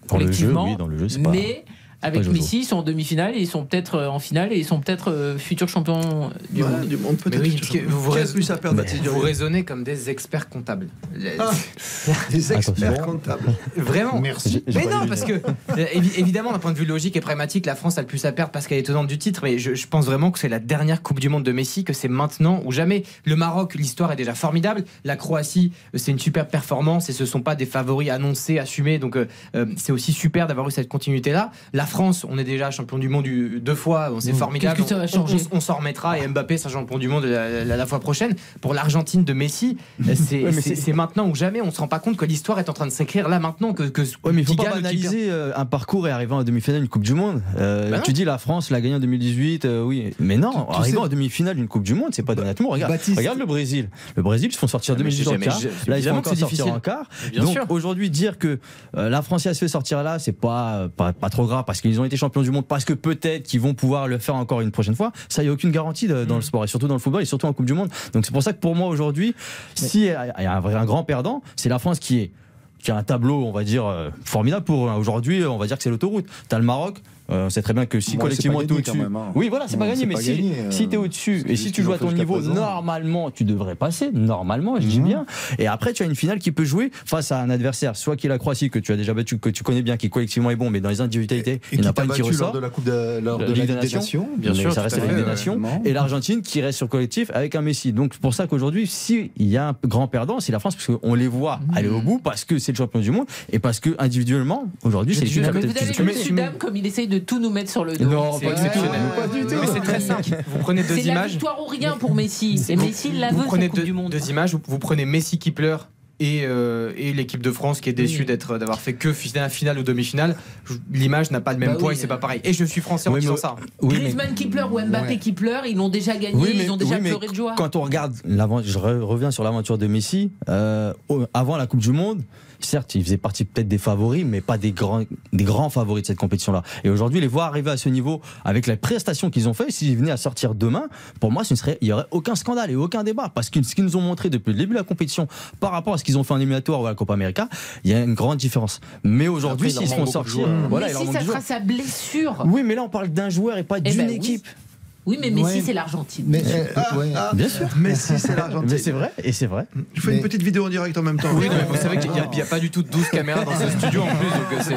Dans le jeu, collectivement. oui, dans le jeu, pas. mais avec. Messi, ils sont en demi-finale et ils sont peut-être euh, en finale et ils sont peut-être euh, futurs champions du monde. du monde, peut-être. oui, vous, vous plus à perdre, raisonnez comme des experts comptables. Ah, Des experts Attention. comptables. Vraiment. Merci. Mais non, parce que euh, évi- évidemment, d'un point de vue logique et pragmatique, la France a le plus à perdre parce qu'elle est tenante du titre. Mais je, je pense vraiment que c'est la dernière Coupe du Monde de Messi, que c'est maintenant ou jamais. Le Maroc, l'histoire est déjà formidable. La Croatie, c'est une superbe performance et ce sont pas des favoris annoncés, assumés. Donc euh, c'est aussi super d'avoir eu cette continuité-là. La France, on est déjà champion du monde deux fois, bon, c'est Mmh. formidable. Ça va On- on- changer On, s'en remettra et Mbappé sera champion du monde la, la- la fois prochaine. Pour l'Argentine de Messi, c'est Ouais, maintenant ou jamais. On se rend pas compte que l'histoire est en train de s'écrire là maintenant que, que Ouais, mais il faut pas qui euh, un parcours et arriver en demi-finale d'une Coupe du Monde. Euh, Bah tu dis la France l'a gagné en 2018, euh, oui. Mais non, Tout- tout en demi-finale d'une Coupe du Monde, c'est pas honnêtement. Regarde, Baptiste. regarde le Brésil. Le Brésil, ils se font sortir en Ah, mais j'ai 2018 en j'ai- Là, ils vont sortir difficile. en quart. Donc aujourd'hui, dire que la France elle se fait sortir là, c'est pas, pas pas trop grave parce qu'ils ont été champions du monde, parce que peut-être qu'ils vont pouvoir le faire encore une prochaine fois. Ça, il y a aucune garantie de- Mm. dans le sport et surtout dans le football et surtout en Coupe du Monde. Donc c'est pour ça que pour moi aujourd'hui, si il y a un, un grand perdant, c'est la France qui est qui a un tableau, on va dire, euh, formidable pour eux. Aujourd'hui, on va dire que c'est l'autoroute. T'as le Maroc, euh, on sait très bien que si Bon, collectivement pas gagné au-dessus. quand même, hein. Oui, voilà, c'est pas gagné, mais pas si, gagné, euh, si t'es au-dessus c'est et si tu joues à ton niveau, présent. normalement, tu devrais passer. Normalement, je dis Mhm. bien. Et après, tu as une finale qui peut jouer face à un adversaire, soit qui est la Croatie, que tu as déjà battu, que tu connais bien, qui collectivement est bon, mais dans les individualités, Et il n'y a pas une qui ressort. de la Coupe de, lors de la Ligue des Nations, bien sûr, ça reste la Ligue des Nations. Et l'Argentine qui reste sur collectif avec un Messi. Donc c'est pour ça qu'aujourd'hui, s'il y a un grand perdant, c'est la France, parce qu'on les voit aller au bout, parce que c'est le champion du monde, et parce que individuellement, aujourd'hui, c'est les comme il essaye de tout nous mettre sur le dos. Non, C'est pas du tout. exceptionnel. Pas du tout. Mais c'est très simple. Vous prenez deux C'est la images. victoire ou rien pour Messi. Et Vous- Messi il la vous veut prenez cette Coupe deux, du Monde. deux images. Vous, vous prenez Messi qui pleure. Et, euh, et l'équipe de France qui est déçue d'être d'avoir fait que finale, finale ou demi-finale, l'image n'a pas le même Bah poids oui. et c'est pas pareil. Et je suis français en Oui, disant mais- ça. Oui, mais- Griezmann qui pleure ou Mbappé Ouais. qui pleure, ils l'ont déjà gagné, Oui, mais- ils ont déjà pleuré de joie. Quand on regarde, je re- reviens sur l'aventure de Messi, euh, avant la Coupe du Monde, certes, il faisait partie peut-être des favoris, mais pas des grands, des grands favoris de cette compétition-là. Et aujourd'hui, les voir arriver à ce niveau avec les prestations qu'ils ont fait, s'ils venaient à sortir demain, pour moi, ce ne serait, il n'y aurait aucun scandale et aucun débat. Parce que ce qu'ils nous ont montré depuis le début de la compétition par rapport à ce qu'ils ont fait en éliminatoire ou à la Copa América, il y a une grande différence. Mais aujourd'hui, s'ils se font sortir, voilà, manque ça sera sa blessure. Oui, mais là, on parle d'un joueur et pas Eh d'une ben équipe. Oui, mais Messi, Ouais. c'est l'Argentine. Mais, euh, ouais. Bien sûr. Messi, c'est l'Argentine. Mais c'est vrai, et c'est vrai. Je fais Mais- une petite vidéo en direct en même temps. Oui, non, mais vous savez qu'il n'y a, il y a pas du tout 12 caméras dans ce studio en plus, donc euh, c'est.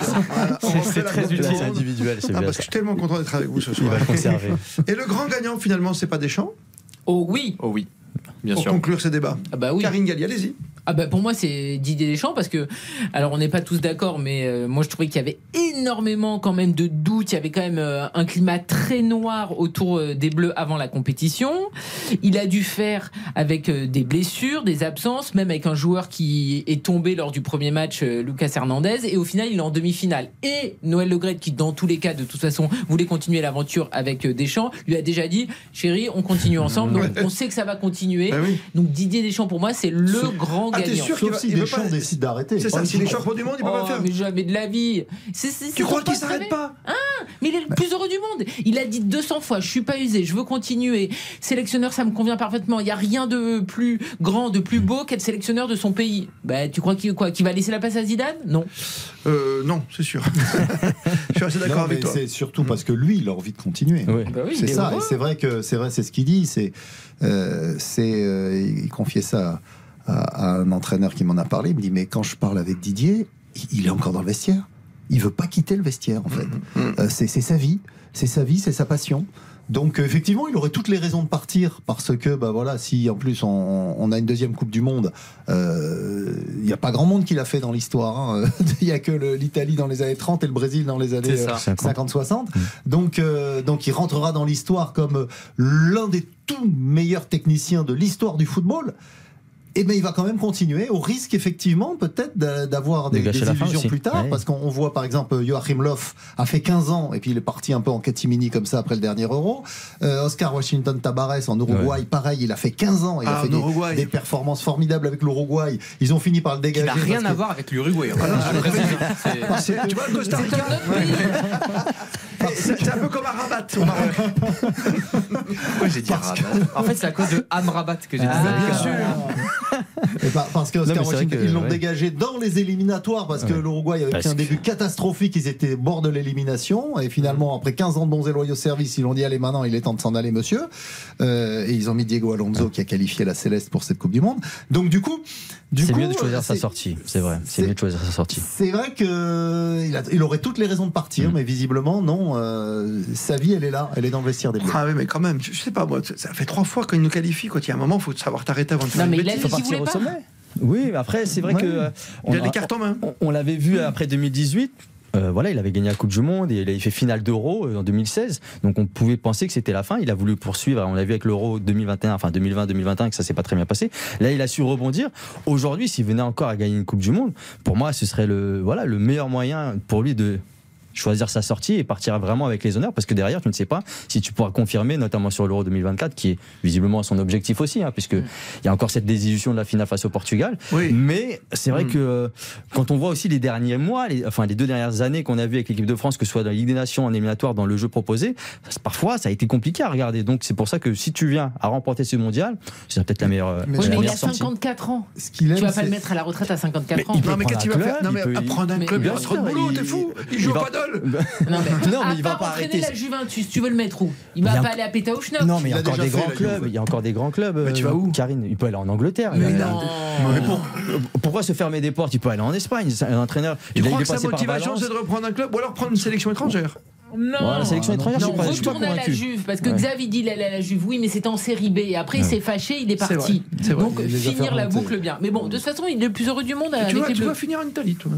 Voilà, C'est- c'est très utile. C'est individuel, c'est Ah, bien parce que je suis tellement content d'être avec vous ce Il soir. va le conserver. Et le grand gagnant, finalement, c'est pas Deschamps Oh oui. Oh oui, bien Pour sûr. conclure ce débat. Ah bah oui. Karine Galli, allez-y. Ah bah pour moi c'est Didier Deschamps parce que alors on n'est pas tous d'accord mais euh, moi je trouvais qu'il y avait énormément quand même de doutes, il y avait quand même euh, un climat très noir autour euh, des Bleus avant la compétition. Il a dû faire avec des blessures, des absences, même avec un joueur qui est tombé lors du premier match Lucas Hernandez et au final il est en demi-finale. Et Noël Le Graët qui dans tous les cas de toute façon voulait continuer l'aventure avec Deschamps, lui a déjà dit "Chérie, on continue ensemble." Donc on sait que ça va continuer. Bah oui. Donc Didier Deschamps pour moi c'est le grand Ah, gagnant. sûr qu'il Sauf va- si Deschamps pas- décide d'arrêter. C'est ça, s'il est champion du monde, il peut Oh, pas faire. mais jamais de la vie. Tu crois qu'il s'arrête pas? Mais il est le plus heureux du monde. Il a dit 200 fois, je suis pas usé, je veux continuer. Sélectionneur, ça me convient parfaitement. Il y a rien de plus grand, de plus beau qu'être sélectionneur de son pays. Bah, tu crois qu'il quoi, qu'il va laisser la place à Zidane? Non. Euh, non, c'est sûr. je suis assez d'accord avec mais toi. C'est surtout parce que lui, il a envie de continuer. Oui. Bah oui, c'est est ça, et c'est vrai que c'est vrai, c'est ce qu'il dit. C'est, euh, c'est, euh, il confiait ça à, à un entraîneur qui m'en a parlé. Il me dit mais quand je parle avec Didier, il- il est encore dans le vestiaire. il veut pas quitter le vestiaire en fait. Euh, c'est sa vie, c'est sa vie, c'est sa passion. Donc euh, effectivement, il aurait toutes les raisons de partir parce que bah voilà, si en plus on, on a une deuxième Coupe du Monde, euh, il n'y a pas grand monde qui l'a fait dans l'histoire. hein. Il y a que le- l'Italie dans les années 30 et le Brésil dans les années C'est ça. euh, 50-60. Donc euh, donc il rentrera dans l'histoire comme l'un des tout meilleurs techniciens de l'histoire du football. Et ben il va quand même continuer, au risque effectivement peut-être d'a- d'avoir De des, des illusions plus tard, Ouais. parce qu'on on voit par exemple Joachim Löw a fait 15 ans et puis il est parti un peu en catimini comme ça après le dernier Euro. Euh, Oscar Washington Tabarez en Uruguay, pareil, il a fait 15 ans, il Ah, a fait en des, performances formidables avec l'Uruguay. Ils ont fini par le dégager. n'a rien à que- voir avec l'Uruguay. hein. Ah Tu vois, le Costa Rica C'est un peu comme un rabat au Maroc. Pourquoi j'ai dit Rabat En fait, c'est à cause de Amrabat que j'ai dit Ah, ça. bien sûr. Et par- parce que Oscar Washington, ils l'ont ouais. dégagé dans les éliminatoires parce que Ouais. l'Uruguay avait pris un que- début catastrophique, ils étaient au bord de l'élimination et finalement après 15 ans de bons et loyaux services, ils l'ont dit allez maintenant il est temps de s'en aller monsieur Euh, et ils ont mis Diego Alonso qui a qualifié la Céleste pour cette Coupe du Monde. Donc du coup, C'est coup, mieux de choisir sa c'est- sortie, c'est vrai. C'est mieux de choisir sa sortie. C'est vrai que il, il aurait toutes les raisons de Mm. partir, mais visiblement non. euh, sa vie, elle est là, elle est dans le vestiaire des Bleus. Ah oui, mais quand même, je je sais pas moi, ça fait trois fois quand il nous qualifie, quand il y a un moment, il faut savoir t'arrêter avant de faire Non, une mais il a bêtise. dit qu'il voulait pas. Oui, mais après, c'est vrai Ouais. que. euh, Il a les cartes en main. On, on l'avait vu après 2018. Euh, voilà, il avait gagné la Coupe du Monde et il avait fait finale d'Euro euh, en 2016. Donc on pouvait penser que c'était la fin. Il a voulu poursuivre. On l'a vu avec l'Euro 2021, enfin 2020-2021, que ça s'est pas très bien passé. Là, il a su rebondir. Aujourd'hui, s'il venait encore à gagner une Coupe du Monde, pour moi, ce serait le voilà le meilleur moyen pour lui de choisir sa sortie et partir vraiment avec les honneurs parce que derrière tu ne sais pas si tu pourras confirmer notamment sur l'Euro 2024 qui est visiblement son objectif aussi hein, puisque il y a encore cette désillusion de la finale face au Portugal Oui. mais c'est vrai Mm. que euh, quand on voit aussi les derniers mois les, enfin les deux dernières années qu'on a vu avec l'équipe de France que ce soit dans la Ligue des Nations en éliminatoire dans le jeu proposé parfois ça a été compliqué à regarder donc c'est pour ça que si tu viens à remporter ce mondial c'est peut-être la meilleure, euh, Mais Oui, mais il a sortie 54 ans. Ce qu'il aime, Tu vas pas le mettre à la retraite à 54 Mais ans. il peut Non, mais prendre qu'est-ce qu'il un va faire? club, Non, il mais apprendre un club, il bien a trop de sûr, boulot, il- t'es fou Il il joue au Non, mais, Non, mais à il va pas entraîner arrêter. la Juventus, tu veux le mettre où? Il va pas aller à Pétaouchnok. Non, mais il y a encore des grands clubs. Il y a encore des grands clubs. Mais tu euh, vas où? Karine, il peut aller en Angleterre. Mais non. Mais pour- pourquoi se fermer des portes? Il peut aller en Espagne. C'est Un entraîneur. Tu crois que sa motivation, c'est de reprendre un club ou alors prendre une sélection étrangère? Non, la sélection étrangère, non, je suis pas- retourne à la. Juve parce que Ouais. Xavi dit il allait à la Juve, oui, mais c'était en série B. Et après, il Ouais. s'est fâché, il est C'est parti. vrai, c'est vrai. Donc, Il finir la boucle bien. Mais bon, de toute façon, il est le plus heureux du monde avec Tu vas les tu vas finir en Italie, toi.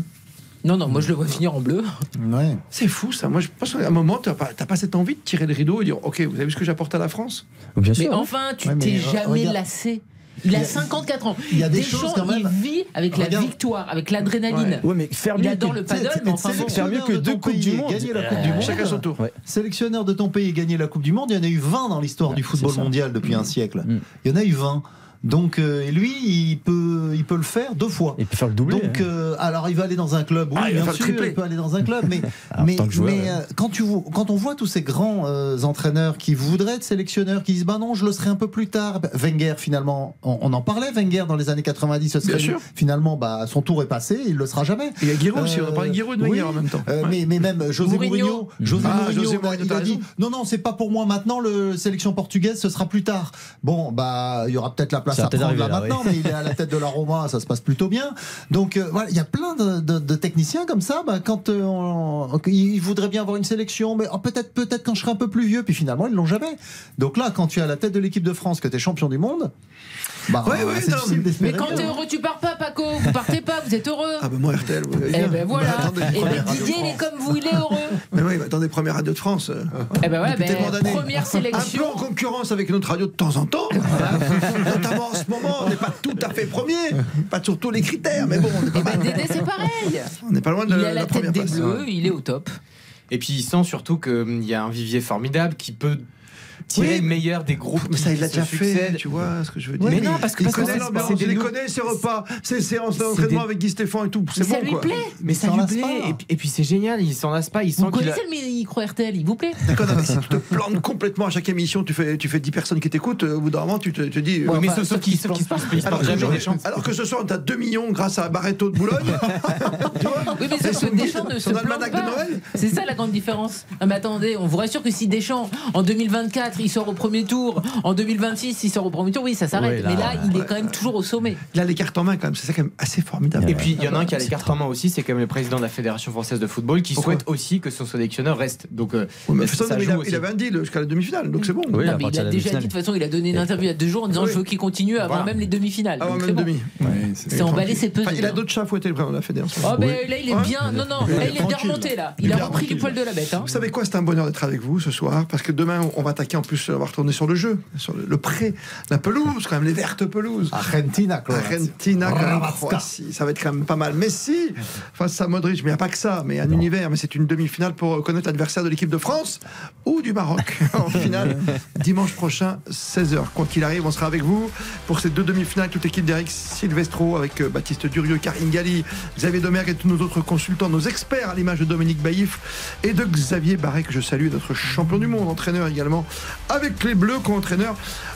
Non, non, moi je le vois finir en bleu. Ouais. C'est fou ça. Moi, je pense qu'à un moment, t'as pas, t'as pas cette envie de tirer le rideau et dire Ok, vous avez vu ce que j'apporte à la France? Bien Mais sûr. enfin, tu Ouais, mais t'es re- jamais regarde. lassé. Il a Il y a- 54 ans. il y a des Deschamps, choses quand même. Il vit avec la Regarde. victoire, avec l'adrénaline. Ouais, mais faire Il adore le Tu paddle, mais enfin bon. Faire mieux que de deux Coupes du pays et Monde. Gagner la Coupe du Monde. Chacun son tour. Ouais. Sélectionneur de ton pays et gagner la Coupe du Monde, il y en a eu 20 dans l'histoire du c'est football mondial depuis un siècle. Mm. Il y en a eu 20. Donc euh, et lui, il peut, il peut le faire deux fois. Il peut faire le doublé. Donc, hein. euh, alors il va aller dans un club, oui, Ah, il bien sûr, il peut aller dans un club, mais, Ah, mais, tant que joueur, mais, ouais. euh, quand, tu, vois- quand on voit tous ces grands euh, entraîneurs qui voudraient être sélectionneurs, qui disent bah non, je le serai un peu plus tard. Bah, Wenger, finalement, on, on en parlait, Wenger dans les années 90, ce serait Bien sûr. finalement, bah, son tour est passé, il le sera jamais. Et il y a Giroud aussi, on a Euh, parlé de Giroud de oui, Wenger en même temps. euh, Ouais. mais, mais même José Mourinho. Mourinho, José Ah, Mourinho, José il a- Mourinho, il a dit non non c'est pas pour moi maintenant le sélection portugaise ce sera plus tard. Bon bah il y aura peut-être la place à prendre là, maintenant mais il est à la tête de la Roma ça se passe plutôt bien. Donc euh, voilà il y a plein de, de- de techniciens comme ça bah, quand euh, on- ils voudraient bien avoir une sélection mais oh, peut-être peut-être quand je serai un peu plus vieux puis finalement ils l'ont jamais. Donc là quand tu es à la tête de l'équipe de France que tu es champion du monde bah Ouais, ouais, c'est non, mais- quand t'es heureux, tu pars pas, Paco. Vous partez pas, vous êtes heureux. Ah ben moi RTL, Eh bien. ben voilà. Bah, attendez, Et ben Didier, il est comme vous, il est heureux. Mais oui, mais attendez, première radio de France. euh, Eh ben ouais, ben, première Un sélection. peu en concurrence avec notre radio de temps en temps. Notamment en ce moment, on n'est pas tout à fait premier. Pas sur tous les critères, mais bon, on est pas Eh ben. Dédé, c'est pareil. On n'est pas loin de Il la, à la la tête première des place. Bleus, il est au top. Et puis il sent surtout qu'il y a un vivier formidable qui peut tirer Oui. le meilleur des groupes. Mais ça, qui il l'a déjà fait, tu vois ce que je veux dire. Mais non, parce que- il parce connaît l'ambiance, il connaît, ses repas, ses séances d'entraînement avec Guy Stéphane et tout. C'est Mais ça bon, lui quoi. plaît. Mais ça lui plaît. Et puis, c'est génial, il s'en lasse pas. Il sent Vous qu'il connaissez le micro RTL, il vous plaît? D'accord, mais si tu te plantes complètement à chaque émission, tu fais, tu fais 10 personnes qui t'écoutent, euh, au bout d'un moment, tu te, tu dis. Ouais, euh, mais enfin, qu'il sauf qu'il se alors, alors que ce soir, on a 2 millions grâce à Barreto de Boulogne. tu vois Oui, mais sauf que Deschamps ne se plante pas. Noël. C'est ça la grande différence. Mais attendez, on vous rassure que si Deschamps, en 2024, 2004, il sort au premier tour. En 2026, il sort au premier tour. Oui, ça s'arrête. Oui, là, mais là, il est quand même toujours au sommet. Il a les cartes en main quand même, c'est ça quand même assez formidable. Et puis il y en a un qui a les cartes en main aussi, c'est quand même le président de la Fédération française de football qui Pourquoi souhaite aussi que son sélectionneur reste. Donc euh, Oui, mais ça ça, mais il, a- avait un deal jusqu'à la demi-finale, donc c'est bon. Non, mais il a déjà dit, de toute façon, il a donné une interview il y a deux jours en disant Oui. je veux qu'il continue avant Voilà. même les demi-finales. Avant même c'est bon. demi. C'est emballé, c'est pesé. Il a hein. d'autres chats à fouetter le président de la fédération. Oh, ben là, il est Ouais. bien. Non, non, là, il est bien remonté, là. Il a repris du poil de la bête. hein. Vous savez quoi, c'est un bonheur d'être avec vous ce soir, parce que demain, on va attaquer en plus, on va retourner sur le jeu, sur le, le pré, la pelouse, quand même, les vertes pelouses. Argentina, Croatie. Argentina. Croatie. Ça va être quand même pas mal. Messi, face à Modric, mais il n'y a pas que ça, mais un univers, mais c'est une demi-finale pour connaître l'adversaire de l'équipe de France ou du Maroc en finale dimanche prochain, 16h. Quoi qu'il arrive, on sera avec vous pour ces deux demi-finales, toute l'équipe d'Eric Silvestro avec euh, Baptiste Durieux, Karine Galli, Xavier Domergue et tous nos autres consultants, nos experts à l'image de Dominique Baïf et de Xavier Barret, que je salue, notre champion du monde, entraîneur également, avec les Bleus, co-entraîneur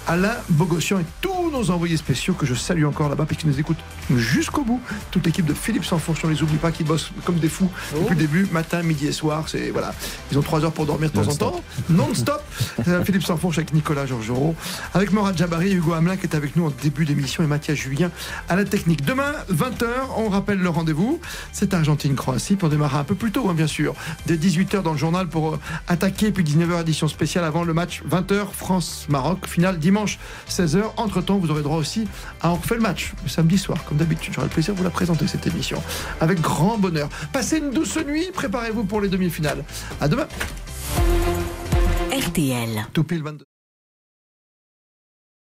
Alain Bogossian et tous nos envoyés spéciaux que je salue encore là-bas, puisqu'ils nous écoutent jusqu'au bout. Toute l'équipe de Philippe Sanfourche, on les oublie pas, qui bossent comme des fous depuis le début, matin, midi et soir. C'est voilà, ils ont trois heures pour dormir de temps en temps, non-stop. Philippe Sanfourche avec Nicolas Georgerot, avec Morad Jabari, Hugo Hamelin qui est avec nous en début d'émission et Mathias Julien à la technique. Demain, 20h, on rappelle le rendez-vous. C'est Argentine-Croatie pour démarrer un peu plus tôt, hein, bien sûr. Dès 18h dans le journal pour euh, attaquer, puis 19h édition spéciale avant le match 20h France-Maroc, finale dimanche 16h. Entre-temps, vous aurez droit aussi à On refait le match le samedi soir, comme d'habitude. J'aurai le plaisir de vous la présenter cette émission avec grand bonheur. Passez une douce nuit, préparez-vous pour les demi-finales. À demain. RTL. Tout pile 22.